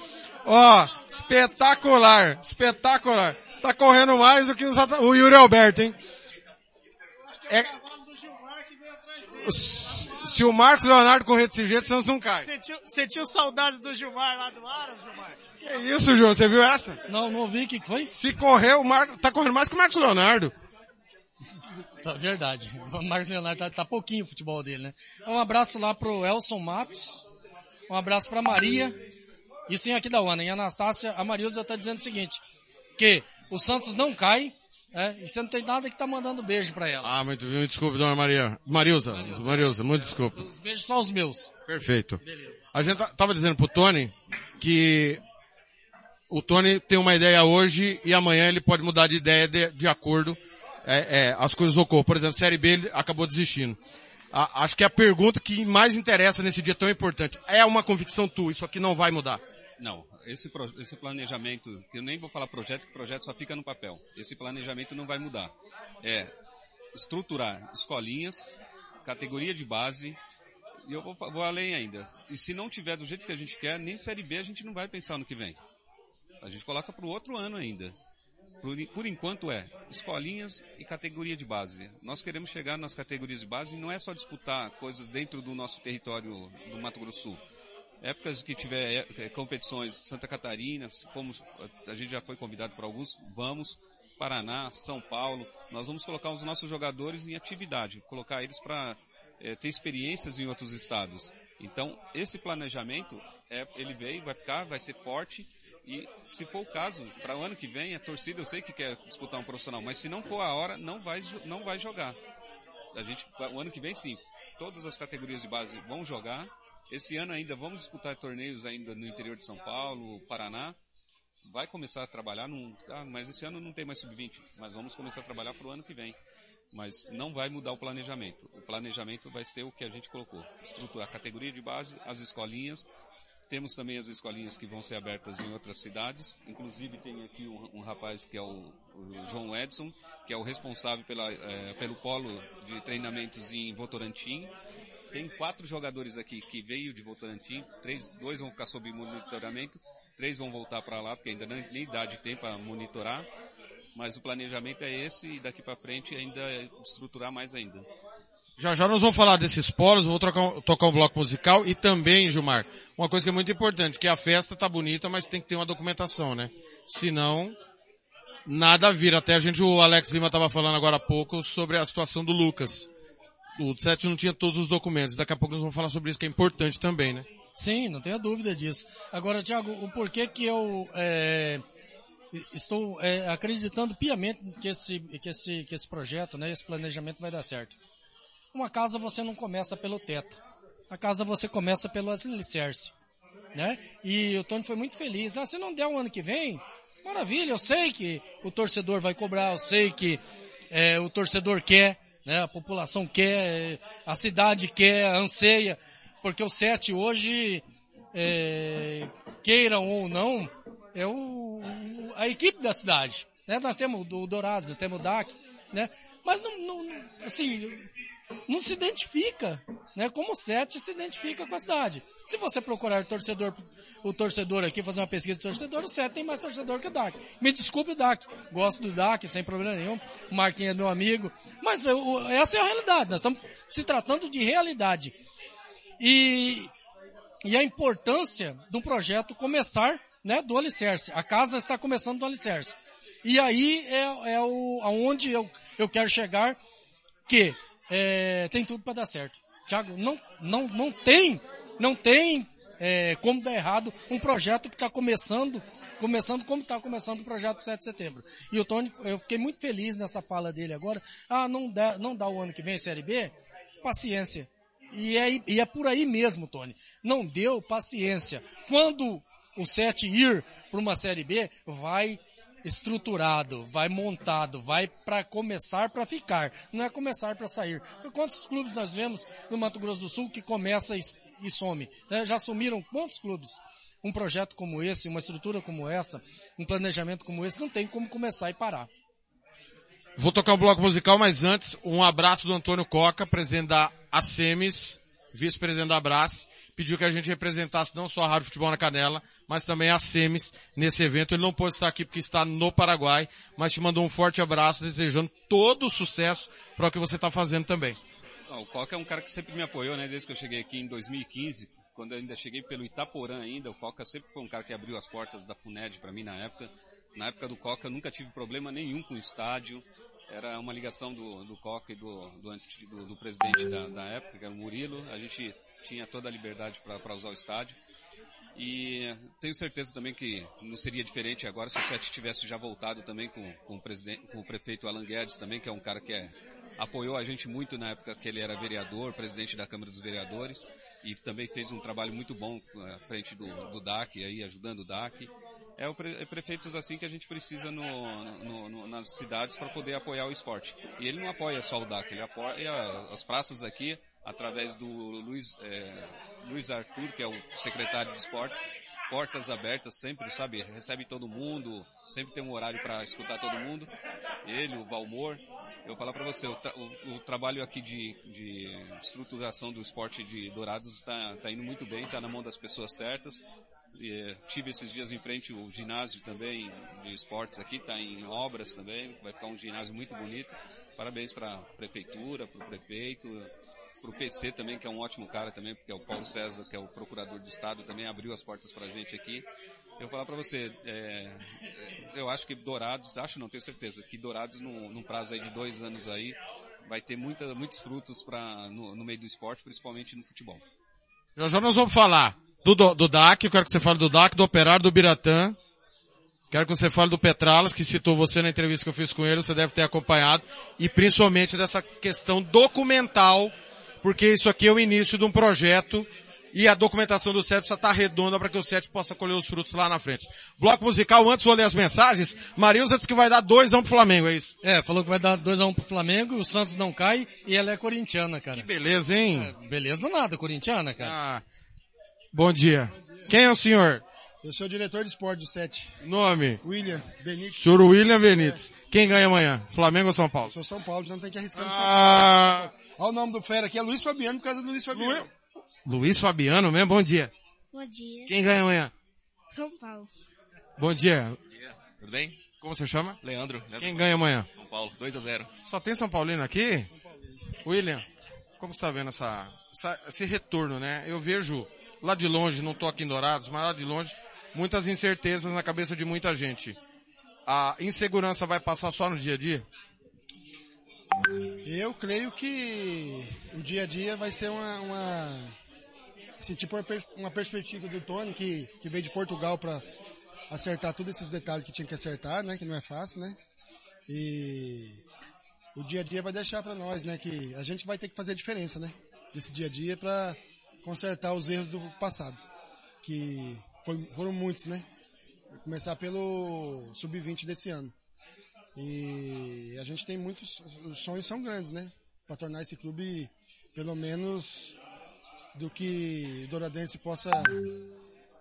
Ó, espetacular, espetacular. Tá correndo mais do que os o Yuri Alberto, hein? É, se o Marcos Leonardo correr desse jeito, Santos não cai. Você tinha saudades do Gilmar lá do Aras, Gilmar? Que isso, João? Você viu essa? Não, não vi. O que foi? Se correr, o Marcos, tá correndo mais que o Marcos Leonardo. Tá, verdade. O Marcos Leonardo tá, tá pouquinho o futebol dele, né? Um abraço lá pro Elson Matos. Um abraço pra Maria. Isso em aqui da Ana. Em Anastácia, a Marilza tá dizendo o seguinte, que o Santos não cai, é, e você não tem nada que tá mandando beijo pra ela. Ah, muito, muito desculpe, dona Maria. Marilza, Marilza, Marilza muito desculpa. Os beijos só os meus. Perfeito. Beleza. A gente tava dizendo pro Tony que o Tony tem uma ideia hoje e amanhã ele pode mudar de ideia de, de acordo é, é, as coisas ocorram. Por exemplo, Série B ele acabou desistindo. A, acho que a pergunta que mais interessa nesse dia tão importante é uma convicção tua, isso aqui não vai mudar. Não, esse, esse planejamento, eu nem vou falar projeto, que projeto só fica no papel. Esse planejamento não vai mudar. É estruturar escolinhas, categoria de base, e eu vou, vou além ainda. E se não tiver do jeito que a gente quer, nem Série B a gente não vai pensar no que vem. A gente coloca para o outro ano ainda. Por, por, enquanto é escolinhas e categoria de base. Nós queremos chegar nas categorias de base e não é só disputar coisas dentro do nosso território do Mato Grosso Sul. Épocas que tiver é, competições Santa Catarina, fomos, a gente já foi convidado para alguns, vamos. Paraná, São Paulo, nós vamos colocar os nossos jogadores em atividade, colocar eles para é, ter experiências em outros estados. Então, esse planejamento, é, ele veio, vai ficar, vai ser forte e se for o caso, para o ano que vem, a torcida eu sei que quer disputar um profissional, mas se não for a hora, não vai, não vai jogar. A gente, o ano que vem sim, todas as categorias de base vão jogar. Esse ano ainda vamos disputar torneios ainda no interior de São Paulo, Paraná. Vai começar a trabalhar num, ah, mas esse ano não tem mais sub-20, mas vamos começar a trabalhar para o ano que vem. Mas não vai mudar o planejamento. O planejamento vai ser o que a gente colocou. Estruturar a categoria de base, as escolinhas, temos também as escolinhas que vão ser abertas em outras cidades. Inclusive tem aqui um, um rapaz que é o, o, João Edson, que é o responsável pela, é, pelo polo de treinamentos em Votorantim. Tem quatro jogadores aqui que veio de Votorantim, três, dois vão ficar sob monitoramento, três vão voltar para lá, porque ainda não, nem idade tem para monitorar. Mas o planejamento é esse e daqui para frente ainda é estruturar mais ainda. Já já nós vamos falar desses polos, vou trocar, tocar um bloco musical e também, Gilmar, uma coisa que é muito importante, que a festa tá bonita, mas tem que ter uma documentação, né? Senão, nada vira. Até a gente, o Alex Lima estava falando agora há pouco sobre a situação do Lucas. O 7 não tinha todos os documentos. Daqui a pouco nós vamos falar sobre isso, que é importante também, né? Sim, não tenha dúvida disso. Agora, Tiago, o porquê que eu é, estou é, acreditando piamente que esse, que, esse, que esse projeto, né, esse planejamento vai dar certo. Uma casa você não começa pelo teto. A casa você começa pelo alicerce. Né? E o Tony foi muito feliz. Ah, se não der o um ano que vem, maravilha, eu sei que o torcedor vai cobrar, eu sei que é, o torcedor quer, né? a população quer, a cidade quer, anseia, porque o sete hoje, é, queiram ou não, é o, a equipe da cidade. Né? Nós temos o Dourados, temos o DAC, né? mas não, não, assim, não se identifica, né? Como o Sete se identifica com a cidade. Se você procurar o torcedor, o torcedor aqui, fazer uma pesquisa de torcedor, o Sete tem mais torcedor que o DAC. Me desculpe o DAC. Gosto do DAC, sem problema nenhum. O Marquinhos é meu amigo. Mas eu, essa é a realidade. Nós estamos se tratando de realidade. E, e a importância do projeto começar, né, do alicerce. A casa está começando do alicerce. E aí é, é o, aonde eu, eu quero chegar, que é, tem tudo para dar certo. Tiago, não, não, não tem, não tem é, como dar errado um projeto que está começando, começando como está começando o projeto 7 de setembro. E o Tony, eu fiquei muito feliz nessa fala dele agora. Ah, não dá, não dá o ano que vem Série B? Paciência. E é, e é por aí mesmo, Tony. Não deu paciência. Quando o 7 ir para uma Série B, vai estruturado, vai montado, vai para começar para ficar, não é começar para sair. Quantos clubes nós vemos no Mato Grosso do Sul que começa e, e some? né? Já sumiram quantos clubes? Um projeto como esse, uma estrutura como essa, um planejamento como esse, não tem como começar e parar. Vou tocar um bloco musical, mas antes, um abraço do Antônio Coca, presidente da ASEMES, vice-presidente da Abrace, pediu que a gente representasse não só a Rádio Futebol na Canela, mas também a SEMES nesse evento. Ele não pôde estar aqui porque está no Paraguai, mas te mandou um forte abraço, desejando todo o sucesso para o que você está fazendo também. O Coca é um cara que sempre me apoiou, né, desde que eu cheguei aqui em 2015, quando eu ainda cheguei pelo Itaporã ainda, o Coca sempre foi um cara que abriu as portas da FUNED para mim na época. Na época do Coca eu nunca tive problema nenhum com o estádio, era uma ligação do, do Coca e do, do, do, do presidente da, da época, que era o Murilo, a gente tinha toda a liberdade para usar o estádio. E tenho certeza também que não seria diferente agora se o Sete tivesse já voltado também com, com, o, presidente, com o prefeito Alan Guedes também, que é um cara que é, apoiou a gente muito na época que ele era vereador, presidente da Câmara dos Vereadores, e também fez um trabalho muito bom à frente do, do DAC, aí, ajudando o DAC. É, o pre, é prefeitos assim que a gente precisa no, no, no, nas cidades para poder apoiar o esporte. E ele não apoia só o DAC, ele apoia as praças aqui, através do Luiz, é, Luiz Arthur, que é o secretário de esportes, portas abertas sempre, sabe? Recebe todo mundo, sempre tem um horário para escutar todo mundo. Ele, o Valmor. Eu vou falar para você, o, o, o, trabalho aqui de, de, estruturação do esporte de Dourados está tá indo muito bem, está na mão das pessoas certas. E, é, tive esses dias em frente o ginásio também de esportes aqui, está em obras também, vai ficar um ginásio muito bonito. Parabéns para a prefeitura, para o prefeito, para o PC também, que é um ótimo cara também, porque é o Paulo César, que é o procurador do Estado, também abriu as portas para a gente aqui. Eu vou falar para você, é, eu acho que Dourados, acho não, tenho certeza, que Dourados num, num prazo aí de dois anos aí, vai ter muita, muitos frutos pra, no, no meio do esporte, principalmente no futebol. Já já nós vamos falar do, do, do DAC, eu quero que você fale do DAC, do Operário, do Biratã, Quero que você fale do Petralas, que citou você na entrevista que eu fiz com ele, você deve ter acompanhado, e principalmente dessa questão documental porque isso aqui é o início de um projeto e a documentação do CEP está redonda para que o CEP possa colher os frutos lá na frente. Bloco musical, antes vou ler as mensagens. Marilza disse que vai dar 2x1 um pro Flamengo, é isso? É, falou que vai dar 2x1 um pro Flamengo, o Santos não cai e ela é corintiana, cara. Que beleza, hein? É, beleza nada, corintiana, cara. Ah, bom dia. Quem é o senhor? Eu sou o diretor de esporte do SET. Nome? William Benítez. Senhor William Benítez. É. Quem ganha amanhã? Flamengo ou São Paulo? Eu sou São Paulo, então tem que arriscar no ah. São Paulo. Olha o nome do fera aqui, é Luiz Fabiano, por causa do Luiz Fabiano. Luiz, Luiz Fabiano mesmo? Bom dia. Bom dia. Quem ganha amanhã? São Paulo. Bom dia. Bom dia. Tudo bem? Como você chama? Leandro. Leandro Quem ganha amanhã? São Paulo, 2 a 0 Só tem São Paulino aqui? William, como você está vendo essa, essa, esse retorno, né? Eu vejo lá de longe, não estou aqui em Dourados, mas lá de longe, muitas incertezas na cabeça de muita gente. A insegurança vai passar só no dia a dia? Eu creio que o dia a dia vai ser uma, uma assim, tipo uma, uma, perspectiva do Tony que, que veio de Portugal para acertar todos esses detalhes que tinha que acertar, né? Que não é fácil, né? E o dia a dia vai deixar para nós, né? Que a gente vai ter que fazer a diferença, né? Desse dia a dia para consertar os erros do passado. Que foi, foram muitos, né? Começar pelo sub-20 desse ano. E a gente tem muitos, os sonhos são grandes, né? Para tornar esse clube pelo menos do que Douradense possa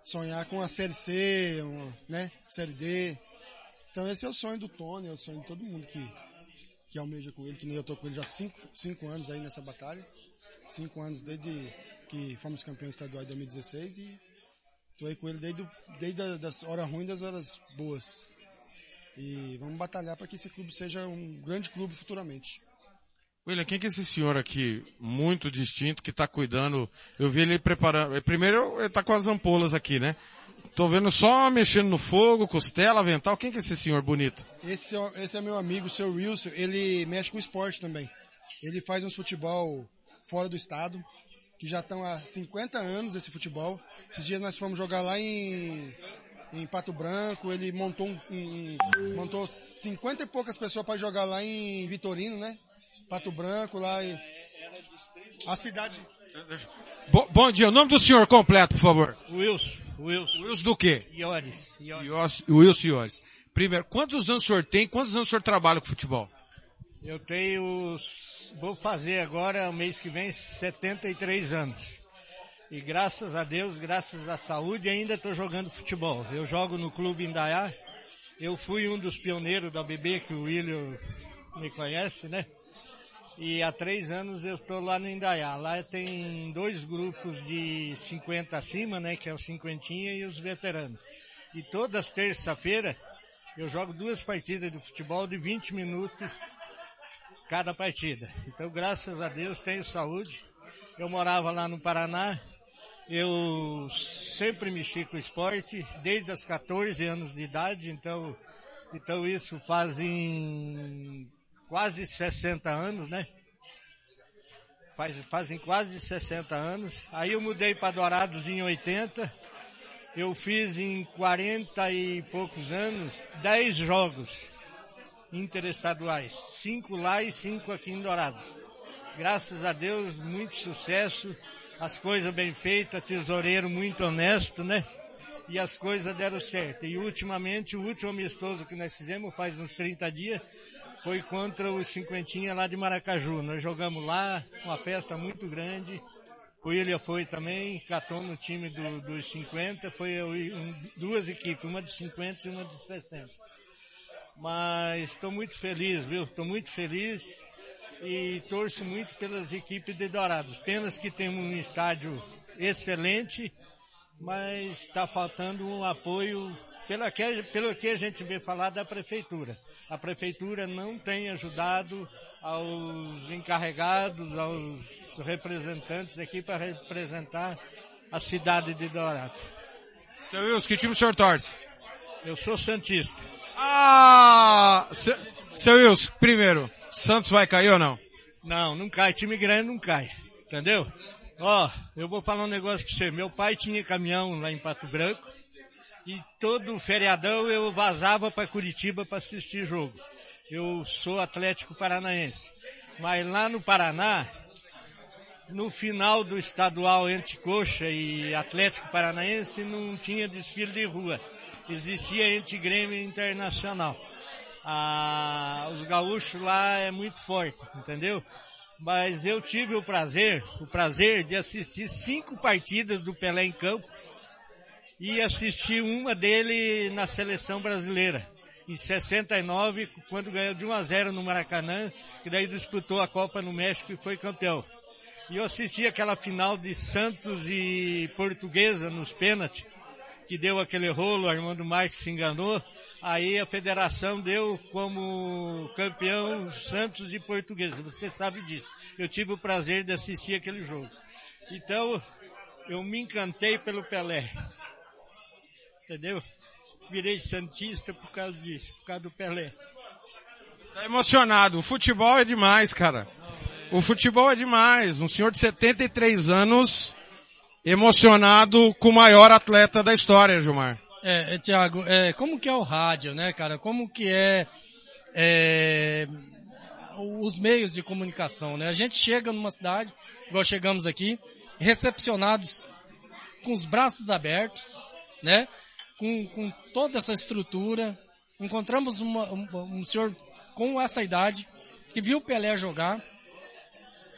sonhar com a Série C, uma, né? Série D. Então esse é o sonho do Tony, é o sonho de todo mundo que, que almeja com ele, que nem eu tô com ele já cinco, cinco anos aí nessa batalha. Cinco anos desde que fomos campeões estaduais em 2016 e Tô aí com ele desde, desde das horas ruins das horas boas. E vamos batalhar para que esse clube seja um grande clube futuramente. William, quem que é esse senhor aqui, muito distinto, que está cuidando? Eu vi ele preparando. Primeiro, ele está com as ampolas aqui, né? Tô vendo só mexendo no fogo, costela, avental. Quem que é esse senhor bonito? Esse, é esse é meu amigo, o seu Wilson. Ele mexe com esporte também. Ele faz uns futebol fora do estado que já estão há 50 anos esse futebol. Esses dias nós fomos jogar lá em, em Pato Branco, ele montou um, um montou 50 e poucas pessoas para jogar lá em Vitorino, né? Pato Branco, lá em, A cidade. Bo- bom dia, o nome do senhor completo, por favor. Wilson, Wilson. Wilson do quê? Iores. Iores. Wilson Iores. Primeiro, quantos anos o senhor tem? Quantos anos o senhor trabalha com futebol? Eu tenho, vou fazer agora, o mês que vem, 73 anos. E graças a Deus, graças à saúde, ainda estou jogando futebol. Eu jogo no Clube Indaiá. Eu fui um dos pioneiros da BB, que o William me conhece, né? E há três anos eu estou lá no Indaiá. Lá tem dois grupos de 50 acima, né? Que é o cinquentinha e os veteranos. E todas terça-feira eu jogo duas partidas de futebol de 20 minutos cada partida. Então, graças a Deus, tenho saúde. Eu morava lá no Paraná. Eu sempre mexi com esporte, desde os 14 anos de idade, então, então isso fazem quase 60 anos, né? Faz, fazem quase 60 anos. Aí eu mudei para Dourados em 80. Eu fiz em 40 e poucos anos 10 jogos interestaduais. Cinco lá e cinco aqui em Dourados. Graças a Deus, muito sucesso. As coisas bem feitas, tesoureiro muito honesto, né? E as coisas deram certo. E ultimamente, o último amistoso que nós fizemos, faz uns 30 dias, foi contra os cinquentinha lá de Maracaju. Nós jogamos lá, uma festa muito grande. O William foi também, catou no time do- dos 50, foi um- duas equipes, uma de 50 e uma de 60. Mas estou muito feliz, viu? Estou muito feliz e torço muito pelas equipes de Dourados. Penas que temos um estádio excelente, mas está faltando um apoio pela que, pelo que a gente vê falar da prefeitura. A prefeitura não tem ajudado aos encarregados, aos representantes aqui para representar a cidade de Dourados. Seu Wilson, que time o senhor torce? Eu sou santista. Ah! Seu, seu Wilson, primeiro, Santos vai cair ou não? Não, não cai. Time grande não cai. Entendeu? Ó, eu vou falar um negócio pra você. Meu pai tinha caminhão lá em Pato Branco e todo feriadão eu vazava para Curitiba para assistir jogo. Eu sou Atlético Paranaense. Mas lá no Paraná, no final do estadual entre Coxa e Atlético Paranaense não tinha desfile de rua. Existia entre Grêmio Internacional. Ah, os gaúchos lá é muito forte, entendeu? Mas eu tive o prazer, o prazer de assistir cinco partidas do Pelé em campo e assistir uma dele na seleção brasileira. Em 69, quando ganhou de 1 a 0 no Maracanã, que daí disputou a Copa no México e foi campeão. E eu assisti aquela final de Santos e Portuguesa nos pênaltis, que deu aquele rolo, Armando Marques se enganou. Aí a federação deu como campeão Santos e Portuguesa. Você sabe disso. Eu tive o prazer de assistir aquele jogo. Então, eu me encantei pelo Pelé. Entendeu? Virei Santista por causa disso, por causa do Pelé. Tá emocionado. O futebol é demais, cara. O futebol é demais. Um senhor de 73 anos emocionado com o maior atleta da história, Gilmar. É, é Tiago, é, como que é o rádio, né, cara? Como que é, é, os meios de comunicação, né? A gente chega numa cidade, igual chegamos aqui, recepcionados com os braços abertos, né? Com, com toda essa estrutura. Encontramos uma- um, um senhor com essa idade, que viu o Pelé jogar,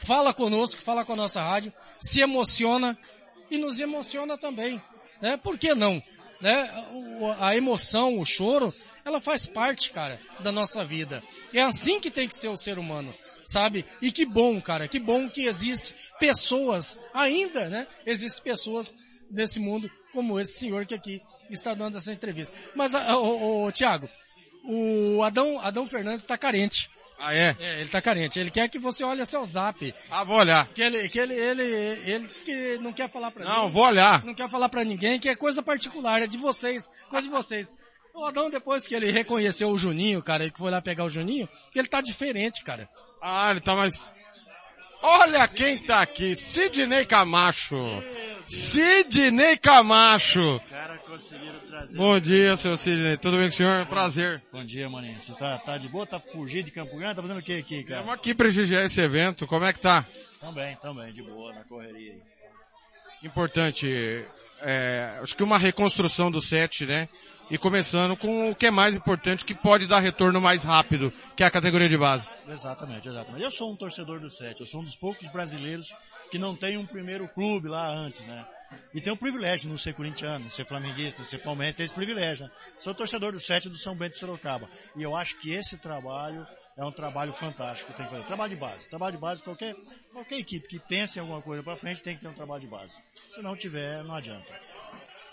fala conosco, fala com a nossa rádio, se emociona e nos emociona também, né? Por que não? Né? O- A emoção, o choro, ela faz parte, cara, da nossa vida. É assim que tem que ser o ser humano, sabe? E que bom, cara, que bom que existe pessoas, ainda, né? Existem pessoas nesse mundo como esse senhor que aqui está dando essa entrevista. Mas, ah, ô, ô, Tiago, o Adão, Adão Fernandes está carente. Ah, é? É, ele tá carente. Ele quer que você olhe seu zap. Ah, vou olhar. Que ele, que ele, ele, ele disse que não quer falar pra Não, ninguém. vou olhar. Não quer falar pra ninguém, que é coisa particular, é de vocês, coisa de vocês. O Adão, depois que ele reconheceu o Juninho, cara, ele foi lá pegar o Juninho, ele tá diferente, cara. Ah, ele tá mais... Olha quem tá aqui, Sidney Camacho. Sidney Camacho. conseguiram trazer. Bom dia, seu Sidney. Tudo bem com o senhor? Prazer. Bom dia, maninho. Você tá, tá de boa? Tá fugindo de Campo Grande? Tá fazendo o que aqui, cara? Estamos aqui prestigiar esse evento. Como é que tá? Também, também, de boa, na correria aí. Importante, é, acho que uma reconstrução do set, né? E começando com o que é mais importante, que pode dar retorno mais rápido, que é a categoria de base. Exatamente, exatamente. Eu sou um torcedor do Sete, eu sou um dos poucos brasileiros que não tem um primeiro clube lá antes, né? E tem o privilégio não ser corintiano, ser flamenguista, ser palmeirense, é esse privilégio, né? Sou torcedor do Sete do São Bento de Sorocaba. E eu acho que esse trabalho é um trabalho fantástico que tem que fazer. Trabalho de base. Trabalho de base, qualquer, qualquer equipe que pense em alguma coisa para frente tem que ter um trabalho de base. Se não tiver, não adianta.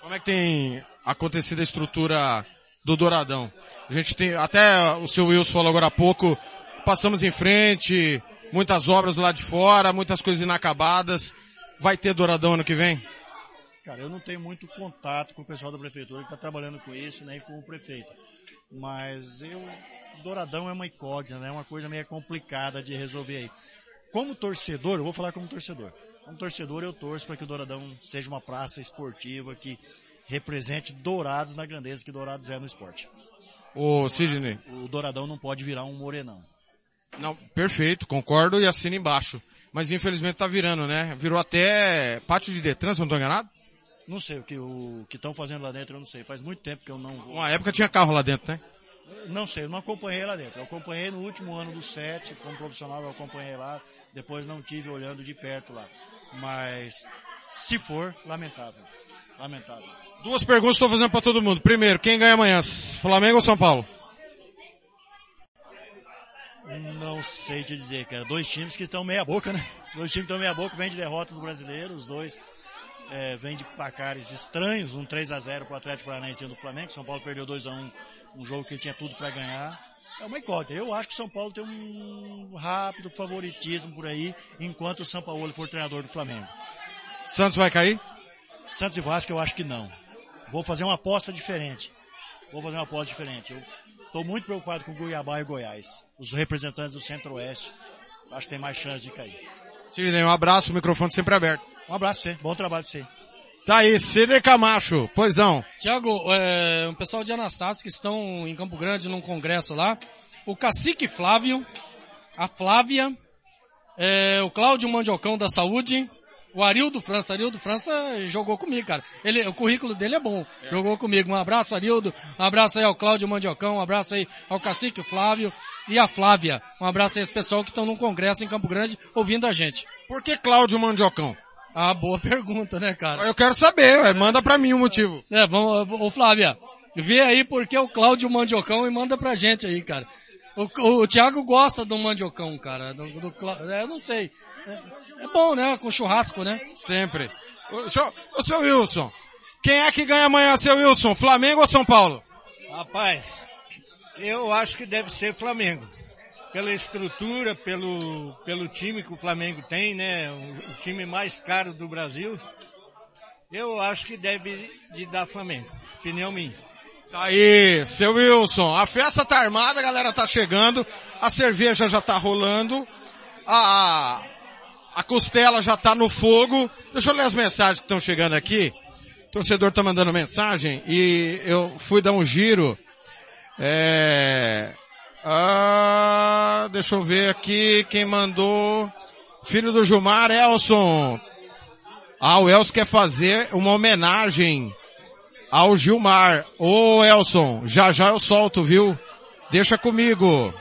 Como é que tem acontecido a estrutura do Douradão? A gente tem, até o seu Wilson falou agora há pouco, passamos em frente, muitas obras do lado de fora, muitas coisas inacabadas. Vai ter Douradão ano que vem? Cara, eu não tenho muito contato com o pessoal da prefeitura que está trabalhando com isso, nem com o prefeito. Mas eu, Douradão é uma incógnita, né? É uma coisa meio complicada de resolver aí. Como torcedor, eu vou falar como torcedor. Como torcedor, eu torço para que o Douradão seja uma praça esportiva que represente Dourados na grandeza que Dourados é no esporte. Ô, Sidney. O Douradão não pode virar um morenão. Não, perfeito, concordo e assino embaixo. Mas infelizmente tá virando, né? Virou até pátio de Detran, se não tô enganado? Não sei o que o que estão fazendo lá dentro, eu não sei. Faz muito tempo que eu não vou. Uma época tinha carro lá dentro, né? Não sei, eu não acompanhei lá dentro. Eu acompanhei no último ano do SET, como profissional eu acompanhei lá. Depois não tive olhando de perto lá. Mas, se for, lamentável. Lamentável. Duas perguntas estou fazendo para todo mundo. Primeiro, quem ganha amanhã? Flamengo ou São Paulo? Não sei te dizer, cara. Dois times que estão meia boca, né? Dois times que estão meia boca, vem de derrota do brasileiro, os dois é, vêm de placares estranhos, um 3 a 0 para o Atlético Paranaense do Flamengo, São Paulo perdeu 2 a 1 um jogo que tinha tudo para ganhar. É uma incógnita. Eu acho que São Paulo tem um rápido favoritismo por aí, enquanto o São Paulo for treinador do Flamengo. Santos vai cair? Santos e Vasco eu acho que não. Vou fazer uma aposta diferente. Vou fazer uma aposta diferente. Eu estou muito preocupado com Cuiabá e Goiás. Os representantes do Centro-Oeste. Acho que tem mais chance de cair. Sidney, um abraço, o microfone sempre aberto. Um abraço pra você. Bom trabalho pra você. Tá aí, Sidney Camacho. Pois não. Tiago, é, um pessoal de Anastácio que estão em Campo Grande num congresso lá. O Cacique Flávio, a Flávia, é, o Cláudio Mandiocão da Saúde, o Arildo França. Arildo França jogou comigo, cara. Ele, o currículo dele é bom. É. Jogou comigo. Um abraço, Arildo. Um abraço aí ao Cláudio Mandiocão. Um abraço aí ao Cacique Flávio e a Flávia. Um abraço aí esse pessoal que estão num congresso em Campo Grande ouvindo a gente. Por que Cláudio Mandiocão? Ah, boa pergunta, né, cara? Eu quero saber, ué. manda pra mim o motivo. É, vamos, ô Flávia, vê aí porque o Cláudio Mandiocão e manda pra gente aí, cara. O, o, o Thiago gosta do Mandiocão, cara. Do, do, é, eu não sei. É, é, bom, né? Com churrasco, né? Sempre. Ô, seu, ô, seu Wilson, quem é que ganha amanhã, seu Wilson? Flamengo ou São Paulo? Rapaz, eu acho que deve ser Flamengo pela estrutura, pelo, pelo time que o Flamengo tem, né? O, o, time mais caro do Brasil. Eu acho que deve de dar Flamengo. Opinião minha. Tá aí, seu Wilson. A festa tá armada, a galera tá chegando, a cerveja já tá rolando, a, a costela já tá no fogo. Deixa eu ler as mensagens que estão chegando aqui. O torcedor tá mandando mensagem e eu fui dar um giro. É, ah, deixa eu ver aqui quem mandou. Filho do Gilmar, Elson. Ah, o Elson quer fazer uma homenagem ao Gilmar. Ô Elson, já já eu solto, viu? Deixa comigo.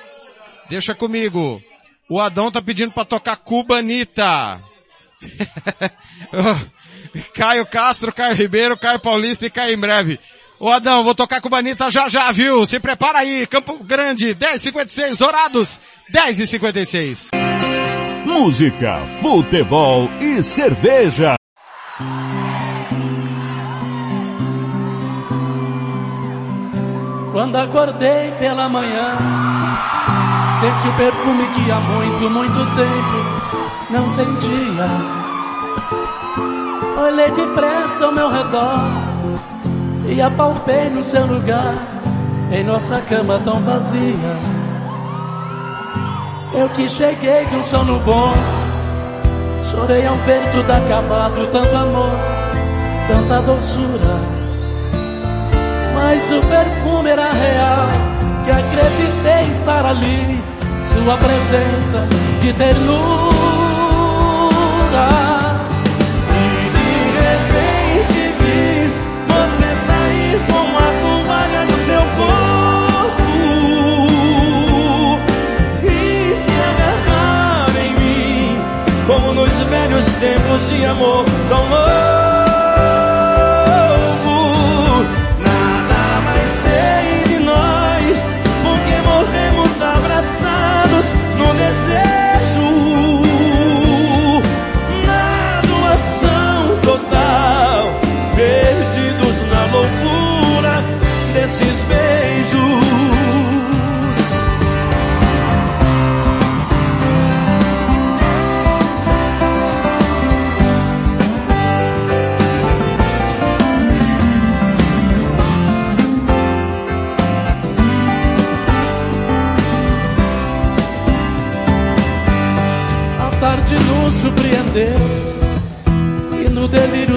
Deixa comigo. O Adão tá pedindo para tocar Cubanita. Caio Castro, Caio Ribeiro, Caio Paulista e Caio em breve. Ô Adão, vou tocar com o Banita já já, viu? Se prepara aí, Campo Grande, 10:56 Dourados, 10:56. Música, futebol e cerveja. Quando acordei pela manhã, senti o perfume que há muito, muito tempo não sentia. Olhei depressa ao meu redor e apalpei no seu lugar, em nossa cama tão vazia. Eu que cheguei de um sono bom, chorei ao ver tudo acabado, tanto amor, tanta doçura. Mas o perfume era real, que acreditei estar ali. Sua presença de ternura. E de repente vi você sair com a toalha no seu corpo e se agarrar em mim, como nos velhos tempos de amor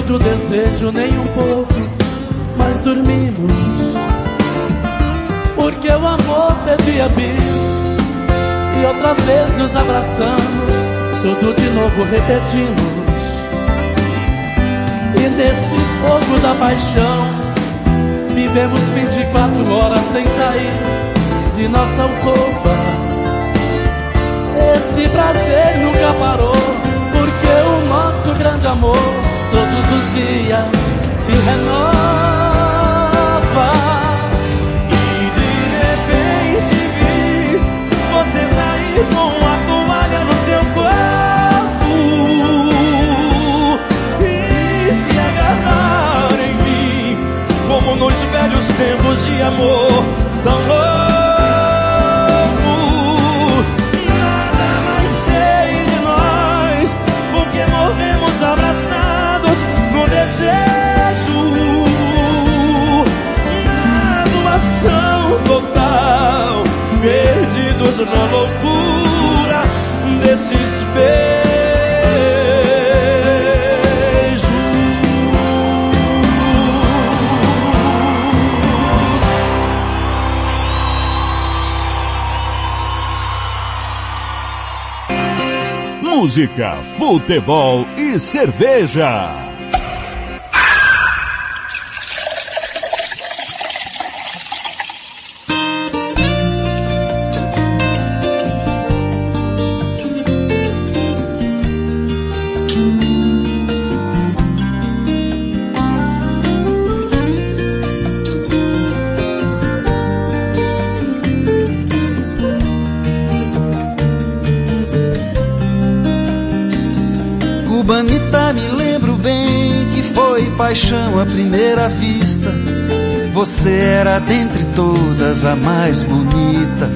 do desejo nem um pouco Mas dormimos. Porque o amor pedia bis E outra vez nos abraçamos Tudo de novo repetimos. E nesse fogo da paixão Vivemos 24 horas sem sair De nossa alcova. Esse prazer nunca parou, porque o nosso grande amor todos os dias se renova. E de repente vi você sair com a toalha no seu corpo e se agarrar em mim, como nos velhos tempos de amor perdidos na loucura desses beijos. Música, futebol e cerveja. Você era dentre todas a mais bonita.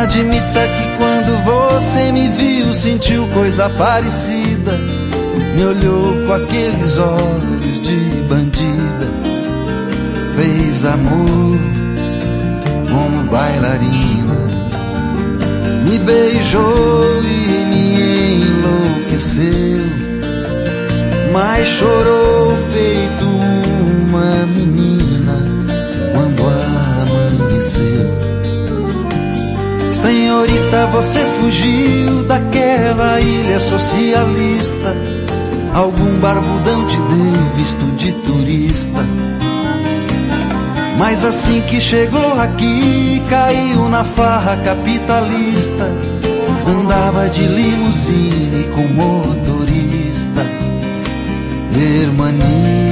Admita que quando você me viu, sentiu coisa parecida. Me olhou com aqueles olhos de bandida. Fez amor como bailarina. Me beijou e me enlouqueceu. Mas chorou feito uma menina quando amanheceu. Senhorita, você fugiu daquela ilha socialista. Algum barbudão te deu visto de turista. Mas assim que chegou aqui, caiu na farra capitalista. Andava de limusine com motorista. Hermanita,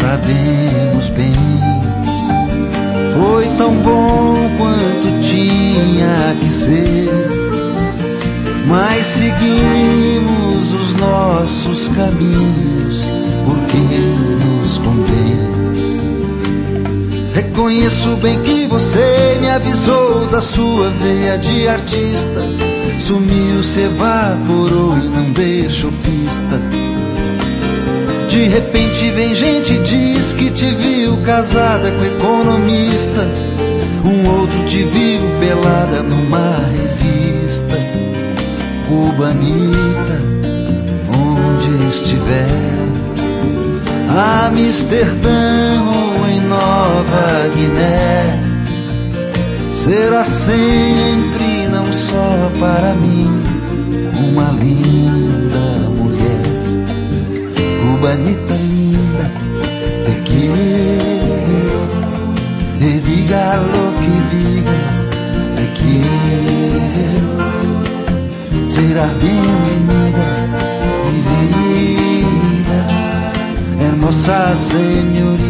sabemos bem. Foi tão bom quanto tinha que ser. Mas seguimos os nossos caminhos, porque nos convém. Reconheço bem que você me avisou da sua veia de artista. Sumiu, se evaporou e não deixou pista. De repente vem gente e diz que te viu casada com economista. Um outro te viu pelada numa revista. Cubanita, onde estiver, Amsterdã ou em Nova Guiné, será sempre não só para mim uma mulher, cubanita linda, te quiero, diga lo que diga, te quiero, será bienvenida, mi vida, hermosa señorita,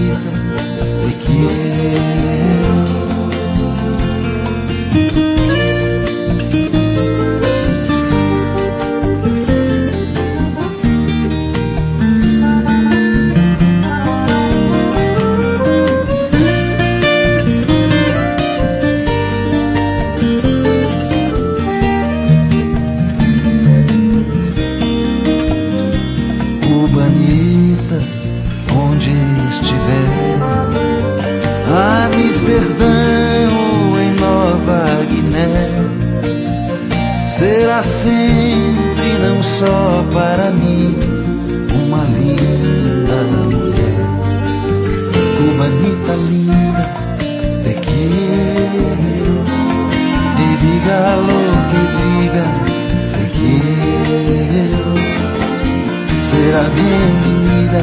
só para mim uma linda mulher. Cubanita linda, te quiero, te diga lo que diga, te quiero. Será bienvenida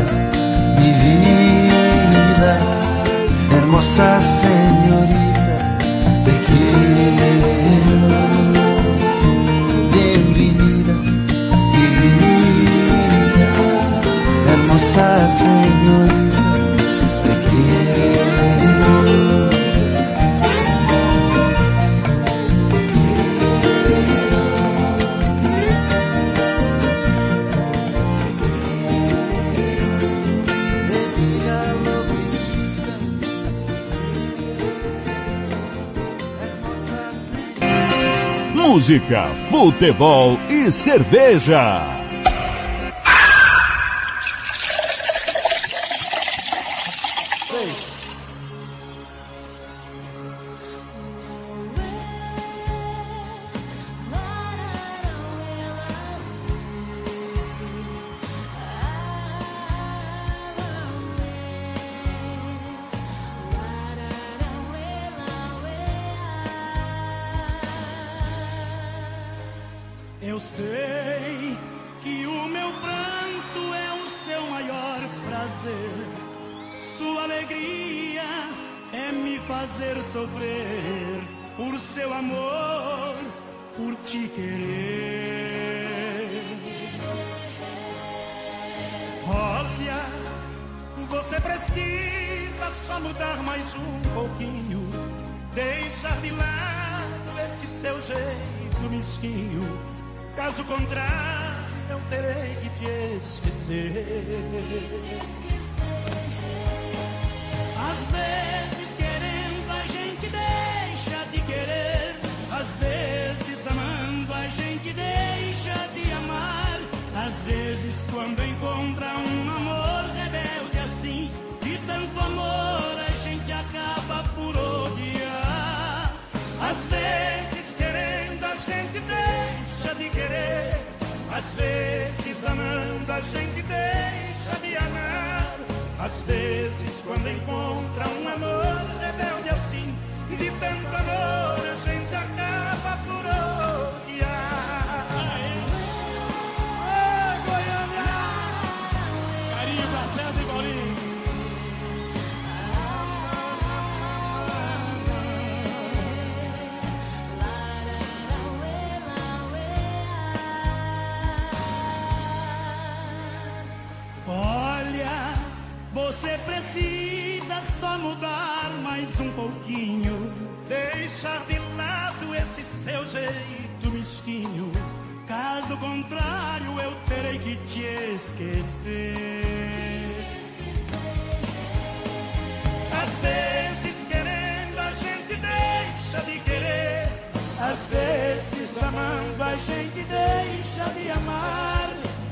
mi vida, hermosa señorita, señorita, te quiero. Música, futebol e cerveja.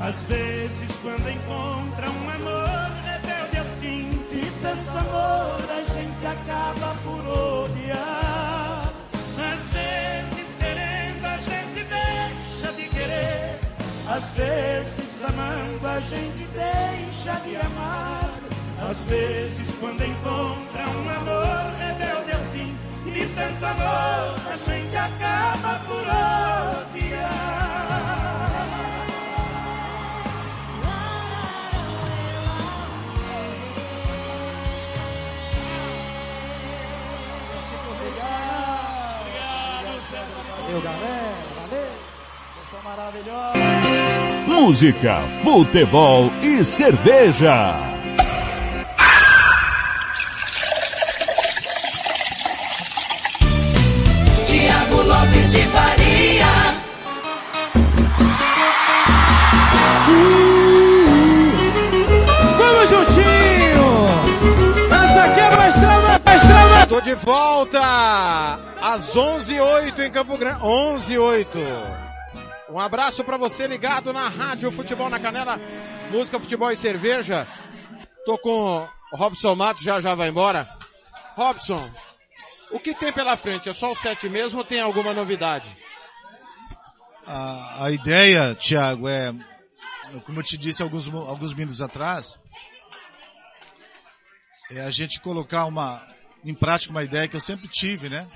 Às vezes quando encontra um amor rebelde assim, de tanto amor a gente acaba por odiar. Às vezes querendo a gente deixa de querer. Às vezes amando a gente deixa de amar. Às vezes, quando encontra um amor rebelde assim, e tanto amor, a gente acaba por odiar. Valeu, galera. Valeu. Vocês maravilhosos. Música, futebol e cerveja. Tô de volta às 11h08 em Campo Grande. 11h08. Um abraço pra você ligado na Rádio Futebol na Canela. Música, futebol e cerveja. Tô com o Robson Matos, já já vai embora. Robson, o que tem pela frente? É só o 7 mesmo ou tem alguma novidade? A, a ideia, Thiago, é, como eu te disse alguns, alguns minutos atrás, é a gente colocar uma, em prática uma ideia que eu sempre tive, né?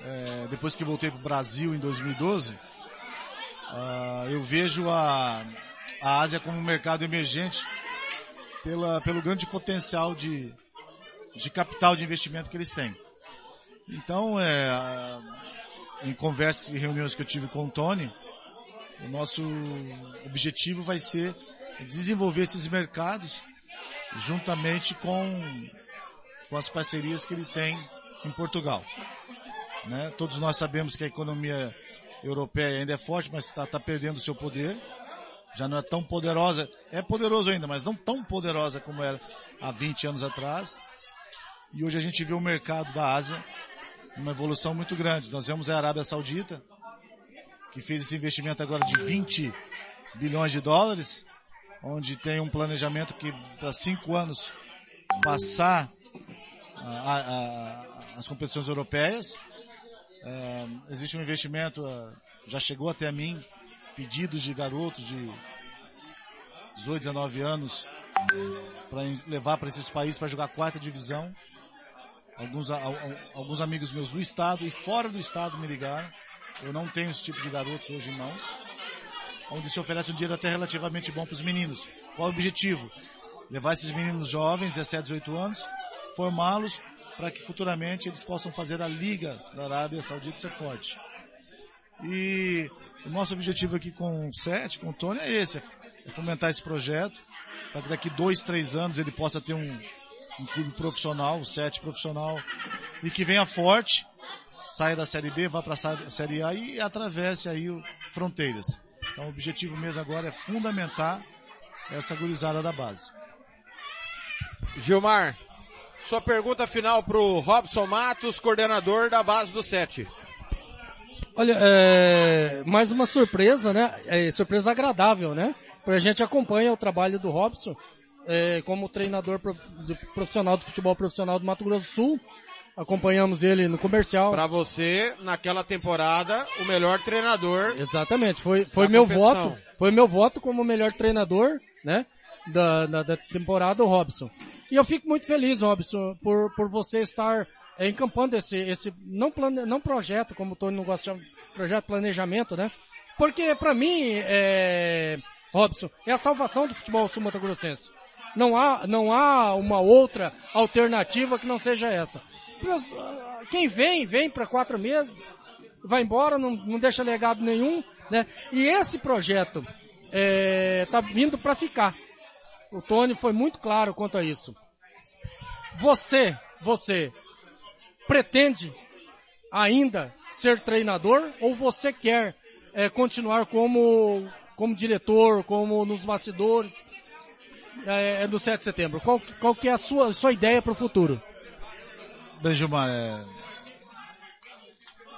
É, depois que voltei para o Brasil em 2012, ah, eu vejo a, a Ásia como um mercado emergente pela, pelo grande potencial de, de capital de investimento que eles têm. Então, é, a- em conversas e reuniões que eu tive com o Tony, o nosso objetivo vai ser desenvolver esses mercados juntamente com, com as parcerias que ele tem em Portugal. Né? Todos nós sabemos que a economia europeia ainda é forte, mas está tá perdendo o seu poder. Já não é tão poderosa, é poderoso ainda, mas não tão poderosa como era há 20 anos atrás. E hoje a gente vê o mercado da Ásia uma evolução muito grande. Nós vemos a Arábia Saudita, que fez esse investimento agora de 20 bilhões de dólares, onde tem um planejamento que para cinco anos passar a- a- as competições europeias. É, existe um investimento, ah, já chegou até mim, pedidos de garotos de 18, 19 anos para levar para esses países para jogar quarta divisão. Alguns, alguns amigos meus do estado e fora do estado me ligaram. Eu não tenho esse tipo de garotos hoje em mãos. Onde se oferece um dinheiro até relativamente bom para os meninos. Qual é o objetivo? Levar esses meninos jovens, 17, 18 anos, formá-los para que futuramente eles possam fazer a Liga da Arábia Saudita ser forte. E o nosso objetivo aqui com o Sete, com o Tony, é esse, é fomentar esse projeto, para que daqui dois, três anos ele possa ter um, um clube profissional, o Sete profissional, e que venha forte, saia da Série B, vá para a Série A e atravesse aí o fronteiras. Então o objetivo mesmo agora é fundamentar essa gurizada da base. Gilmar, sua pergunta final pro Robson Matos, coordenador da base do 7. Olha, é, mais uma surpresa, né? É, surpresa agradável, né? Porque a gente acompanha o trabalho do Robson é, como treinador pro- do- profissional do futebol profissional do Mato Grosso do Sul. Acompanhamos ele no comercial. Para você, naquela temporada, o melhor treinador. Exatamente, foi, foi meu competição. voto. Foi meu voto como melhor treinador, né? Da, da, da temporada, o Robson. E eu fico muito feliz, Robson, por, por você estar é, encampando esse, esse não, plane, não projeto, como o Tony não gosta de chamar, projeto planejamento, né? Porque para mim, é, Robson, é a salvação do futebol sul-mato-grossense. Não há, não há uma outra alternativa que não seja essa. Ah, Quem vem, vem para quatro meses, vai embora, não, não deixa legado nenhum, né? E esse projeto é, tá vindo para ficar. O Tony foi muito claro quanto a isso. Você, você pretende ainda ser treinador ou você quer é, continuar como como diretor, como nos bastidores é, do 7 de setembro? Qual, qual que é a sua, sua ideia para o futuro? Bem, Gilmar, é...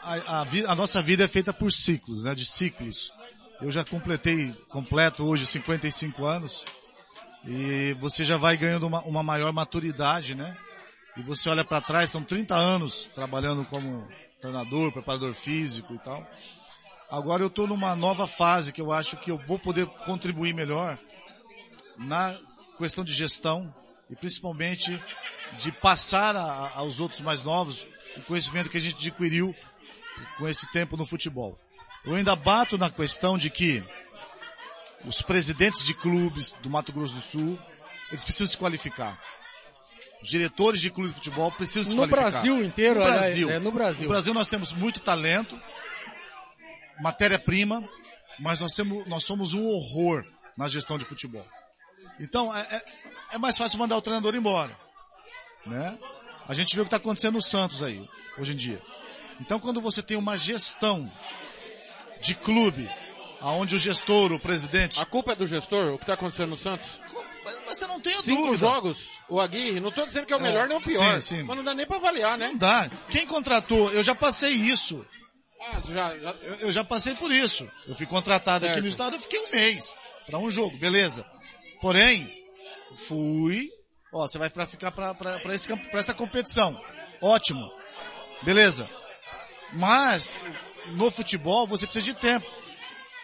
a, a a nossa vida é feita por ciclos, né? De ciclos. Eu já completei completo hoje 55 anos e você já vai ganhando uma, uma maior maturidade, né? E você olha para trás, são 30 anos trabalhando como treinador, preparador físico e tal. Agora eu estou numa nova fase que eu acho que eu vou poder contribuir melhor na questão de gestão e principalmente de passar a- aos outros mais novos o conhecimento que a gente adquiriu com esse tempo no futebol. Eu ainda bato na questão de que os presidentes de clubes do Mato Grosso do Sul, eles precisam se qualificar. Os diretores de clubes de futebol precisam se No qualificar. Brasil inteiro, no Brasil. é, no Brasil. No Brasil nós temos muito talento, matéria-prima, mas nós, temos, nós somos um horror na gestão de futebol. Então, é, é, é mais fácil mandar o treinador embora. Né? A gente vê o que está acontecendo no Santos aí, hoje em dia. Então, quando você tem uma gestão de clube, aonde o gestor, o presidente... A culpa é do gestor, o que está acontecendo no Santos? Mas, você não tem Cinco dúvida. jogos, o Aguirre, não estou dizendo que é o melhor nem o pior, Sim, sim. mas não dá nem para avaliar, né? Não dá. Quem contratou? Eu já passei isso. Ah, já, já... Eu, eu já passei por isso. Eu fui contratado aqui Certo. no estado, eu fiquei um mês para um jogo, beleza. Porém, fui, ó, você vai para ficar para esse campo, para essa competição. Ótimo. Beleza. Mas no futebol você precisa de tempo.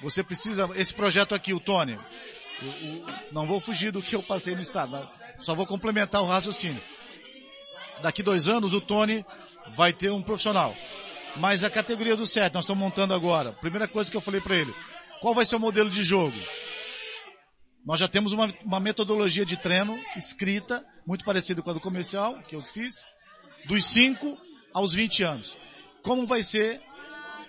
Você precisa esse projeto aqui, o Tony. não vou fugir do que eu passei no estado, só vou complementar o raciocínio. Daqui dois anos o Tony vai ter um profissional. Mas a categoria do 7, nós estamos montando agora. Primeira coisa que eu falei para ele, qual vai ser o modelo de jogo? Nós já temos uma, uma metodologia de treino escrita, muito parecida com a do comercial, que eu fiz, dos 5 aos 20 anos. Como vai ser,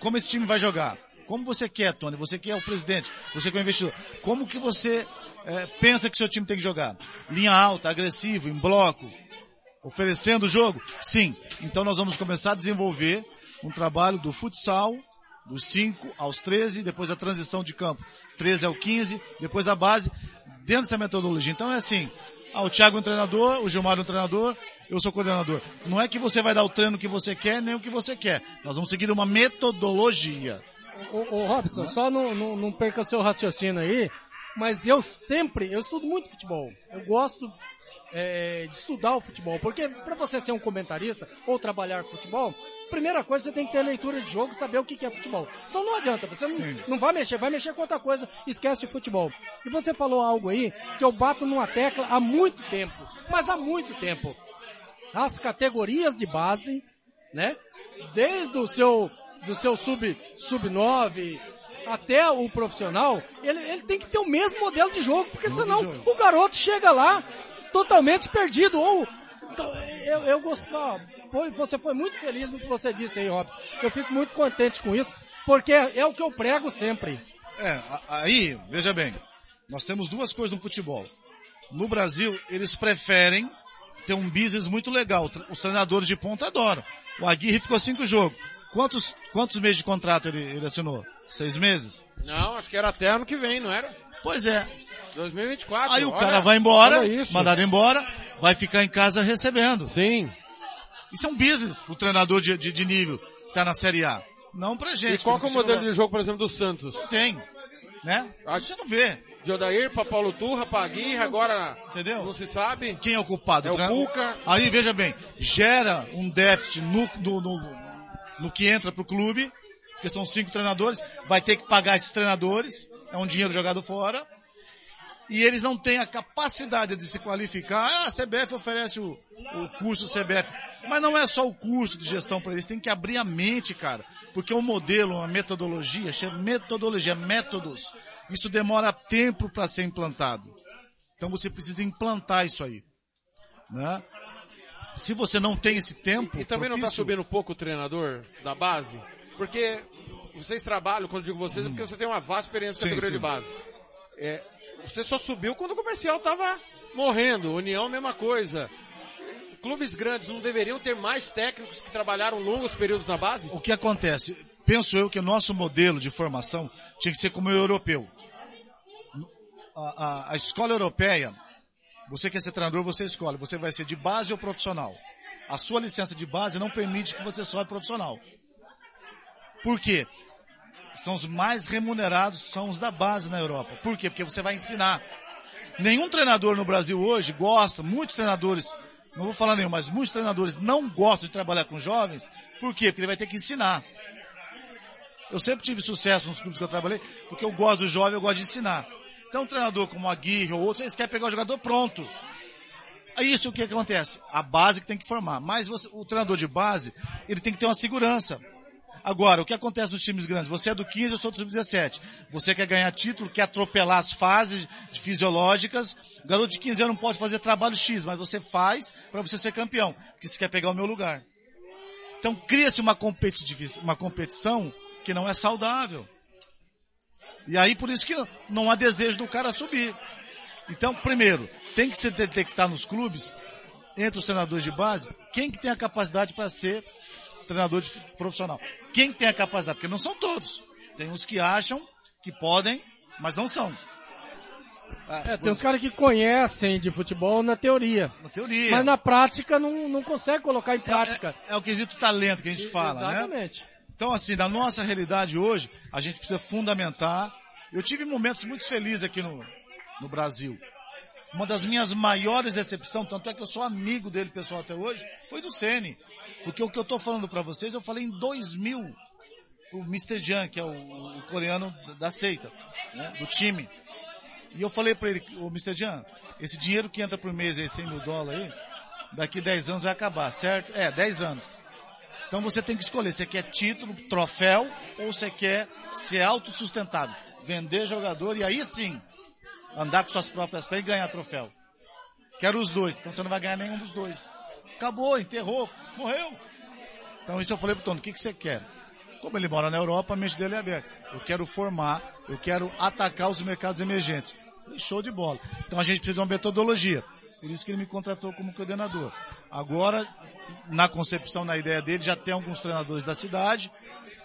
como esse time vai jogar? Como você quer, Tony? Você que é o presidente, você que é o investidor. Como que você eh, pensa que seu time tem que jogar? Linha alta, agressivo, em bloco, oferecendo o jogo? Sim. Então nós vamos começar a desenvolver um trabalho do futsal, dos 5 aos 13, depois a transição de campo, 13 ao 15, depois a base, dentro dessa metodologia. Então é assim, ah, o Thiago é um treinador, o Gilmar é um treinador, eu sou coordenador. Não é que você vai dar o treino que você quer, nem o que você quer. Nós vamos seguir uma metodologia. Ô, ô Robson, só não, não, não perca seu raciocínio aí, mas eu sempre, eu estudo muito futebol. Eu gosto é, de estudar o futebol, porque para você ser um comentarista ou trabalhar com futebol, primeira coisa você tem que ter leitura de jogo, saber o que é futebol. Senão não adianta, você não, não vai mexer, vai mexer com outra coisa, esquece de futebol. E você falou algo aí que eu bato numa tecla há muito tempo, mas há muito tempo. As categorias de base, né? Desde o seu do seu sub sub 9 até o profissional, ele, ele tem que ter o mesmo modelo de jogo, porque senão o garoto chega lá totalmente perdido ou então, eu, eu gosto, foi- você foi muito feliz no que você disse aí, Robson. Eu fico muito contente com isso, porque é, o que eu prego sempre. É, aí, veja bem, nós temos duas coisas no futebol. No Brasil, eles preferem ter um business muito legal. Os treinadores de ponta adoram. O Aguirre ficou cinco jogos. Quantos, quantos meses de contrato ele, ele assinou? Seis meses? Não, acho que era até ano que vem, não era? Pois é. 2024. Aí o olha- cara vai embora, mandado embora, vai ficar em casa recebendo. Sim. Isso é um business, o treinador de, de, de nível que está na Série A. Não pra gente. E qual que é o modelo de jogo, por exemplo, do Santos? Não tem. Né? A gente não vê. De Odair pra Paulo Turra, pra Aguirre, agora Entendeu? não se sabe. Quem é o culpado? É o Cuca. Aí, veja bem, gera um déficit no, no, no, no que entra pro clube, porque são cinco treinadores, vai ter que pagar esses treinadores, é um dinheiro jogado fora, e eles não têm a capacidade de se qualificar. Ah, a CBF oferece o, o curso do CBF. Mas não é só o curso de gestão para eles, tem que abrir a mente, cara. Porque é um modelo, uma metodologia, chama metodologia, métodos. Isso demora tempo para ser implantado. Então você precisa implantar isso aí. Né? Se você não tem esse tempo. E também não está propício- subindo um pouco o treinador da base? Porque vocês trabalham, quando eu digo vocês, é porque você tem uma vasta experiência na Sim, categoria sim. de base. É, você só subiu quando o comercial estava morrendo. União, mesma coisa. Clubes grandes não deveriam ter mais técnicos que trabalharam longos períodos na base? O que acontece? Penso eu que o nosso modelo de formação tinha que ser como o europeu. A, a- a escola europeia, você quer ser treinador, você escolhe. Você vai ser de base ou profissional. A sua licença de base não permite que você sobe profissional. Por quê? São os mais remunerados, são os da base na Europa. Por quê? Porque você vai ensinar. Nenhum treinador no Brasil hoje gosta, muitos treinadores, não vou falar nenhum, mas muitos treinadores não gostam de trabalhar com jovens. Por quê? Porque ele vai ter que ensinar. Eu sempre tive sucesso nos clubes que eu trabalhei, porque eu gosto do jovem, eu gosto de ensinar. Então, um treinador como Aguirre ou outros, eles querem pegar o jogador pronto. É isso o que acontece? A base que tem que formar. Mas você- o treinador de base, ele tem que ter uma segurança. Agora, o que acontece nos times grandes? Você é do 15, eu sou do sub-17. Você quer ganhar título, quer atropelar as fases fisiológicas. O garoto de 15 anos não pode fazer trabalho X, mas você faz para você ser campeão, porque você quer pegar o meu lugar. Então cria-se uma, uma competição que não é saudável. E aí por isso que não há desejo do cara subir. Então, primeiro, tem que se detectar nos clubes, entre os treinadores de base, quem que tem a capacidade para ser treinador profissional. Quem tem a capacidade? Porque não são todos. Tem uns que acham que podem, mas não são. Ah, É, tem uns caras que conhecem de futebol na teoria. Na teoria. Mas na prática não, não consegue colocar em prática. É o quesito talento que a gente fala, né? Exatamente. Então, assim, na nossa realidade hoje, a gente precisa fundamentar. Eu tive momentos muito felizes aqui no, no Brasil. Uma das minhas maiores decepções, tanto é que eu sou amigo dele pessoal até hoje, foi do Ceni. Porque o que eu tô falando para vocês, eu falei em 2000, o Mr. Jan, que é o, o coreano da- da seita, né, do time. E eu falei para ele, o Mr. Jan, esse dinheiro que entra por mês aí, 100 mil dólares aí, daqui 10 anos vai acabar, certo? É, 10 anos. Então você tem que escolher, você quer título, troféu, ou você quer ser autossustentável. Vender jogador e aí sim, andar com suas próprias pernas e ganhar troféu. Quero os dois, então você não vai ganhar nenhum dos dois. Acabou, enterrou, morreu. Então isso eu falei pro Tony, o que, que você quer? Como ele mora na Europa, a mente dele é aberta. Eu quero formar, eu quero atacar os mercados emergentes. Show de bola. Então a gente precisa de uma metodologia. Por isso que ele me contratou como coordenador. Agora, na concepção, na ideia dele, já tem alguns treinadores da cidade,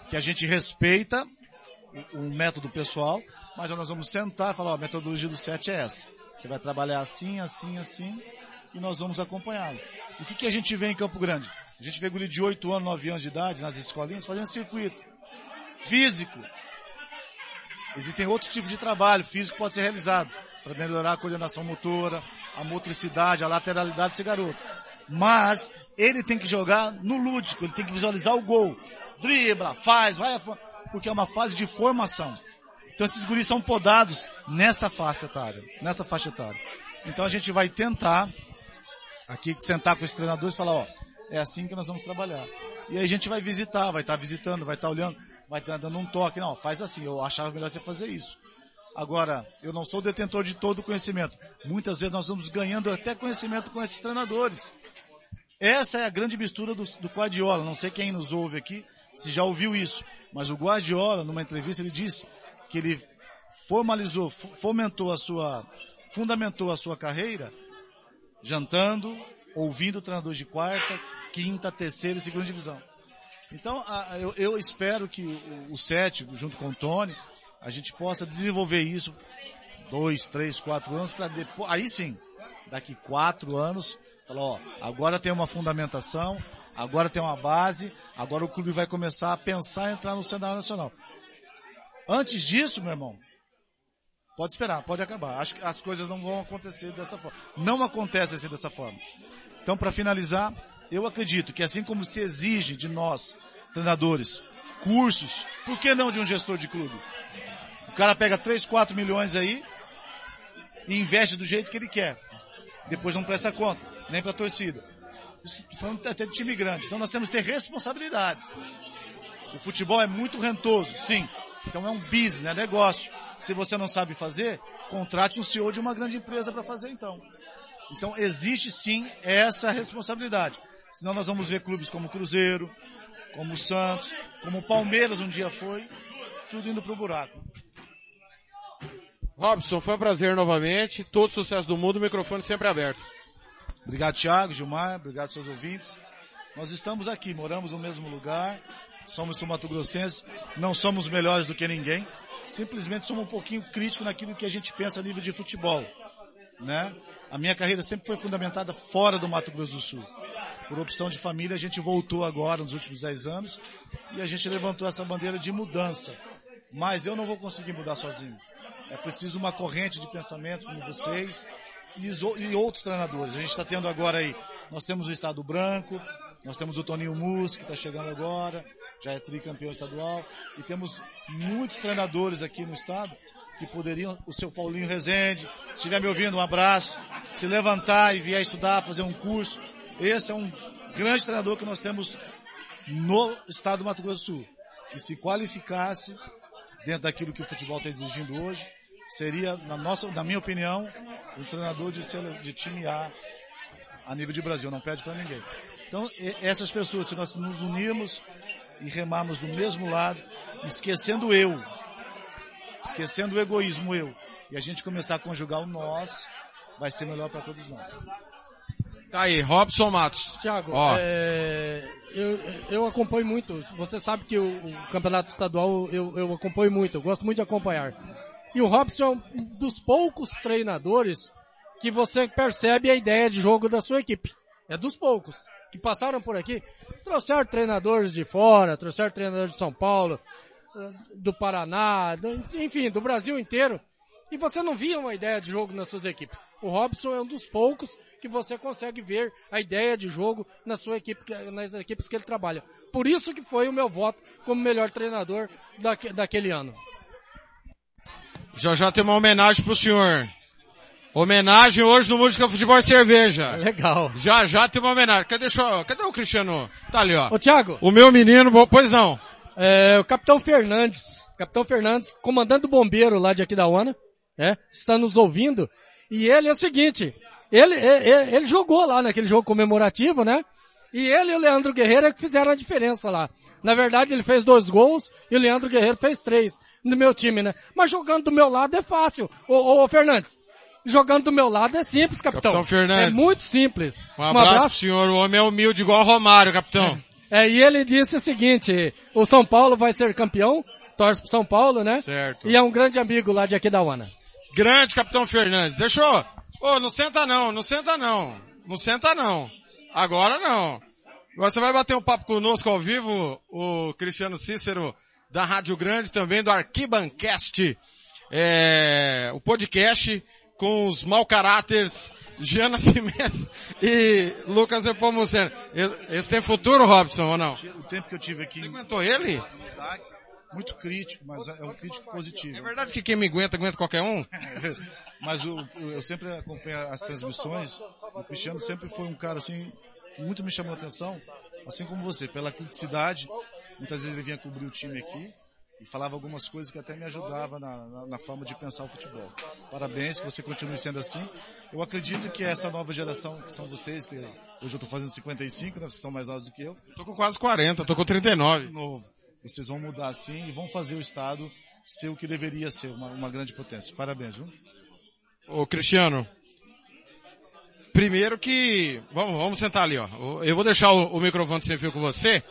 que a gente respeita o, o método pessoal, mas nós vamos sentar e falar, ó, a metodologia do SET é essa. Você vai trabalhar assim, assim, assim, e nós vamos acompanhá-lo. O que, que a gente vê em Campo Grande? A gente vê guri de 8 anos, 9 anos de idade nas escolinhas fazendo circuito. Físico. Existem outros tipos de trabalho físico que pode ser realizado para melhorar a coordenação motora, a motricidade, a lateralidade desse garoto. Mas ele tem que jogar no lúdico, ele tem que visualizar o gol. Dribla, faz, vai, porque é uma fase de formação. Então esses guris são podados nessa faixa etária, nessa faixa etária. Então a gente vai tentar aqui sentar com os treinadores e falar, ó, é assim que nós vamos trabalhar. E aí a gente vai visitar, vai estar visitando, vai estar olhando, vai estar dando um toque. Não, faz assim, eu achava melhor você fazer isso. Agora, eu não sou detentor de todo o conhecimento. Muitas vezes nós vamos ganhando até conhecimento com esses treinadores. Essa é a grande mistura do, do Guardiola. Não sei quem nos ouve aqui, se já ouviu isso. Mas o Guardiola, numa entrevista, ele disse que ele formalizou, fo- fomentou a sua, fundamentou a sua carreira jantando, ouvindo treinadores de quarta, quinta, terceira e segunda divisão. Então, eu, espero que o, o Sete, junto com o Tony, a gente possa desenvolver isso dois, três, quatro anos para depois, aí sim, daqui quatro anos, falar, ó, agora tem uma fundamentação, agora tem uma base, agora o clube vai começar a pensar em entrar no cenário nacional. Antes disso, meu irmão, pode esperar, pode acabar. Acho que as coisas não vão acontecer dessa forma. Não acontecem assim dessa forma. Então, para finalizar, eu acredito que assim como se exige de nós, treinadores, cursos, por que não de um gestor de clube? O cara pega 3, 4 milhões aí e investe do jeito que ele quer. Depois não presta conta, nem para a torcida. Isso falando até de time grande. Então nós temos que ter responsabilidades. O futebol é muito rentoso, sim. Então é um business, é negócio. Se você não sabe fazer, contrate um CEO de uma grande empresa para fazer então. Então existe sim essa responsabilidade. Senão nós vamos ver clubes como o Cruzeiro, como o Santos, como o Palmeiras um dia foi, tudo indo pro buraco. Robson, foi um prazer novamente. Todo sucesso do mundo, o microfone sempre aberto. Obrigado, Thiago, Gilmar, obrigado seus ouvintes. Nós estamos aqui, moramos no mesmo lugar, somos Mato-Grossenses, não somos melhores do que ninguém, simplesmente somos um pouquinho críticos naquilo que a gente pensa a nível de futebol, né? A minha carreira sempre foi fundamentada fora do Mato Grosso do Sul. Por opção de família, a gente voltou agora nos últimos 10 anos e a gente levantou essa bandeira de mudança. Mas eu não vou conseguir mudar sozinho. É preciso uma corrente de pensamento como vocês e, e outros treinadores. A gente está tendo agora aí, nós temos o Estado Branco, nós temos o Toninho Mus, que está chegando agora, já é tricampeão estadual, e temos muitos treinadores aqui no estado que poderiam, o seu Paulinho Rezende, se estiver me ouvindo, um abraço, se levantar e vier estudar, fazer um curso. Esse é um grande treinador que nós temos no estado do Mato Grosso do Sul. Que se qualificasse dentro daquilo que o futebol está exigindo hoje, seria, na nossa, na minha opinião, um treinador de, de time A a nível de Brasil, não pede para ninguém. Então, essas pessoas, se nós nos unirmos e remarmos do mesmo lado, esquecendo o eu, esquecendo o egoísmo eu, e a gente começar a conjugar o nós, vai ser melhor para todos nós. Tá aí, Robson Matos. Tiago, Ó. é, eu, eu acompanho muito. Você sabe que o, o campeonato estadual eu, eu acompanho muito, eu gosto muito de acompanhar. E o Robson é um dos poucos treinadores que você percebe a ideia de jogo da sua equipe. É dos poucos que passaram por aqui. Trouxeram treinadores de fora, trouxeram treinadores de São Paulo, eh, do Paraná, do- enfim, do Brasil inteiro. E você não via uma ideia de jogo nas suas equipes. O Robson é um dos poucos que você consegue ver a ideia de jogo na sua equipe, nas equipes que ele trabalha. Por isso que foi o meu voto como melhor treinador daque- daquele ano. Já já tem uma homenagem pro senhor. Homenagem hoje no Música Futebol e Cerveja. Legal. Já já tem uma homenagem. Cadê, eu- cadê o Cristiano? Tá ali, ó. Ô Thiago. O meu menino, pois não. É, o Capitão Fernandes, Capitão Fernandes, comandante do bombeiro lá de Aquidauana, né? Está nos ouvindo. E ele é o seguinte, ele, ele, ele jogou lá naquele jogo comemorativo, né? E ele e o Leandro Guerreiro é que fizeram a diferença lá. Na verdade, ele fez dois gols e o Leandro Guerreiro fez três no meu time, né? Mas jogando do meu lado é fácil. Ô, ô, ô Fernandes, jogando do meu lado é simples, capitão. Capitão Fernandes. É muito simples. Um abraço, pro senhor. O homem é humilde igual o Romário, capitão. É, e ele disse o seguinte, o São Paulo vai ser campeão, torce pro São Paulo, né? Certo. E é um grande amigo lá de Aquidauana. Grande Capitão Fernandes. Deixa eu... Ô, não senta não, não senta não. Não senta não. Agora não. Agora você vai bater um papo conosco ao vivo, o Cristiano Cícero, da Rádio Grande, também do Arquibancast, é, o podcast com os mau caráteres Jean Nascimento e Lucas Epomuceno. Esse tem futuro, Robson, ou não? O tempo que eu tive aqui... Você aguentou ele? Muito crítico, mas é um crítico positivo. É verdade que quem me aguenta, aguenta qualquer um? Mas o, eu sempre acompanho as transmissões. O Cristiano sempre foi um cara assim, muito me chamou a atenção, assim como você, pela criticidade. Muitas vezes ele vinha cobrir o time aqui e falava algumas coisas que até me ajudava na, na, na forma de pensar o futebol. Parabéns, que você continue sendo assim. Eu acredito que essa nova geração, que são vocês, que hoje eu estou fazendo 55, né, vocês são mais novos do que eu. Tô com quase 40, tô com 39. Novo. Vocês vão mudar assim e vão fazer o Estado ser o que deveria ser, uma, uma grande potência. Parabéns, viu? Ô Cristiano, primeiro que, vamos, vamos sentar ali, ó. Eu vou deixar o, o microfone sem fio com você.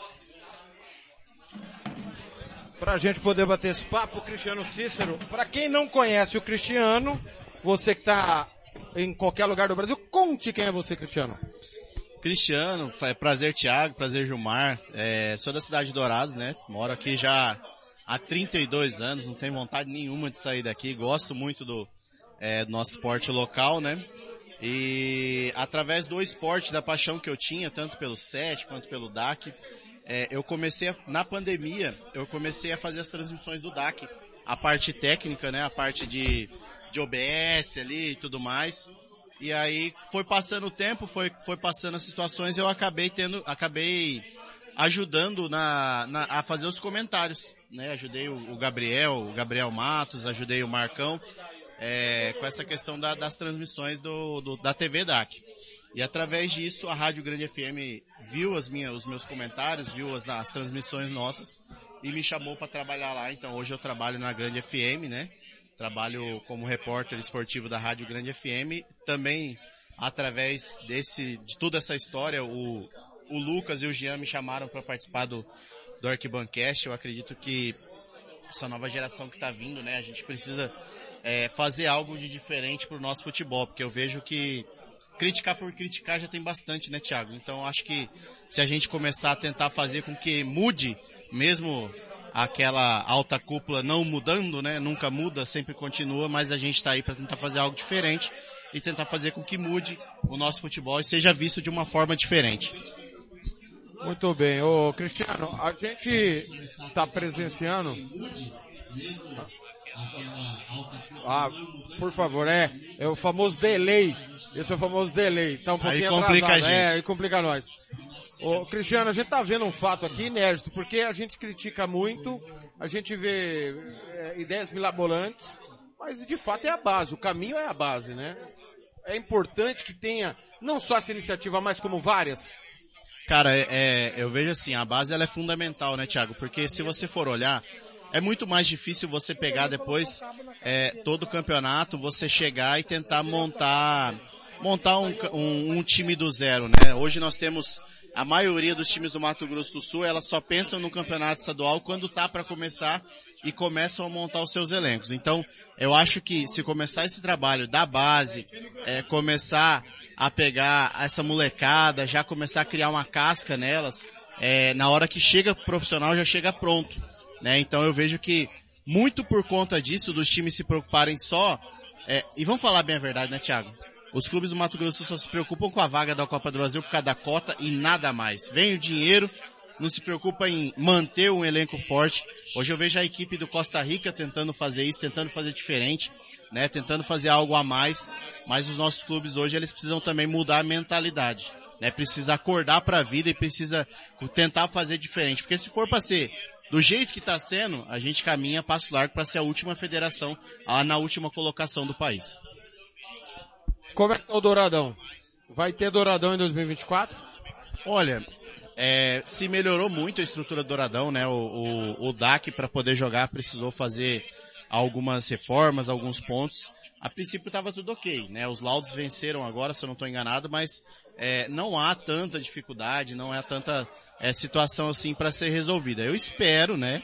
Pra gente poder bater esse papo, Cristiano Cícero. Pra quem não conhece o Cristiano, você que tá em qualquer lugar do Brasil, conte quem é você, Cristiano. Cristiano, prazer Thiago, prazer Gilmar, é, sou da cidade de Dourados, né? Moro aqui já há 32 anos, não tenho vontade nenhuma de sair daqui, gosto muito do, é, do nosso esporte local, né? E através do esporte, da paixão que eu tinha, tanto pelo SET quanto pelo DAC, é, eu comecei, a- na pandemia, eu comecei a fazer as transmissões do DAC. A parte técnica, né? A parte de, de OBS ali e tudo mais. E aí foi passando o tempo, foi, foi passando as situações, eu acabei tendo, acabei ajudando na, na- a fazer os comentários, né? Ajudei o, o Gabriel, o Gabriel Matos, ajudei o Marcão, é, com essa questão da- das transmissões do, do- da TV DAC. E através disso, a Rádio Grande FM viu as minhas, os meus comentários, viu as, as transmissões nossas e me chamou para trabalhar lá. Então hoje eu trabalho na Grande FM, né? Trabalho como repórter esportivo da Rádio Grande FM. Também através desse, de toda essa história, o, o Lucas e o Jean me chamaram para participar do, do Arquibancast. Eu acredito que essa nova geração que está vindo, né? A gente precisa é, fazer algo de diferente para o nosso futebol, porque eu vejo que criticar por criticar já tem bastante, né, Thiago? Então acho que se a gente começar a tentar fazer com que mude, mesmo aquela alta cúpula não mudando, né? Nunca muda, sempre continua, mas a gente está aí para tentar fazer algo diferente e tentar fazer com que mude o nosso futebol e seja visto de uma forma diferente. Muito bem. Ô, Cristiano, a gente está presenciando. Ah, por favor, é, é o famoso delay. Esse é o famoso delay. Tá um Aí pouquinho complica atrasado. a gente. É, aí complica nós. Ô, Cristiano, a gente tá vendo um fato aqui inédito, porque a gente critica muito, a gente vê é, ideias milabolantes, mas de fato é a base, o caminho é a base, né? É importante que tenha não só essa iniciativa, mas como várias. Cara, é, é, eu vejo assim, a base ela é fundamental, né, Thiago? Porque se você for olhar, é muito mais difícil você pegar depois é, todo o campeonato, você chegar e tentar montar montar um, um, um time do zero, né? Hoje nós temos a maioria dos times do Mato Grosso do Sul, elas só pensam no campeonato estadual quando tá para começar e começam a montar os seus elencos. Então, eu acho que se começar esse trabalho da base, é, começar a pegar essa molecada, já começar a criar uma casca nelas, é, na hora que chega profissional já chega pronto, né? Então eu vejo que muito por conta disso, dos times se preocuparem só, é, e vamos falar bem a verdade, né, Thiago? Os clubes do Mato Grosso só se preocupam com a vaga da Copa do Brasil por causa da cota e nada mais. Vem o dinheiro, não se preocupa em manter um elenco forte. Hoje eu vejo a equipe do Costa Rica tentando fazer isso, tentando fazer diferente, né, tentando fazer algo a mais, mas os nossos clubes hoje eles precisam também mudar a mentalidade, né, precisa acordar para a vida e precisa tentar fazer diferente, porque se for para ser do jeito que está sendo, a gente caminha passo largo para ser a última federação, a, na última colocação do país. Como é que tá o Douradão? Vai ter Douradão em 2024? Olha, é, se melhorou muito a estrutura do Douradão, né? O, o, o DAC para poder jogar precisou fazer algumas reformas, alguns pontos. A princípio estava tudo ok, né? Os laudos venceram agora, se eu não estou enganado, mas é, não há tanta dificuldade, não há tanta é, situação assim para ser resolvida. Eu espero, né?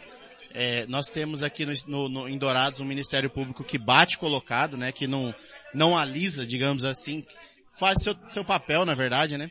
É, nós temos aqui no, no, no- em Dourados um Ministério Público que bate colocado, né? Que não, não alisa, digamos assim, faz seu, seu papel, na verdade, né?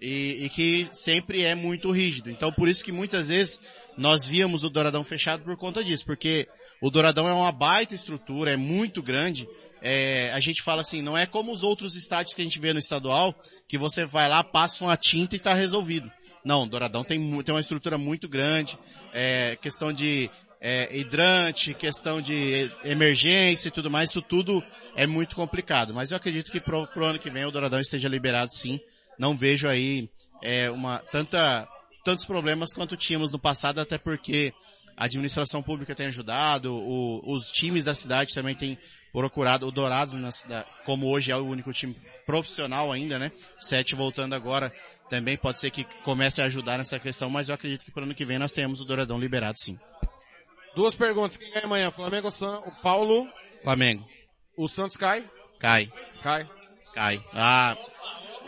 E, e que sempre é muito rígido. Então por isso que muitas vezes nós víamos o Douradão fechado por conta disso, porque o Douradão é uma baita estrutura, é muito grande. É, a gente fala assim, não é como os outros estádios que a gente vê no estadual, que você vai lá, passa uma tinta e está resolvido. Não, Douradão tem, tem uma estrutura muito grande, é, questão de é, hidrante, questão de emergência e tudo mais, isso tudo é muito complicado. Mas eu acredito que pro, pro ano que vem o Douradão esteja liberado sim. Não vejo aí é, uma tanta tantos problemas quanto tínhamos no passado, até porque a administração pública tem ajudado, o- os times da cidade também têm procurado, o Dourados, na como hoje é o único time profissional ainda, né? Sete voltando agora, também pode ser que comece a ajudar nessa questão, mas eu acredito que para o ano que vem nós tenhamos o Douradão liberado sim. Duas perguntas. Quem ganha amanhã? Flamengo ou San... o Paulo? Flamengo. O Santos cai? Cai. Cai. Cai. Ah,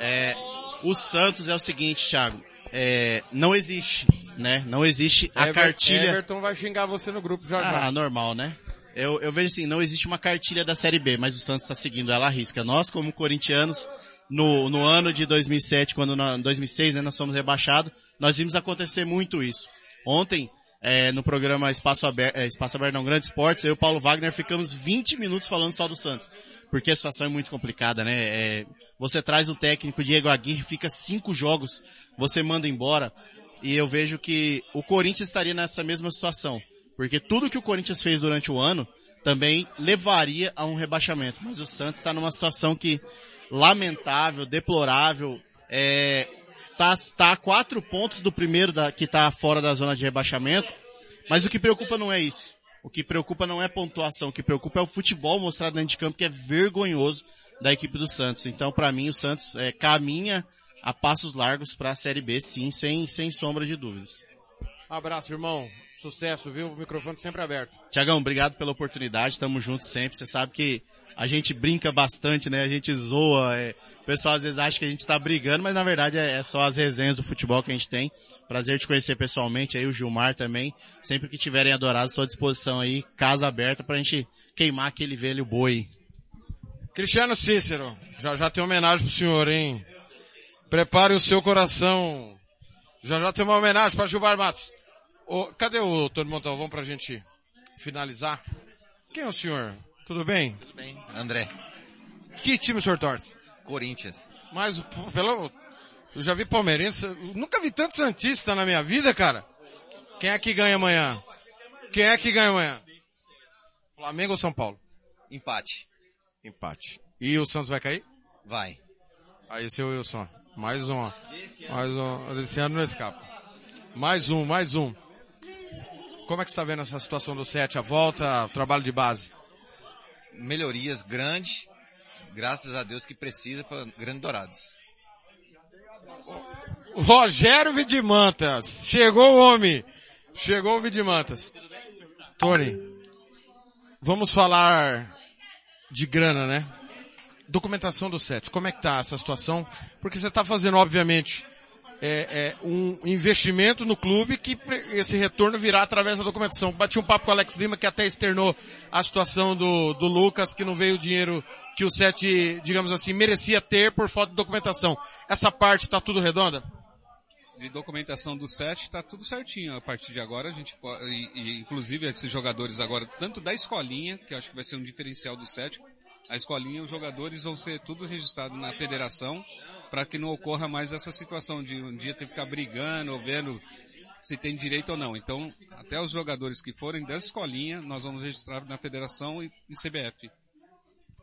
é, o Santos é o seguinte, Thiago. É, não existe, né? Não existe a Ever- cartilha. Everton vai xingar você no grupo já já. Ah, normal, né? Eu, eu vejo assim, não existe uma cartilha da Série B, mas o Santos está seguindo ela à risca. Nós, como corintianos, no, no ano de 2007, quando na, 2006, né, nós fomos rebaixados, nós vimos acontecer muito isso. Ontem, é, no programa Espaço Aberto, é, Espaço Aberto não, Grande Esportes, eu e o Paulo Wagner ficamos 20 minutos falando só do Santos. Porque a situação é muito complicada, né? É, você traz o técnico Diego Aguirre, fica cinco jogos, você manda embora, e eu vejo que o Corinthians estaria nessa mesma situação. Porque tudo que o Corinthians fez durante o ano também levaria a um rebaixamento. Mas o Santos está numa situação que lamentável, deplorável, é, tá, tá a quatro pontos do primeiro da, que está fora da zona de rebaixamento. Mas o que preocupa não é isso. O que preocupa não é pontuação, o que preocupa é o futebol mostrado dentro de campo que é vergonhoso da equipe do Santos. Então, para mim, o Santos é, caminha a passos largos para a Série B, sim, sem, sem sombra de dúvidas. Abraço, irmão. Sucesso, viu? O microfone sempre aberto. Tiagão, obrigado pela oportunidade, tamo junto sempre. Você sabe que a gente brinca bastante, né? A gente zoa, é... o pessoal às vezes acha que a gente tá brigando, mas na verdade é, é só as resenhas do futebol que a gente tem. Prazer te conhecer pessoalmente, aí o Gilmar também. Sempre que tiverem adorados, estou à disposição aí, casa aberta pra gente queimar aquele velho boi. Cristiano Cícero, já já tem homenagem pro senhor, hein? Prepare o seu coração. Já já tem uma homenagem para Gilmar Matos. Ô, cadê o Tony Montalvão pra gente finalizar? Quem é o senhor? Tudo bem? Tudo bem. André. Que time o senhor torce? Corinthians. Mas, pelo, eu já vi palmeirense, nunca vi tanto Santista na minha vida, cara. Quem é que ganha amanhã? Quem é que ganha amanhã? Flamengo ou São Paulo? Empate. Empate. E o Santos vai cair? Vai. Aí, seu Wilson. Mais um. Mais um. Esse ano não escapa. Mais um, mais um. Como é que você está vendo essa situação do 7? A volta, o trabalho de base? Melhorias grandes, graças a Deus que precisa para Grande Dourados. Rogério Vidimantas. Chegou o homem. Chegou o Vidimantas. Tony, vamos falar de grana, né? Documentação do set. Como é que tá essa situação? Porque você está fazendo, obviamente, é, é, um investimento no clube que esse retorno virá através da documentação. Bati um papo com o Alex Lima que até externou a situação do, do Lucas, que não veio o dinheiro que o SET, digamos assim, merecia ter por falta de documentação. Essa parte está tudo redonda? de documentação do set está tudo certinho. A partir de agora a gente pode, e, e, inclusive esses jogadores agora, tanto da escolinha, que acho que vai ser um diferencial do set, a escolinha, os jogadores vão ser tudo registrado na federação para que não ocorra mais essa situação de um dia ter que ficar brigando ou vendo se tem direito ou não. Então, até os jogadores que forem dessa escolinha, nós vamos registrar na federação e, e CBF.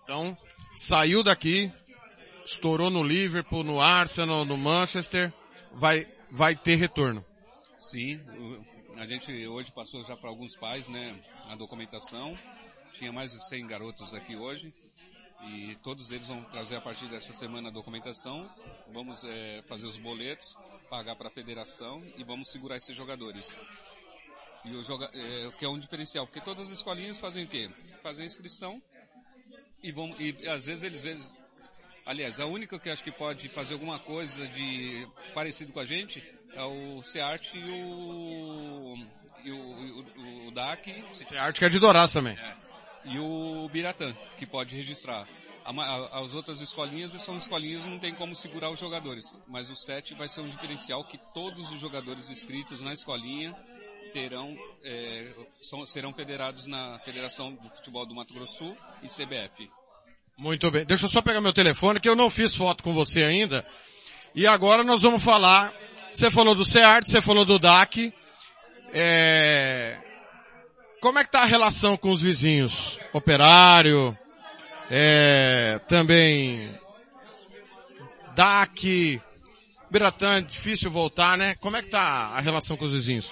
Então, saiu daqui, estourou no Liverpool, no Arsenal, no Manchester, vai vai ter retorno. Sim, a gente hoje passou já para alguns pais, né, a documentação. Tinha mais de 100 garotos aqui hoje e todos eles vão trazer a partir dessa semana a documentação. Vamos é, fazer os boletos, pagar para a federação e vamos segurar esses jogadores. E o joga é, que é um diferencial, porque todas as escolinhas fazem o quê? Fazem a inscrição e vão e às vezes eles, eles Aliás, a única que acho que pode fazer alguma coisa de parecido com a gente é o Seart e o, e o, o, o DAC. Seart que é de Dourados também. É, e o Biratã, que pode registrar. As outras escolinhas são escolinhas não tem como segurar os jogadores, mas o SET vai ser um diferencial que todos os jogadores inscritos na escolinha terão, é, são, serão federados na Federação do Futebol do Mato Grosso Sul e CBF. Muito bem. Deixa eu só pegar meu telefone, que eu não fiz foto com você ainda. E agora nós vamos falar. Você falou do CEART, você falou do DAC. É... Como é que tá a relação com os vizinhos? Operário, é... também DAC, Biratã, difícil voltar, né? Como é que tá a relação com os vizinhos?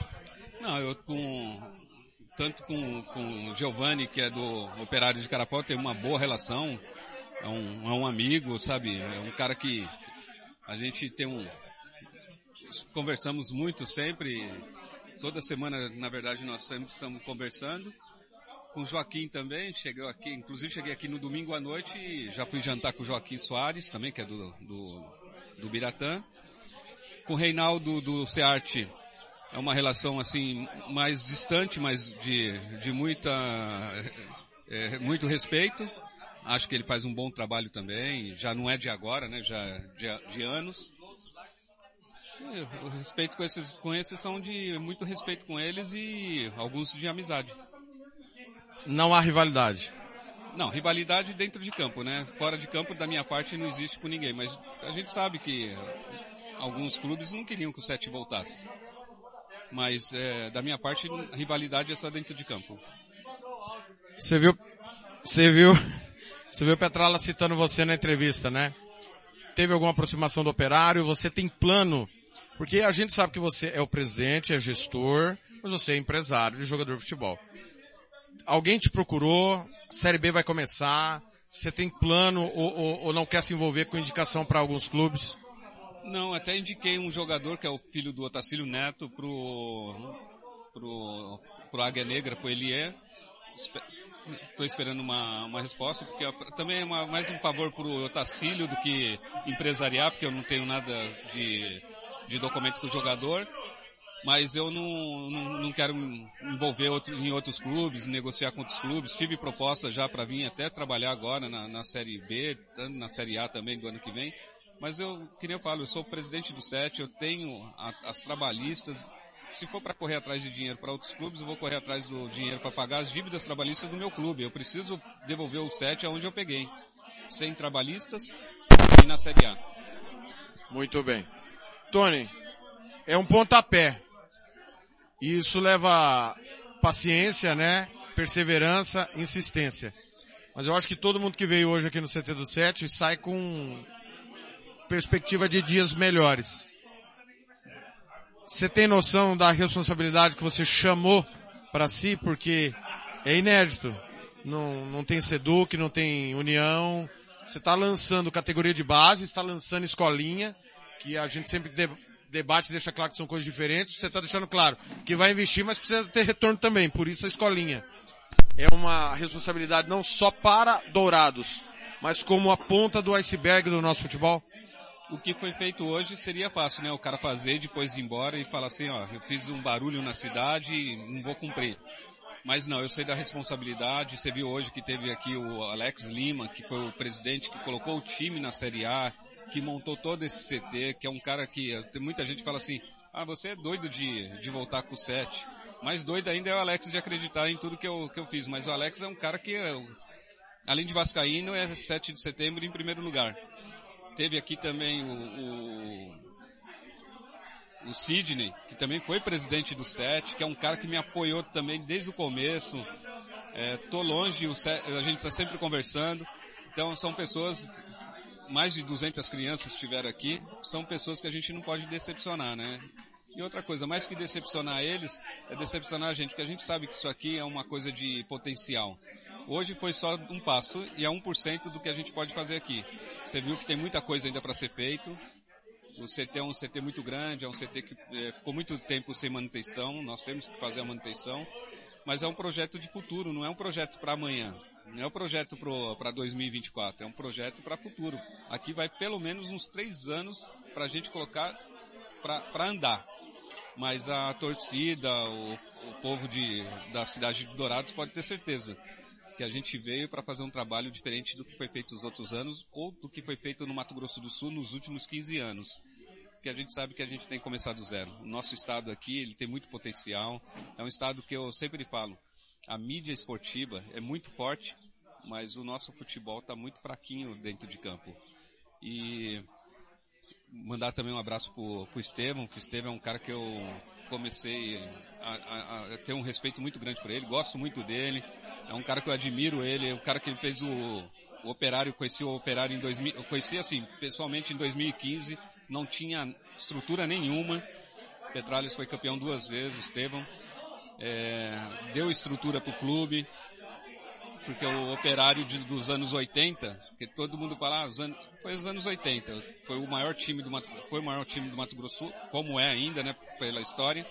Não, eu com tanto com, com o Giovanni, que é do Operário de Carapau, tem uma boa relação é um, é um amigo, sabe? É um cara que a gente tem um, conversamos muito sempre, toda semana, na verdade, nós sempre estamos conversando. Com o Joaquim também, chegou aqui, inclusive cheguei aqui no domingo à noite e já fui jantar com o Joaquim Soares, também, que é do, do, do Biratã. Com o Reinaldo do Cearte, é uma relação assim, mais distante, mas de, de muita, é, muito respeito. Acho que ele faz um bom trabalho também, já não é de agora, né? Já de, de anos. O respeito com esses, com esses são de muito respeito com eles e alguns de amizade. Não há rivalidade. Não, rivalidade dentro de campo, né? Fora de campo, da minha parte, não existe com ninguém. Mas a gente sabe que alguns clubes não queriam que o Sete voltasse. Mas é, da minha parte, rivalidade é só dentro de campo. Você viu? Você viu? Você viu Petrala citando você na entrevista, né? Teve alguma aproximação do operário? Você tem plano? Porque a gente sabe que você é o presidente, é gestor, mas você é empresário de jogador de futebol. Alguém te procurou? Série B vai começar? Você tem plano ou, ou, ou não quer se envolver com indicação para alguns clubes? Não, até indiquei um jogador que é o filho do Otacílio Neto pro, pro, pro Águia Negra, pro Elie estou esperando uma, uma resposta, porque também é uma, mais um favor para o Otacílio do que empresariar, porque eu não tenho nada de, de documento com o jogador. Mas eu não, não, não quero me envolver outro, em outros clubes, negociar com outros clubes. Tive proposta já para vir até trabalhar agora na, na Série B, na Série A também do ano que vem. Mas eu, que nem eu falo, eu sou presidente do SET, eu tenho a, as trabalhistas, se for para correr atrás de dinheiro para outros clubes, eu vou correr atrás do dinheiro para pagar as dívidas trabalhistas do meu clube. Eu preciso devolver o 7 aonde eu peguei. Sem trabalhistas e na Série A. Muito bem. Tony, é um pontapé. Isso leva paciência, né? Perseverança, insistência. Mas eu acho que todo mundo que veio hoje aqui no CT do 7 sai com perspectiva de dias melhores. Você tem noção da responsabilidade que você chamou para si, porque é inédito. Não, não tem Seduc, não tem União. Você está lançando categoria de base, está lançando escolinha, que a gente sempre de, debate e deixa claro que são coisas diferentes. Você está deixando claro que vai investir, mas precisa ter retorno também, por isso a escolinha. É uma responsabilidade não só para Dourados, mas como a ponta do iceberg do nosso futebol o que foi feito hoje seria fácil, né? O cara fazer, depois ir embora e falar assim, ó, eu fiz um barulho na cidade e não vou cumprir. Mas não, eu sei da responsabilidade. Você viu hoje que teve aqui o Alex Lima, que foi o presidente que colocou o time na Série A, que montou todo esse CT, que é um cara que muita gente fala assim, ah, você é doido de, de voltar com o 7. Mais doido ainda é o Alex de acreditar em tudo que eu, que eu fiz. Mas o Alex é um cara que, além de Vascaíno, é 7 de setembro em primeiro lugar. Teve aqui também o, o, o Sidney, que também foi presidente do SET, que é um cara que me apoiou também desde o começo. É, tô longe, o SET, a gente está sempre conversando. Então são pessoas, mais de 200 crianças estiveram aqui, são pessoas que a gente não pode decepcionar, né? E outra coisa, mais que decepcionar eles, é decepcionar a gente, porque a gente sabe que isso aqui é uma coisa de potencial. Hoje foi só um passo e é 1% do que a gente pode fazer aqui. Você viu que tem muita coisa ainda para ser feito. O CT é um CT muito grande, é um CT que é, ficou muito tempo sem manutenção, nós temos que fazer a manutenção, mas é um projeto de futuro, não é um projeto para amanhã. Não é um projeto para 2024, é um projeto para futuro. Aqui vai pelo menos uns três anos para a gente colocar para andar. Mas a torcida, o, o povo de, da cidade de Dourados pode ter certeza que a gente veio para fazer um trabalho diferente do que foi feito os outros anos ou do que foi feito no Mato Grosso do Sul nos últimos 15 anos. Porque a gente sabe que a gente tem que começar do zero. O nosso estado aqui, ele tem muito potencial. É um estado que eu sempre falo, a mídia esportiva é muito forte, mas o nosso futebol está muito fraquinho dentro de campo. E mandar também um abraço pro, pro Estevam, que o Estevam é um cara que eu comecei a, a, a ter um respeito muito grande por ele, gosto muito dele, é um cara que eu admiro ele, é um cara que fez o, o Operário, conheci o Operário em 2000, eu conheci assim, pessoalmente em 2015, não tinha estrutura nenhuma. Petralhas foi campeão duas vezes, Estevam. É, deu estrutura para o clube, porque o operário de, dos anos 80, que todo mundo fala, ah, os anos, foi os anos 80, foi o maior time do Mato, foi o maior time do Mato Grosso, como é ainda, né, pela história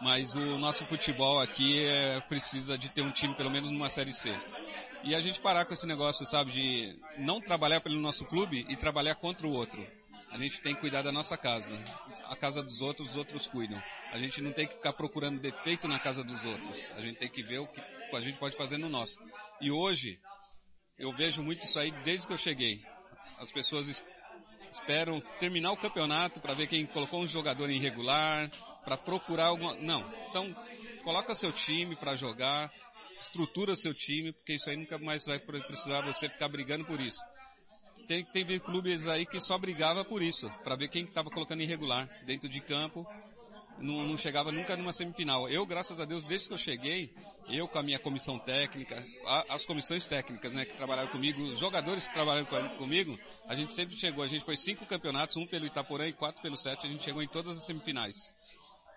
mas o nosso futebol aqui é, precisa de ter um time pelo menos numa Série C. E a gente parar com esse negócio, sabe, de não trabalhar pelo nosso clube e trabalhar contra o outro. A gente tem que cuidar da nossa casa. A casa dos outros, os outros cuidam. A gente não tem que ficar procurando defeito na casa dos outros. A gente tem que ver o que a gente pode fazer no nosso. E hoje, eu vejo muito isso aí desde que eu cheguei. As pessoas esperam terminar o campeonato para ver quem colocou um jogador irregular, para procurar alguma. Não. Então, coloca seu time para jogar, estrutura seu time, porque isso aí nunca mais vai precisar você ficar brigando por isso. Tem, tem clubes aí que só brigava por isso, para ver quem estava colocando irregular dentro de campo. Não, não, chegava nunca numa semifinal. Eu, graças a Deus, desde que eu cheguei, eu com a minha comissão técnica, a, as comissões técnicas, né, que trabalharam comigo, os jogadores que trabalharam comigo, a gente sempre chegou. A gente foi cinco campeonatos, um pelo Itaporã e quatro pelo Sete, a gente chegou em todas as semifinais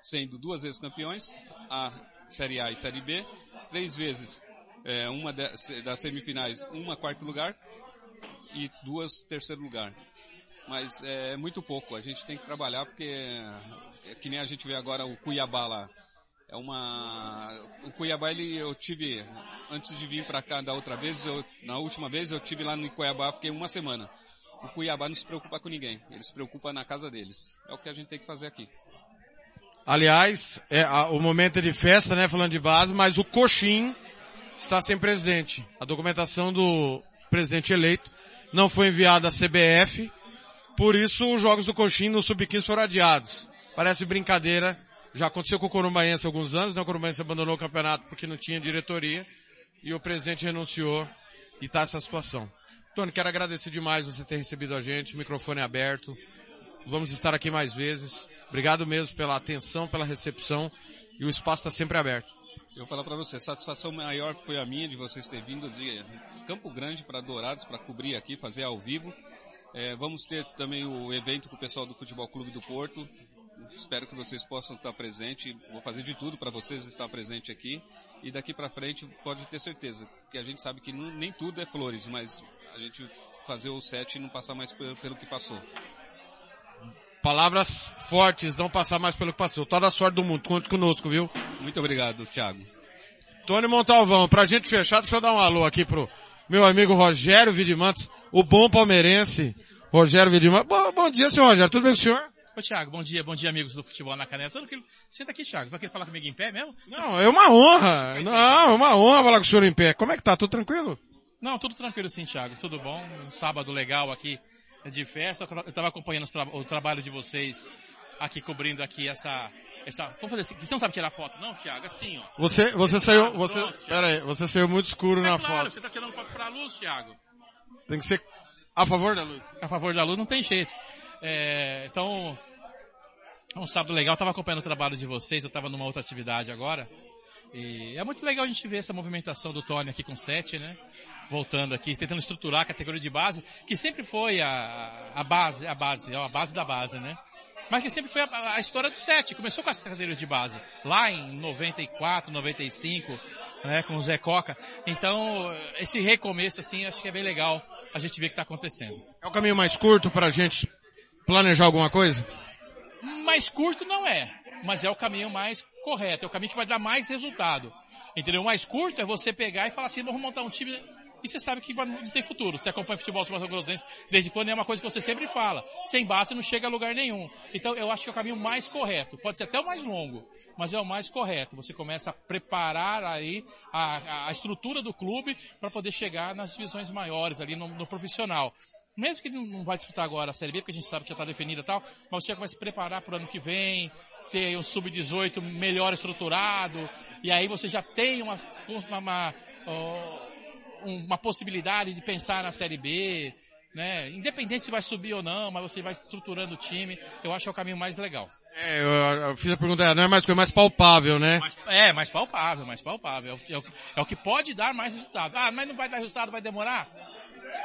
sendo duas vezes campeões, a Série A e Série B, três vezes é, uma das semifinais, uma quarto lugar e duas terceiro lugar. Mas é muito pouco, a gente tem que trabalhar porque é que nem a gente vê agora o Cuiabá lá. É uma, o Cuiabá ele, eu tive, antes de vir para cá da outra vez, eu, na última vez eu tive lá no Cuiabá, fiquei uma semana. O Cuiabá não se preocupa com ninguém, ele se preocupa na casa deles. É o que a gente tem que fazer aqui. Aliás, é, a, o momento é de festa, né, falando de base, mas o Coxim está sem presidente. A documentação do presidente eleito não foi enviada à CBF, por isso os jogos do Coxim no Sub-15 foram adiados. Parece brincadeira, já aconteceu com o Corumbaense há alguns anos, né, o Corumbaense abandonou o campeonato porque não tinha diretoria, e o presidente renunciou, e está essa situação. Tony, quero agradecer demais você ter recebido a gente, microfone aberto, vamos estar aqui mais vezes. Obrigado mesmo pela atenção, pela recepção e o espaço está sempre aberto. Eu vou falar para você, satisfação maior foi a minha de vocês terem vindo de Campo Grande para Dourados para cobrir aqui, fazer ao vivo. É, vamos ter também o evento com o pessoal do Futebol Clube do Porto. Espero que vocês possam estar presentes. Vou fazer de tudo para vocês estar presente aqui. E daqui para frente pode ter certeza que a gente sabe que não, nem tudo é flores, mas a gente fazer o set e não passar mais pelo que passou. Palavras fortes, não passar mais pelo que passou. Toda a sorte do mundo, conte conosco, viu? Muito obrigado, Thiago. Tony Montalvão, pra gente fechar, deixa eu dar um alô aqui pro meu amigo Rogério Vidimantes, o bom palmeirense, Rogério Vidimantes. Bom, bom dia, senhor Rogério, tudo bem com o senhor? Ô Thiago, bom dia, bom dia amigos do futebol na canela. Tudo aquilo. Senta aqui, Thiago. Vai querer falar comigo em pé mesmo? Não, é uma honra. Não, é uma honra falar com o senhor em pé. Como é que tá? Tudo tranquilo? Não, tudo tranquilo sim, Thiago. Tudo bom. Um sábado legal aqui de festa. Eu estava acompanhando tra o trabalho de vocês aqui cobrindo aqui essa essa, vamos fazer assim, você não sabe tirar foto não, Thiago? Assim, ó. Você, você saiu, você, pera aí, você saiu muito escuro é na claro, foto. você tá tirando foto pra luz, Thiago. Tem que ser a favor da luz. A favor da luz não tem jeito. É, então, um sábado legal, eu tava acompanhando o trabalho de vocês, eu tava numa outra atividade agora. E é muito legal a gente ver essa movimentação do Tony aqui com sete, né? Voltando aqui, tentando estruturar a categoria de base, que sempre foi a, a base, a base, a base da base, né? Mas que sempre foi a, a história do sete. Começou com as categorias de base. Lá em 94, 95, né? Com o Zé Coca. Então, esse recomeço, assim, acho que é bem legal a gente ver o que tá acontecendo. É o caminho mais curto pra gente planejar alguma coisa? mais curto não é, mas é o caminho mais correto, é o caminho que vai dar mais resultado. Entendeu? O mais curto é você pegar e falar assim, vamos montar um time e você sabe que não tem futuro. Você acompanha futebol Mato Grossense desde quando é uma coisa que você sempre fala. Sem base não chega a lugar nenhum. Então eu acho que é o caminho mais correto. Pode ser até o mais longo, mas é o mais correto. Você começa a preparar aí a, a estrutura do clube para poder chegar nas divisões maiores ali no, no profissional mesmo que não vai disputar agora a Série B, porque a gente sabe que já está definida e tal, mas você já vai se preparar para o ano que vem, ter um sub-18 melhor estruturado, e aí você já tem uma, uma, uma, uma possibilidade de pensar na Série B, né? Independente se vai subir ou não, mas você vai estruturando o time, eu acho que é o caminho mais legal. É, eu, eu fiz a pergunta, não é mais coisa mais palpável, né? Mais, é, mais palpável, mais palpável. É o, é, o, é o que pode dar mais resultado. Ah, mas não vai dar resultado, vai demorar?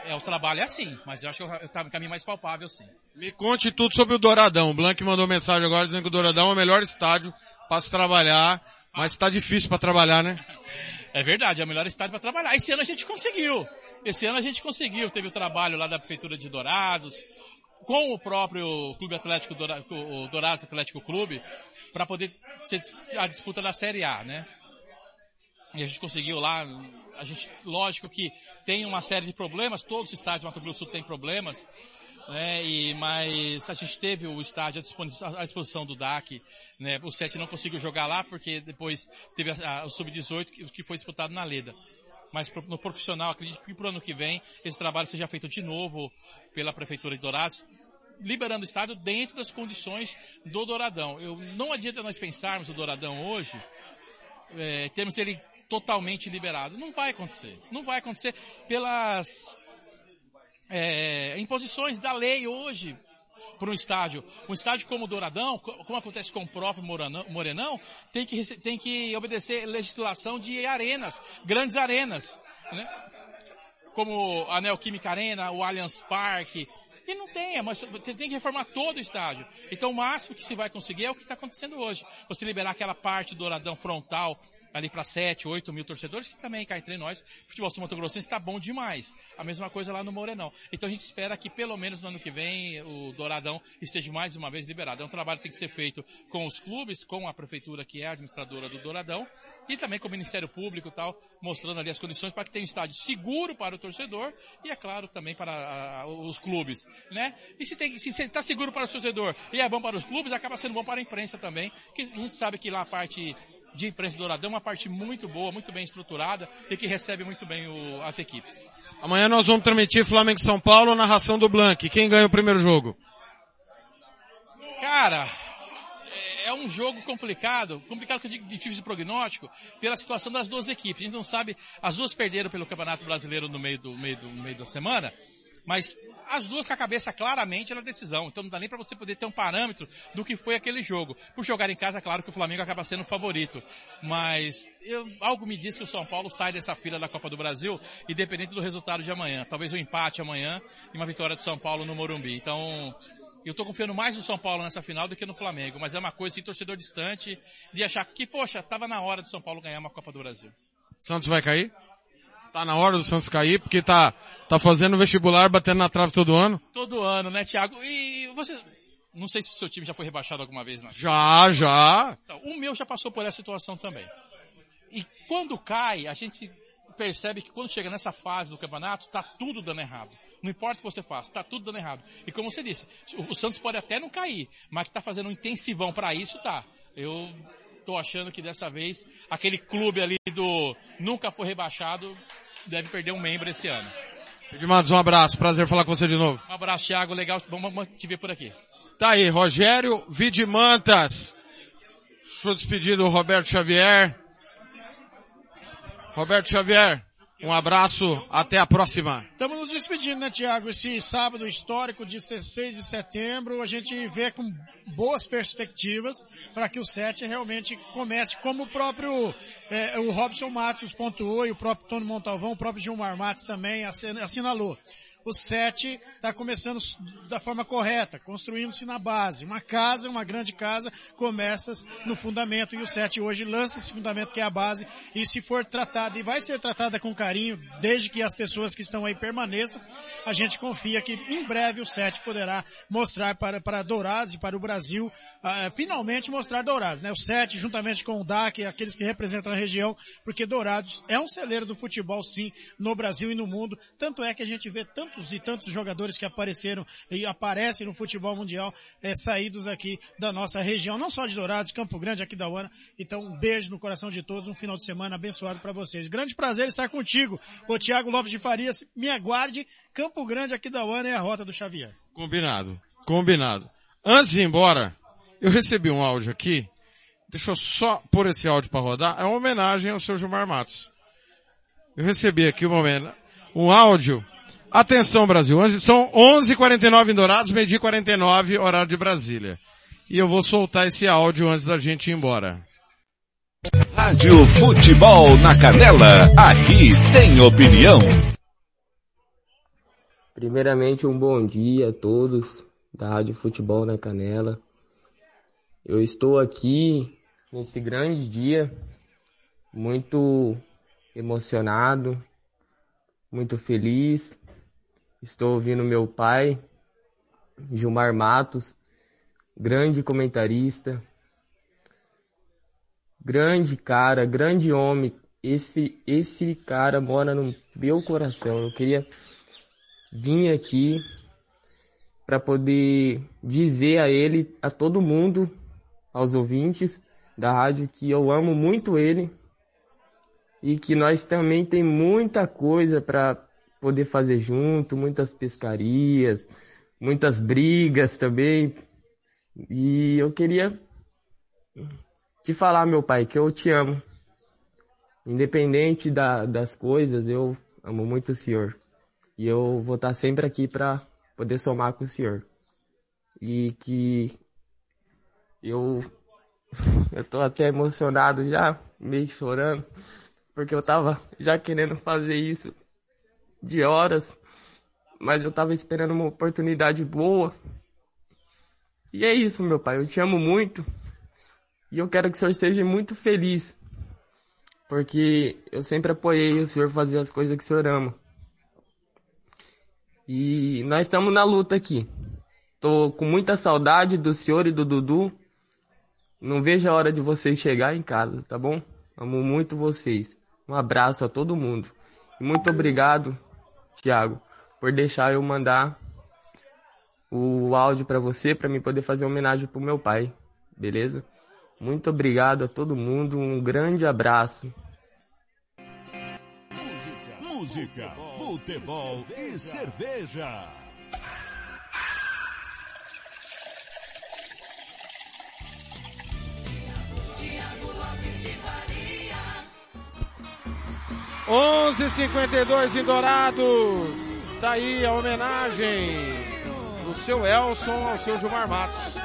É, o trabalho é assim, mas eu acho que é o caminho mais palpável, sim. Me conte tudo sobre o Douradão. O Blank mandou mensagem agora dizendo que o Douradão é o melhor estádio para se trabalhar, mas está difícil para trabalhar, né? É verdade, é o melhor estádio para trabalhar. Esse ano a gente conseguiu. Esse ano a gente conseguiu. Teve o trabalho lá da Prefeitura de Dourados, com o próprio Clube Atlético Dourados, o Dourados Atlético Clube, para poder ser a disputa da Série A, né? E a gente conseguiu lá, a gente, lógico que tem uma série de problemas, todos os estádios do Mato Grosso do Sul têm problemas, né, e, mas a gente teve o estádio à disposição do DAC, né, o 7 não conseguiu jogar lá porque depois teve a, a, o Sub-18 que, que foi disputado na Leda. Mas no profissional, acredito que para o ano que vem esse trabalho seja feito de novo pela Prefeitura de Dourados, liberando o estádio dentro das condições do Douradão. Eu, não adianta nós pensarmos o Douradão hoje, é, temos ele totalmente liberado. Não vai acontecer. Não vai acontecer pelas é, imposições da lei hoje para um estádio. Um estádio como o Douradão, como acontece com o próprio Morenão, tem que, tem que obedecer legislação de arenas, grandes arenas. Né? Como a Neoquímica Arena, o Allianz Parque, e não tem, mas tem que reformar todo o estádio. Então o máximo que se vai conseguir é o que está acontecendo hoje. Você liberar aquela parte do Douradão frontal ali para 7, 8 mil torcedores, que também cá entre nós, futebol sul Mato Grossense está bom demais. A mesma coisa lá no Morenão. Então a gente espera que pelo menos no ano que vem o Douradão esteja mais uma vez liberado. É um trabalho que tem que ser feito com os clubes, com a prefeitura que é a administradora do Douradão e também com o Ministério Público e tal, mostrando ali as condições para que tenha um estádio seguro para o torcedor e é claro também para os clubes, né? E se tem, se está seguro para o torcedor e é bom para os clubes, acaba sendo bom para a imprensa também, que a gente sabe que lá a parte de imprensa do Douradão, uma parte muito boa, muito bem estruturada e que recebe muito bem o, as equipes. Amanhã nós vamos transmitir Flamengo São Paulo, narração do Blank. Quem ganha o primeiro jogo? Cara, é um jogo complicado, complicado que eu digo difícil de prognóstico, pela situação das duas equipes. A gente não sabe, as duas perderam pelo Campeonato Brasileiro no meio do, meio do, no meio da semana, Mas as duas com a cabeça claramente na decisão. Então não dá nem para você poder ter um parâmetro do que foi aquele jogo. Por jogar em casa, é claro que o Flamengo acaba sendo o favorito. Mas eu, algo me diz que o São Paulo sai dessa fila da Copa do Brasil, independente do resultado de amanhã. Talvez um empate amanhã e uma vitória do São Paulo no Morumbi. Então, eu tô confiando mais no São Paulo nessa final do que no Flamengo, mas é uma coisa assim, torcedor distante, de achar que, poxa, tava na hora do São Paulo ganhar uma Copa do Brasil. Santos vai cair? Tá na hora do Santos cair, porque tá, tá fazendo vestibular, batendo na trave todo ano. Todo ano, né, Thiago? E você, não sei se o seu time já foi rebaixado alguma vez, né? Já, já. Então, o meu já passou por essa situação também. E quando cai, a gente percebe que quando chega nessa fase do campeonato, tá tudo dando errado. Não importa o que você faça, tá tudo dando errado. E como você disse, o, o Santos pode até não cair, mas que tá fazendo um intensivão para isso, tá. Eu tô achando que dessa vez, aquele clube ali do nunca foi rebaixado, deve perder um membro esse ano. Edmados, um abraço. Prazer falar com você de novo. Um abraço, Thiago. Legal. Vamos te ver por aqui. Tá aí, Rogério Vidimantas. Deixa eu despedir do Roberto Xavier. Roberto Xavier, um abraço, até a próxima. Estamos nos despedindo, né, Tiago? Esse sábado histórico de 16 de setembro, a gente vê com boas perspectivas para que o 7 realmente comece, como o próprio é, o Robson Matos pontuou e o próprio Tony Montalvão, o próprio Gilmar Matos também assinalou o 7 está começando da forma correta, construindo-se na base. Uma casa, uma grande casa, começa no fundamento e o 7 hoje lança esse fundamento que é a base e se for tratada, e vai ser tratada com carinho, desde que as pessoas que estão aí permaneçam, a gente confia que em breve o 7 poderá mostrar para, para Dourados e para o Brasil, uh, finalmente mostrar Dourados, né? O 7 juntamente com o DAC, aqueles que representam a região, porque Dourados é um celeiro do futebol sim, no Brasil e no mundo, tanto é que a gente vê tanto tantos e tantos jogadores que apareceram e aparecem no futebol mundial é, saídos aqui da nossa região, não só de Dourados, Campo Grande, aqui da UANA. Então um beijo no coração de todos, um final de semana abençoado para vocês. Grande prazer estar contigo, o Tiago Lopes de Farias. Me aguarde, Campo Grande aqui da UANA é a rota do Xavier. Combinado, combinado. Antes de ir embora, eu recebi um áudio aqui. Deixa eu só pôr esse áudio para rodar. É uma homenagem ao seu Gilmar Matos. Eu recebi aqui homenagem, um áudio Atenção Brasil, são 11h49 em Dourados, meio-dia 49, horário de Brasília. E eu vou soltar esse áudio antes da gente ir embora. Rádio Futebol na Canela, aqui tem opinião. Primeiramente um bom dia a todos da Rádio Futebol na Canela. Eu estou aqui nesse grande dia, muito emocionado, muito feliz Estou ouvindo meu pai, Gilmar Matos, grande comentarista, grande cara, grande homem. Esse, esse cara mora no meu coração. Eu queria vir aqui para poder dizer a ele, a todo mundo, aos ouvintes da rádio, que eu amo muito ele e que nós também tem muita coisa para poder fazer junto, muitas pescarias, muitas brigas também. E eu queria te falar, meu pai, que eu te amo. Independente da, das coisas, eu amo muito o senhor. E eu vou estar sempre aqui para poder somar com o senhor. E que eu eu tô até emocionado já, meio chorando, porque eu tava já querendo fazer isso de horas, mas eu tava esperando uma oportunidade boa. E é isso, meu pai, eu te amo muito. E eu quero que o senhor esteja muito feliz. Porque eu sempre apoiei o senhor fazer as coisas que o senhor ama. E nós estamos na luta aqui. Tô com muita saudade do senhor e do Dudu. Não vejo a hora de vocês chegar em casa, tá bom? Amo muito vocês. Um abraço a todo mundo. Muito obrigado Tiago, por deixar eu mandar o áudio para você, para mim poder fazer homenagem pro meu pai, beleza? Muito obrigado a todo mundo, um grande abraço. Música, música, futebol e cerveja. Tiago 11:52 em Dourados. Tá aí a homenagem do seu Elson ao seu Gilmar Matos.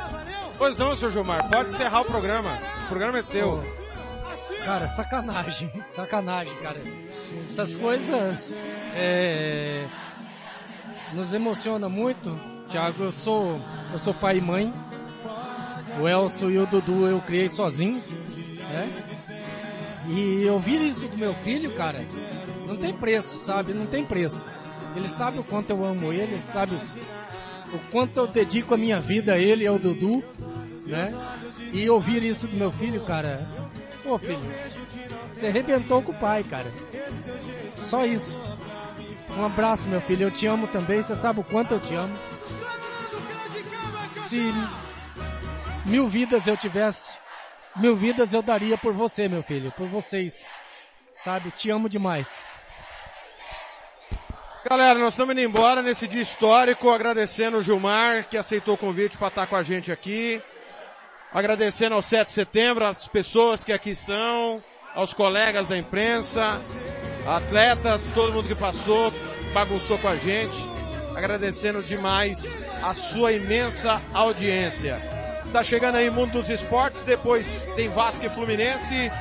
Pois não, seu Gilmar, pode encerrar o programa. O programa é seu. Cara, sacanagem, sacanagem, cara. Essas coisas é, nos emociona muito. Tiago, eu sou, eu sou pai e mãe. O Elson e o Dudu eu criei sozinho, né? E ouvir isso do meu filho, cara, não tem preço, sabe? Não tem preço. Ele sabe o quanto eu amo ele, ele sabe o quanto eu dedico a minha vida a ele ao Dudu, né? E ouvir isso do meu filho, cara, pô filho, você arrebentou com o pai, cara. Só isso. Um abraço, meu filho, eu te amo também, você sabe o quanto eu te amo. Se mil vidas eu tivesse, mil vidas eu daria por você, meu filho, por vocês. Sabe, te amo demais. Galera, nós estamos indo embora nesse dia histórico, agradecendo o Gilmar, que aceitou o convite para estar com a gente aqui. Agradecendo ao 7 de setembro, as pessoas que aqui estão, aos colegas da imprensa, atletas, todo mundo que passou, bagunçou com a gente. Agradecendo demais a sua imensa audiência. Tá chegando aí Mundo dos Esportes, depois tem Vasco e Fluminense,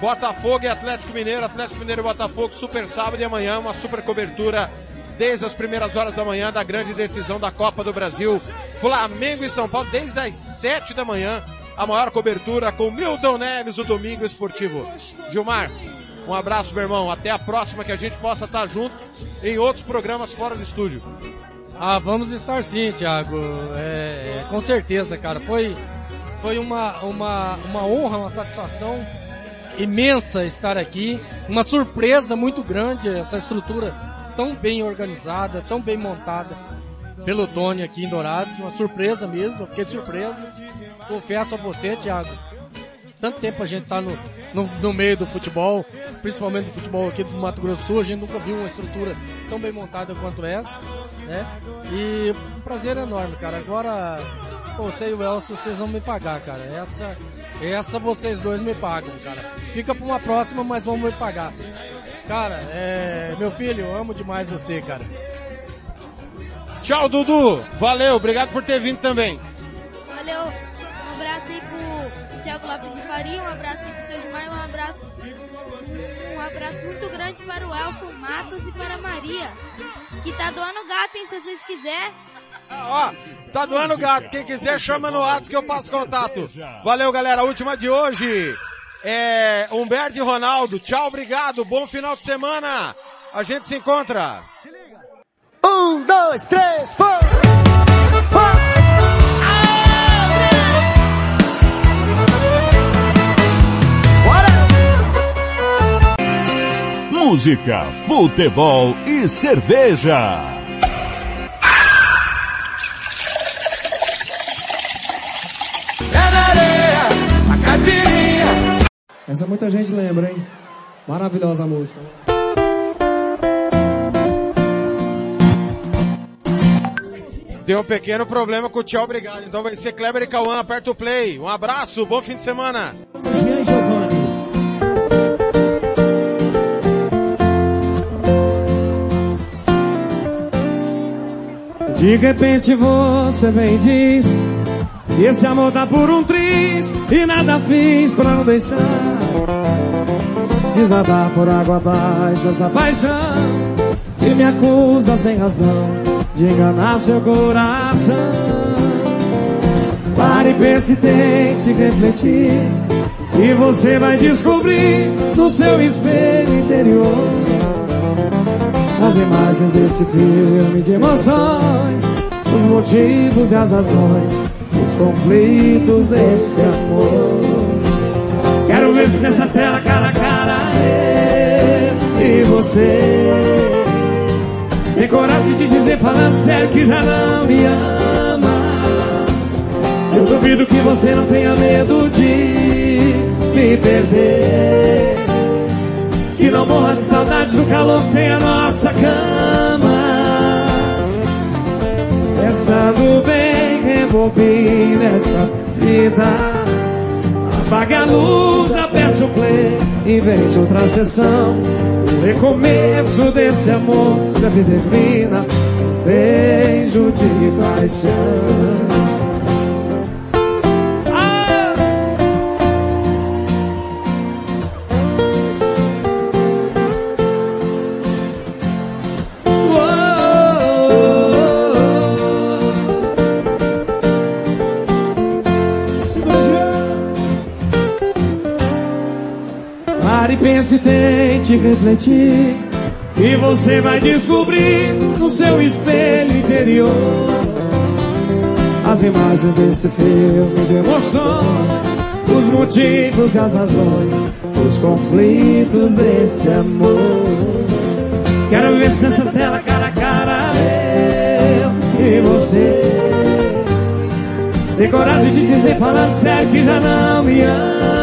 Botafogo e Atlético Mineiro, Atlético Mineiro e Botafogo, super sábado e amanhã, uma super cobertura desde as primeiras horas da manhã da grande decisão da Copa do Brasil. Flamengo e São Paulo, desde as sete da manhã, a maior cobertura com Milton Neves, o Domingo Esportivo. Gilmar, um abraço, meu irmão. Até a próxima, que a gente possa estar junto em outros programas fora do estúdio. Ah, vamos estar sim, Thiago. É, com certeza, cara. Foi, foi uma, uma, uma honra, uma satisfação imensa estar aqui. Uma surpresa muito grande, essa estrutura tão bem organizada, tão bem montada pelo Tony aqui em Dourados. Uma surpresa mesmo, eu fiquei surpreso. Confesso a você, Thiago. Tanto tempo a gente tá no, no, no, meio do futebol, principalmente do futebol aqui do Mato Grosso do Sul, a gente nunca viu uma estrutura tão bem montada quanto essa, né? E um prazer enorme, cara. Agora, você e o Elcio, vocês vão me pagar, cara. Essa, essa vocês dois me pagam, cara. Fica pra uma próxima, mas vão me pagar. Cara, é, meu filho, eu amo demais você, cara. Tchau, Dudu. Valeu, obrigado por ter vindo também. Valeu. Um abraço aí pro Thiago Lopes de Faria, um abraço aí abraço muito grande para o Elson Matos e para a Maria, que tá doando gato, hein, se vocês quiserem. Ó, tá doando gato. Quem quiser chama no WhatsApp que eu passo contato. Valeu, galera. A última de hoje é Humberto e Ronaldo. Tchau, obrigado. Bom final de semana. A gente se encontra. Um, dois, três, four. Música, futebol e cerveja. Essa muita gente lembra, hein? Maravilhosa a música. Deu um pequeno problema com o tchau, obrigado. Então vai ser Kleber e Cauã, aperta o play. Um abraço, bom fim de semana. De repente você vem e diz esse amor tá por um triz e nada fiz pra não deixar desabar por água abaixo essa paixão que me acusa sem razão de enganar seu coração. Pare e pense, tente refletir e você vai descobrir no seu espelho interior as imagens desse filme de emoções, os motivos e as razões, os conflitos desse amor. Quero ver se nessa tela cara a cara eu e você tem coragem de dizer falando sério que já não me ama. Eu duvido que você não tenha medo de me perder. Que não morra de saudade do calor que tem a nossa cama. Pensando bem, rebobina essa vida. Apague a luz, aperte o play, invente outra sessão. O recomeço desse amor da vida divina, um beijo de paixão. E tente refletir E você vai descobrir no seu espelho interior As imagens desse filme de emoções Os motivos e as razões Os conflitos desse amor. Quero ver se essa tela cara a cara Eu e você. Tem coragem de dizer falando sério que já não me ama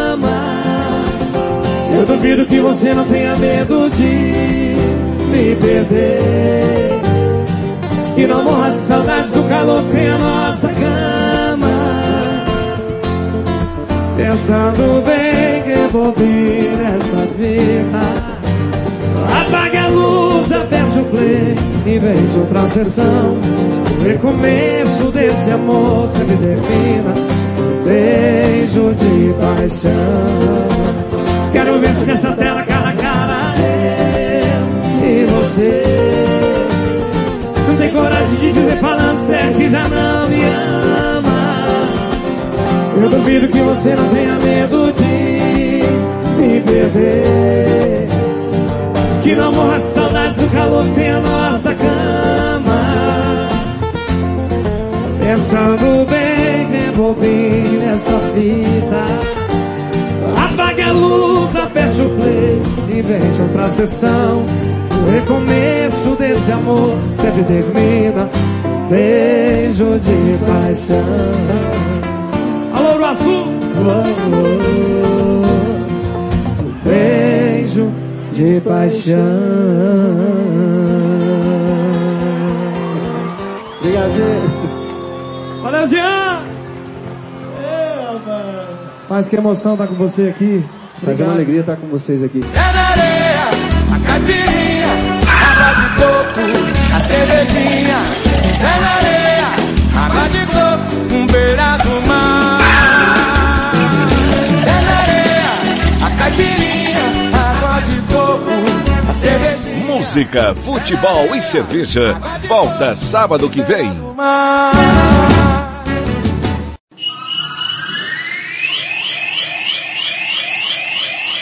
eu duvido que você não tenha medo de me perder. Que não morra de saudade do calor que tem a nossa cama. Pensando bem que bobinha nessa vida. Apague a luz, aperte o play e veja outra sessão. O recomeço desse amor sempre termina. Um beijo de paixão. Quero ver se nessa tela cara a cara eu e você. Não tem coragem de dizer falando sério que já não me ama. Eu duvido que você não tenha medo de me perder. Que não morra de saudade do calor que tem a nossa cama. Pensando bem, rebobine nessa fita. Apague a luz, aperte o play, invente outra sessão. O recomeço desse amor sempre termina. Beijo de paixão. Alô, Uruaçu! Beijo de paixão. Obrigado. Valeu, Jean! Mas que emoção estar com você aqui. Mas é uma alegria estar com vocês aqui. É na areia, a caipirinha, água de coco, a cervejinha. É na areia, água de coco, um beira do mar. É na areia, a caipirinha, água de coco, a cervejinha. Música, futebol e cerveja. Volta sábado que vem. Mar.